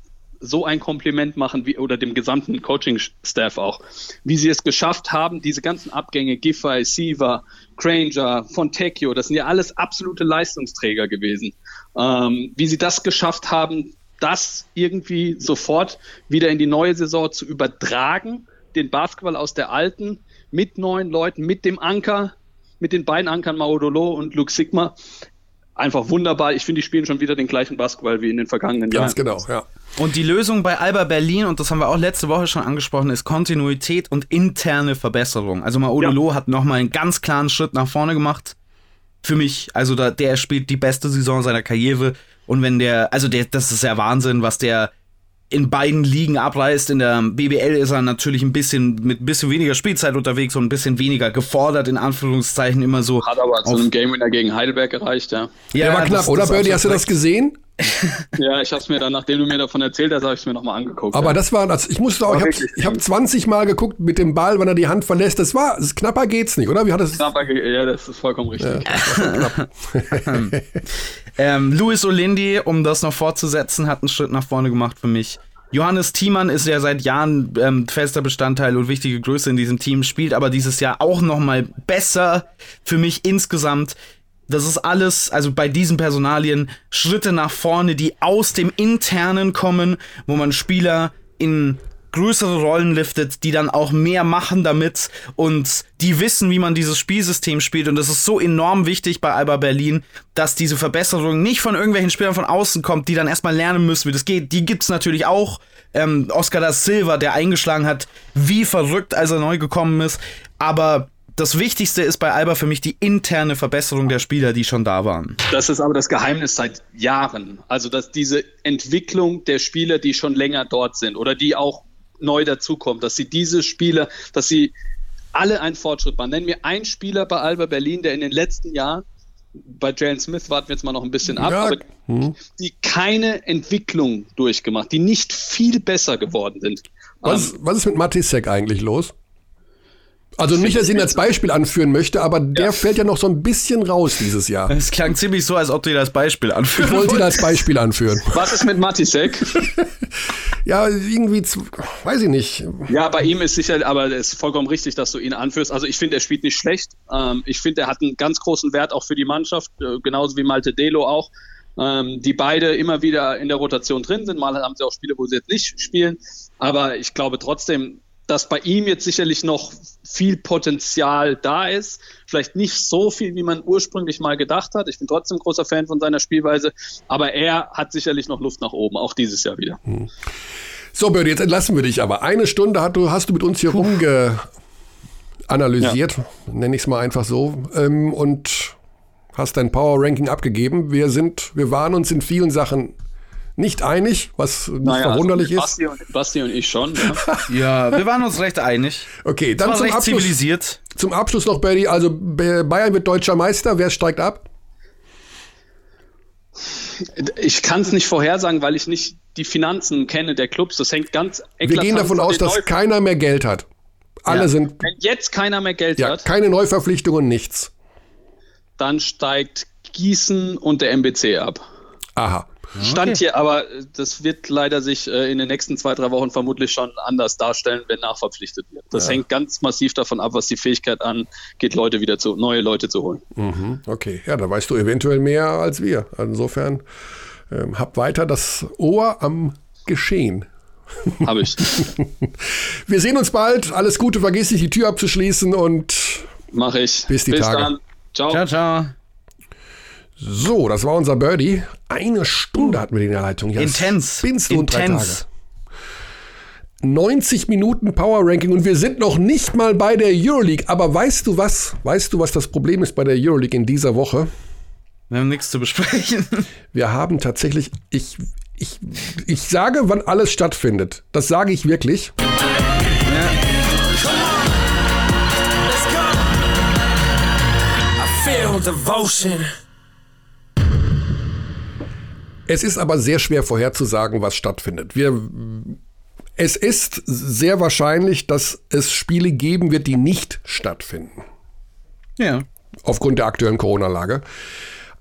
so ein Kompliment machen, wie, oder dem gesamten Coaching-Staff auch, wie sie es geschafft haben, diese ganzen Abgänge, Giffey, Siva, Granger, Fontecchio, das sind ja alles absolute Leistungsträger gewesen, ähm, wie sie das geschafft haben, das irgendwie sofort wieder in die neue Saison zu übertragen, den Basketball aus der alten, mit neuen Leuten, mit dem Anker, mit den beiden Ankern Maudolo und Luke Sigma, einfach wunderbar. Ich finde, die spielen schon wieder den gleichen Basketball wie in den vergangenen Ganz Jahren. Ganz genau, ja. Und die Lösung bei Alba Berlin, und das haben wir auch letzte Woche schon angesprochen, ist Kontinuität und interne Verbesserung. Also Maudolo ja. hat nochmal einen ganz klaren Schritt nach vorne gemacht. Für mich, also da, der spielt die beste Saison seiner Karriere. Und wenn der, also der, das ist ja Wahnsinn, was der in beiden Ligen abreißt. In der BBL ist er natürlich ein bisschen mit ein bisschen weniger Spielzeit unterwegs und ein bisschen weniger gefordert, in Anführungszeichen immer so. Hat aber zu einem Game Winner gegen Heidelberg gereicht, ja. Ja, der war knapp, das, oder Birdie? Hast du das gesehen? ja, ich habe es mir dann, nachdem du mir davon erzählt hast, habe ich es mir nochmal angeguckt. Aber ja. das war, das, ich musste auch, ich habe hab 20 Mal geguckt mit dem Ball, wenn er die Hand verlässt. Das war, das knapper geht's nicht, oder? Wie hat das? Knapper, ja, das ist vollkommen richtig. Ja, ähm, Luis Olindi, um das noch fortzusetzen, hat einen Schritt nach vorne gemacht für mich. Johannes Thiemann ist ja seit Jahren ähm, fester Bestandteil und wichtige Größe in diesem Team, spielt aber dieses Jahr auch noch mal besser für mich insgesamt. Das ist alles, also bei diesen Personalien, Schritte nach vorne, die aus dem Internen kommen, wo man Spieler in größere Rollen liftet, die dann auch mehr machen damit und die wissen, wie man dieses Spielsystem spielt. Und das ist so enorm wichtig bei Alba Berlin, dass diese Verbesserung nicht von irgendwelchen Spielern von außen kommt, die dann erstmal lernen müssen, wie das geht. Die gibt's natürlich auch. Ähm, Oscar da Silva, der eingeschlagen hat, wie verrückt, als er neu gekommen ist. Aber das Wichtigste ist bei Alba für mich die interne Verbesserung der Spieler, die schon da waren. Das ist aber das Geheimnis seit Jahren. Also, dass diese Entwicklung der Spieler, die schon länger dort sind oder die auch neu dazukommen, dass sie diese Spieler, dass sie alle einen Fortschritt machen. Nennen wir einen Spieler bei Alba Berlin, der in den letzten Jahren, bei Jalen Smith warten wir jetzt mal noch ein bisschen ab, ja. aber hm. die keine Entwicklung durchgemacht, die nicht viel besser geworden sind. Was, ähm, was ist mit Matisek eigentlich los? Also nicht, dass ich ihn als Beispiel anführen möchte, aber der Ja. fällt ja noch so ein bisschen raus dieses Jahr. Es klang ziemlich so, als ob du dir das Beispiel anführen Ich wollte ihn wolltest. als Beispiel anführen. Was ist mit Matisek? Ja, irgendwie, zu- weiß ich nicht. Ja, bei ihm ist sicher, aber es ist vollkommen richtig, dass du ihn anführst. Also ich finde, er spielt nicht schlecht. Ähm, ich finde, er hat einen ganz großen Wert auch für die Mannschaft, äh, genauso wie Malte Delo auch. Ähm, die beide immer wieder in der Rotation drin sind. Mal haben sie auch Spiele, wo sie jetzt nicht spielen. Aber ich glaube trotzdem, dass bei ihm jetzt sicherlich noch viel Potenzial da ist. Vielleicht nicht so viel, wie man ursprünglich mal gedacht hat. Ich bin trotzdem großer Fan von seiner Spielweise. Aber er hat sicherlich noch Luft nach oben, auch dieses Jahr wieder. So, Birdie, jetzt entlassen wir dich aber. Eine Stunde hast du, hast du mit uns hier rumge analysiert, nenne ich es mal einfach so, ähm, und hast dein Power-Ranking abgegeben. Wir sind, wir waren uns in vielen Sachen nicht einig, was nicht verwunderlich also ist. Basti und, Basti und ich schon. Ja. Ja, wir waren uns recht einig. Okay, dann zum Abschluss, zivilisiert. zum Abschluss noch, Birdie. Also Bayern wird deutscher Meister. Wer steigt ab? Ich kann es nicht vorhersagen, weil ich nicht die Finanzen kenne der Clubs. Das hängt ganz Wir gehen davon von aus, dass Neu- keiner mehr Geld hat. Alle Ja. sind, Wenn jetzt keiner mehr Geld ja, hat, keine Neuverpflichtungen, nichts. dann steigt Gießen und der MBC ab. Aha. Stand hier, aber äh, das wird leider sich äh, in den nächsten zwei, drei Wochen vermutlich schon anders darstellen, wenn nachverpflichtet wird. Das hängt ganz massiv davon ab, was die Fähigkeit angeht, Leute wieder zu, neue Leute zu holen. Mhm, okay, ja, da weißt du eventuell mehr als wir. Insofern ähm, hab weiter das Ohr am Geschehen. Habe ich. Wir sehen uns bald. Alles Gute, vergiss nicht, die Tür abzuschließen und Mache ich. Bis die Tage. dann. Ciao. Ciao, ciao. So, das war unser Birdie. Eine Stunde hatten wir in der Leitung. Ja, Intens. Du und drei. Tage. 90 Minuten Power Ranking und wir sind noch nicht mal bei der Euroleague. Aber weißt du was? Weißt du, was das Problem ist bei der Euroleague in dieser Woche? Wir haben nichts zu besprechen. Wir haben tatsächlich, ich, ich, ich sage, wann alles stattfindet. Das sage ich wirklich. Let's go. I feel devotion. Es ist aber sehr schwer vorherzusagen, was stattfindet. Wir, es ist sehr wahrscheinlich, dass es Spiele geben wird, die nicht stattfinden. Ja. Aufgrund der aktuellen Corona-Lage.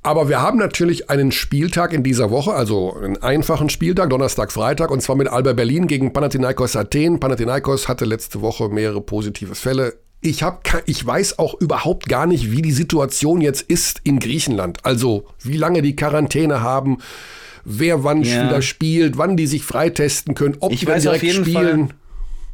Aber wir haben natürlich einen Spieltag in dieser Woche, also einen einfachen Spieltag, Donnerstag, Freitag, und zwar mit Alba Berlin gegen Panathinaikos Athen. Panathinaikos hatte letzte Woche mehrere positive Fälle. Ich, hab, ich weiß auch überhaupt gar nicht, wie die Situation jetzt ist in Griechenland. Also wie lange die Quarantäne haben, wer wann Ja. wieder spielt, wann die sich freitesten können, ob Ich die weiß auf direkt jeden spielen. Fall-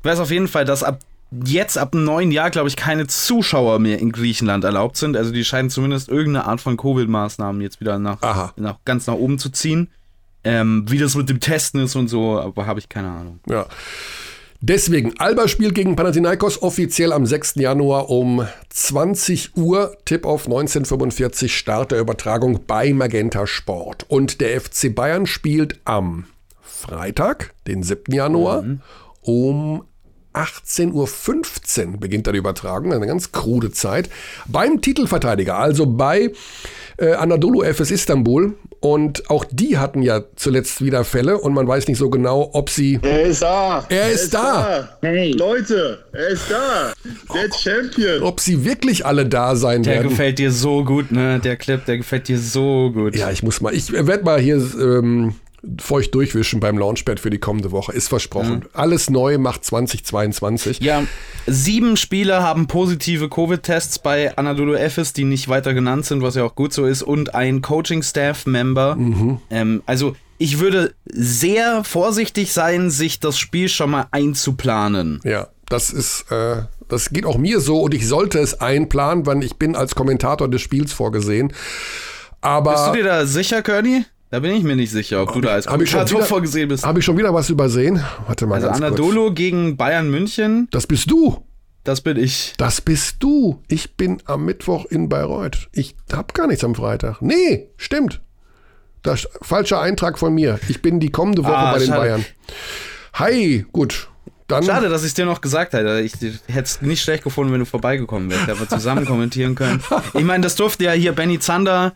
Ich weiß auf jeden Fall, dass ab jetzt, ab dem neuen Jahr, glaube ich, keine Zuschauer mehr in Griechenland erlaubt sind. Also die scheinen zumindest irgendeine Art von Covid-Maßnahmen jetzt wieder nach, nach ganz nach oben zu ziehen. Ähm, wie das mit dem Testen ist und so, aber habe ich keine Ahnung. Ja. Deswegen, Alba spielt gegen Panathinaikos offiziell am 6. Januar um 20 Uhr. Tipp auf 1945 Start der Übertragung bei Magenta Sport. Und der FC Bayern spielt am Freitag, den 7. Januar, um 18.15 Uhr beginnt dann die Übertragung, eine ganz krude Zeit, beim Titelverteidiger, also bei äh, Anadolu FS Istanbul. Und auch die hatten ja zuletzt wieder Fälle und man weiß nicht so genau, ob sie Er ist da. Er ist da. Hey. Leute, er ist da. Der Champion. ob sie wirklich alle da sein Der werden. gefällt dir so gut, ne? Der Clip, der gefällt dir so gut. Ja, ich muss mal, ich werde mal hier ähm, feucht durchwischen beim Launchpad für die kommende Woche. Ist versprochen. Alles neu macht 2022. Ja, sieben Spieler haben positive Covid-Tests bei Anadolu Efes, die nicht weiter genannt sind, was ja auch gut so ist, und ein Coaching-Staff-Member. Ähm, also ich würde sehr vorsichtig sein, sich das Spiel schon mal einzuplanen. Ja, das ist, äh, das geht auch mir so und ich sollte es einplanen, weil ich bin als Kommentator des Spiels vorgesehen. Aber Bist du dir da sicher, Körny? Da bin ich mir nicht sicher, ob du da als Kommentator vorgesehen bist. habe ich schon wieder was übersehen? Warte mal Also ganz kurz. Anadolu gegen Bayern München, Das bist du. das bin ich. Das bist du. Ich bin am Mittwoch in Bayreuth. Ich hab gar nichts am Freitag. Nee, stimmt. Das falscher Eintrag von mir. Ich bin die kommende Woche Ah, bei den schade. Bayern. Hi, gut. Dann Schade, dass ich es dir noch gesagt hätte. Ich hätte es nicht schlecht gefunden, wenn du vorbeigekommen wärst. Da wir zusammen kommentieren können. Ich meine, das durfte ja hier Benny Zander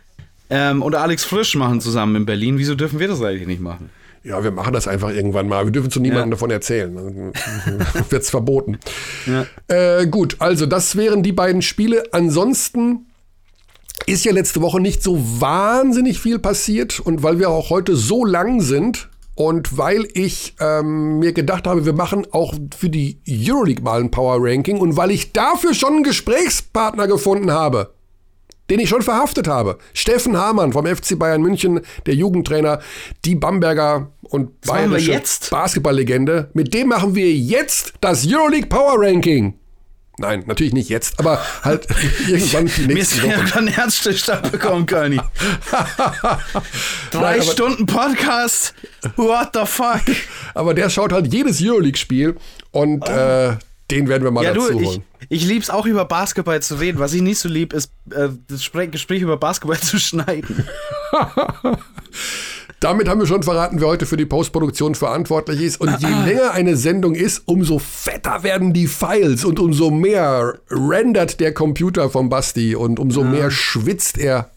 ähm, und Alex Frisch machen zusammen in Berlin. Wieso dürfen wir das eigentlich nicht machen? Ja, wir machen das einfach irgendwann mal. Wir dürfen zu niemandem Ja. davon erzählen. Wird's verboten. Äh, gut, also das wären die beiden Spiele. Ansonsten ist ja letzte Woche nicht so wahnsinnig viel passiert und weil wir auch heute so lang sind und weil ich ähm, mir gedacht habe, wir machen auch für die Euroleague mal ein Power Ranking und weil ich dafür schon einen Gesprächspartner gefunden habe, den ich schon verhaftet habe. Steffen Hamann vom FC Bayern München, der Jugendtrainer, die Bamberger und wir bayerische? Basketballlegende. Mit dem machen wir jetzt das Euroleague Power Ranking. Nein, natürlich nicht jetzt, aber halt irgendwann die nächste Woche. gerade ein Herzstillstand bekommen, Körny. Drei Nein, Stunden Podcast. What the fuck? Aber der schaut halt jedes Euroleague-Spiel und äh, den werden wir mal Ja, dazu du, ich, holen. ich lieb's auch über Basketball zu reden. Was ich nicht so lieb, ist äh, das Spre Gespräch über Basketball zu schneiden. Damit haben wir schon verraten, wer heute für die Postproduktion verantwortlich ist. Und je länger eine Sendung ist, umso fetter werden die Files und umso mehr rendert der Computer vom Basti und umso mehr schwitzt er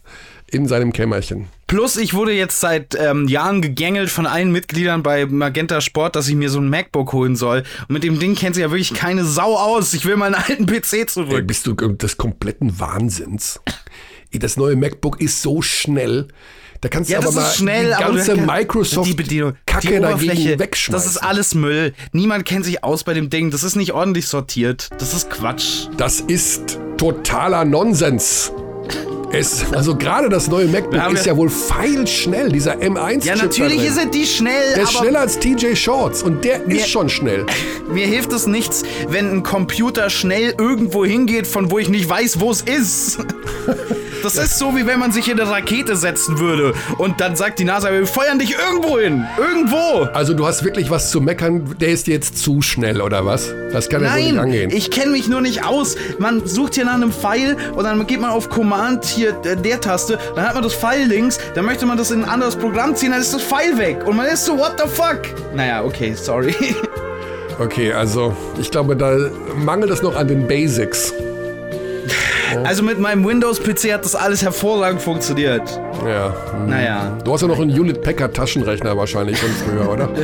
in seinem Kämmerchen. Plus, ich wurde jetzt seit ähm, Jahren gegängelt von allen Mitgliedern bei Magenta Sport, dass ich mir so ein MacBook holen soll. Und mit dem Ding kennt sich ja wirklich keine Sau aus. Ich will meinen alten PC Ey, zurück. bist du des kompletten Wahnsinns? Ey, Das neue MacBook ist so schnell. Da kannst du Ja, aber das mal ist schnell, die aber du ganze kannst- Microsoft die Bedienung, Kacke die dagegen Oberfläche, wegschmeißen. das ist alles Müll. Niemand kennt sich aus bei dem Ding. Das ist nicht ordentlich sortiert. Das ist Quatsch. Das ist totaler Nonsens. Es, also gerade das neue MacBook ist ja- wohl feilschnell, dieser M1 Ja, natürlich ist er die schnell, Der ist schneller als TJ Shorts und der ist schon schnell. mir hilft es nichts, wenn ein Computer schnell irgendwo hingeht, von wo ich nicht weiß, wo es ist. Das ist so, wie wenn man sich in eine Rakete setzen würde und dann sagt die NASA, wir feuern dich irgendwo hin. Irgendwo. Also du hast wirklich was zu meckern, der ist jetzt zu schnell oder was? Das kann ja wohl nicht Nein, angehen. ich kenne mich nur nicht aus. Man sucht hier nach einem Pfeil und dann geht man auf Command hier äh, der Taste, dann hat man das Pfeil links, dann möchte man das in ein anderes Programm ziehen, dann ist das Pfeil weg und man ist so, what the fuck? Naja, okay, sorry. Okay, also ich glaube, da mangelt es noch an den Basics. Also mit meinem Windows-PC hat das alles hervorragend funktioniert. Ja. Naja. Du hast ja noch einen Hewlett Packard Taschenrechner wahrscheinlich von früher, oder?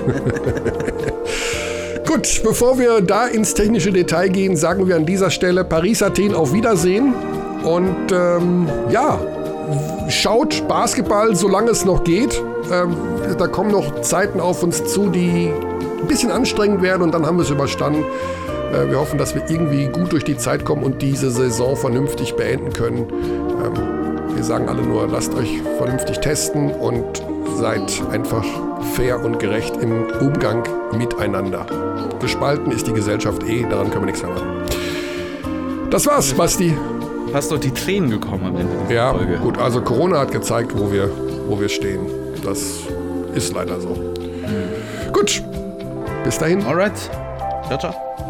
Gut, bevor wir da ins technische Detail gehen, sagen wir an dieser Stelle Paris Athen auf Wiedersehen und ähm, ja, schaut Basketball, solange es noch geht. Ähm, da kommen noch Zeiten auf uns zu, die ein bisschen anstrengend werden und dann haben wir es überstanden. Äh, wir hoffen, dass wir irgendwie gut durch die Zeit kommen und diese Saison vernünftig beenden können. Ähm, wir sagen alle nur, lasst euch vernünftig testen und seid einfach fair und gerecht im Umgang miteinander. Gespalten ist die Gesellschaft eh, daran können wir nichts mehr machen. Das war's, Basti. Fast doch die Tränen gekommen am Ende dieser Ja, Folge. gut, also Corona hat gezeigt, wo wir, wo wir stehen. Das ist leider so. Gut, bis dahin. Alright. Ciao, ciao.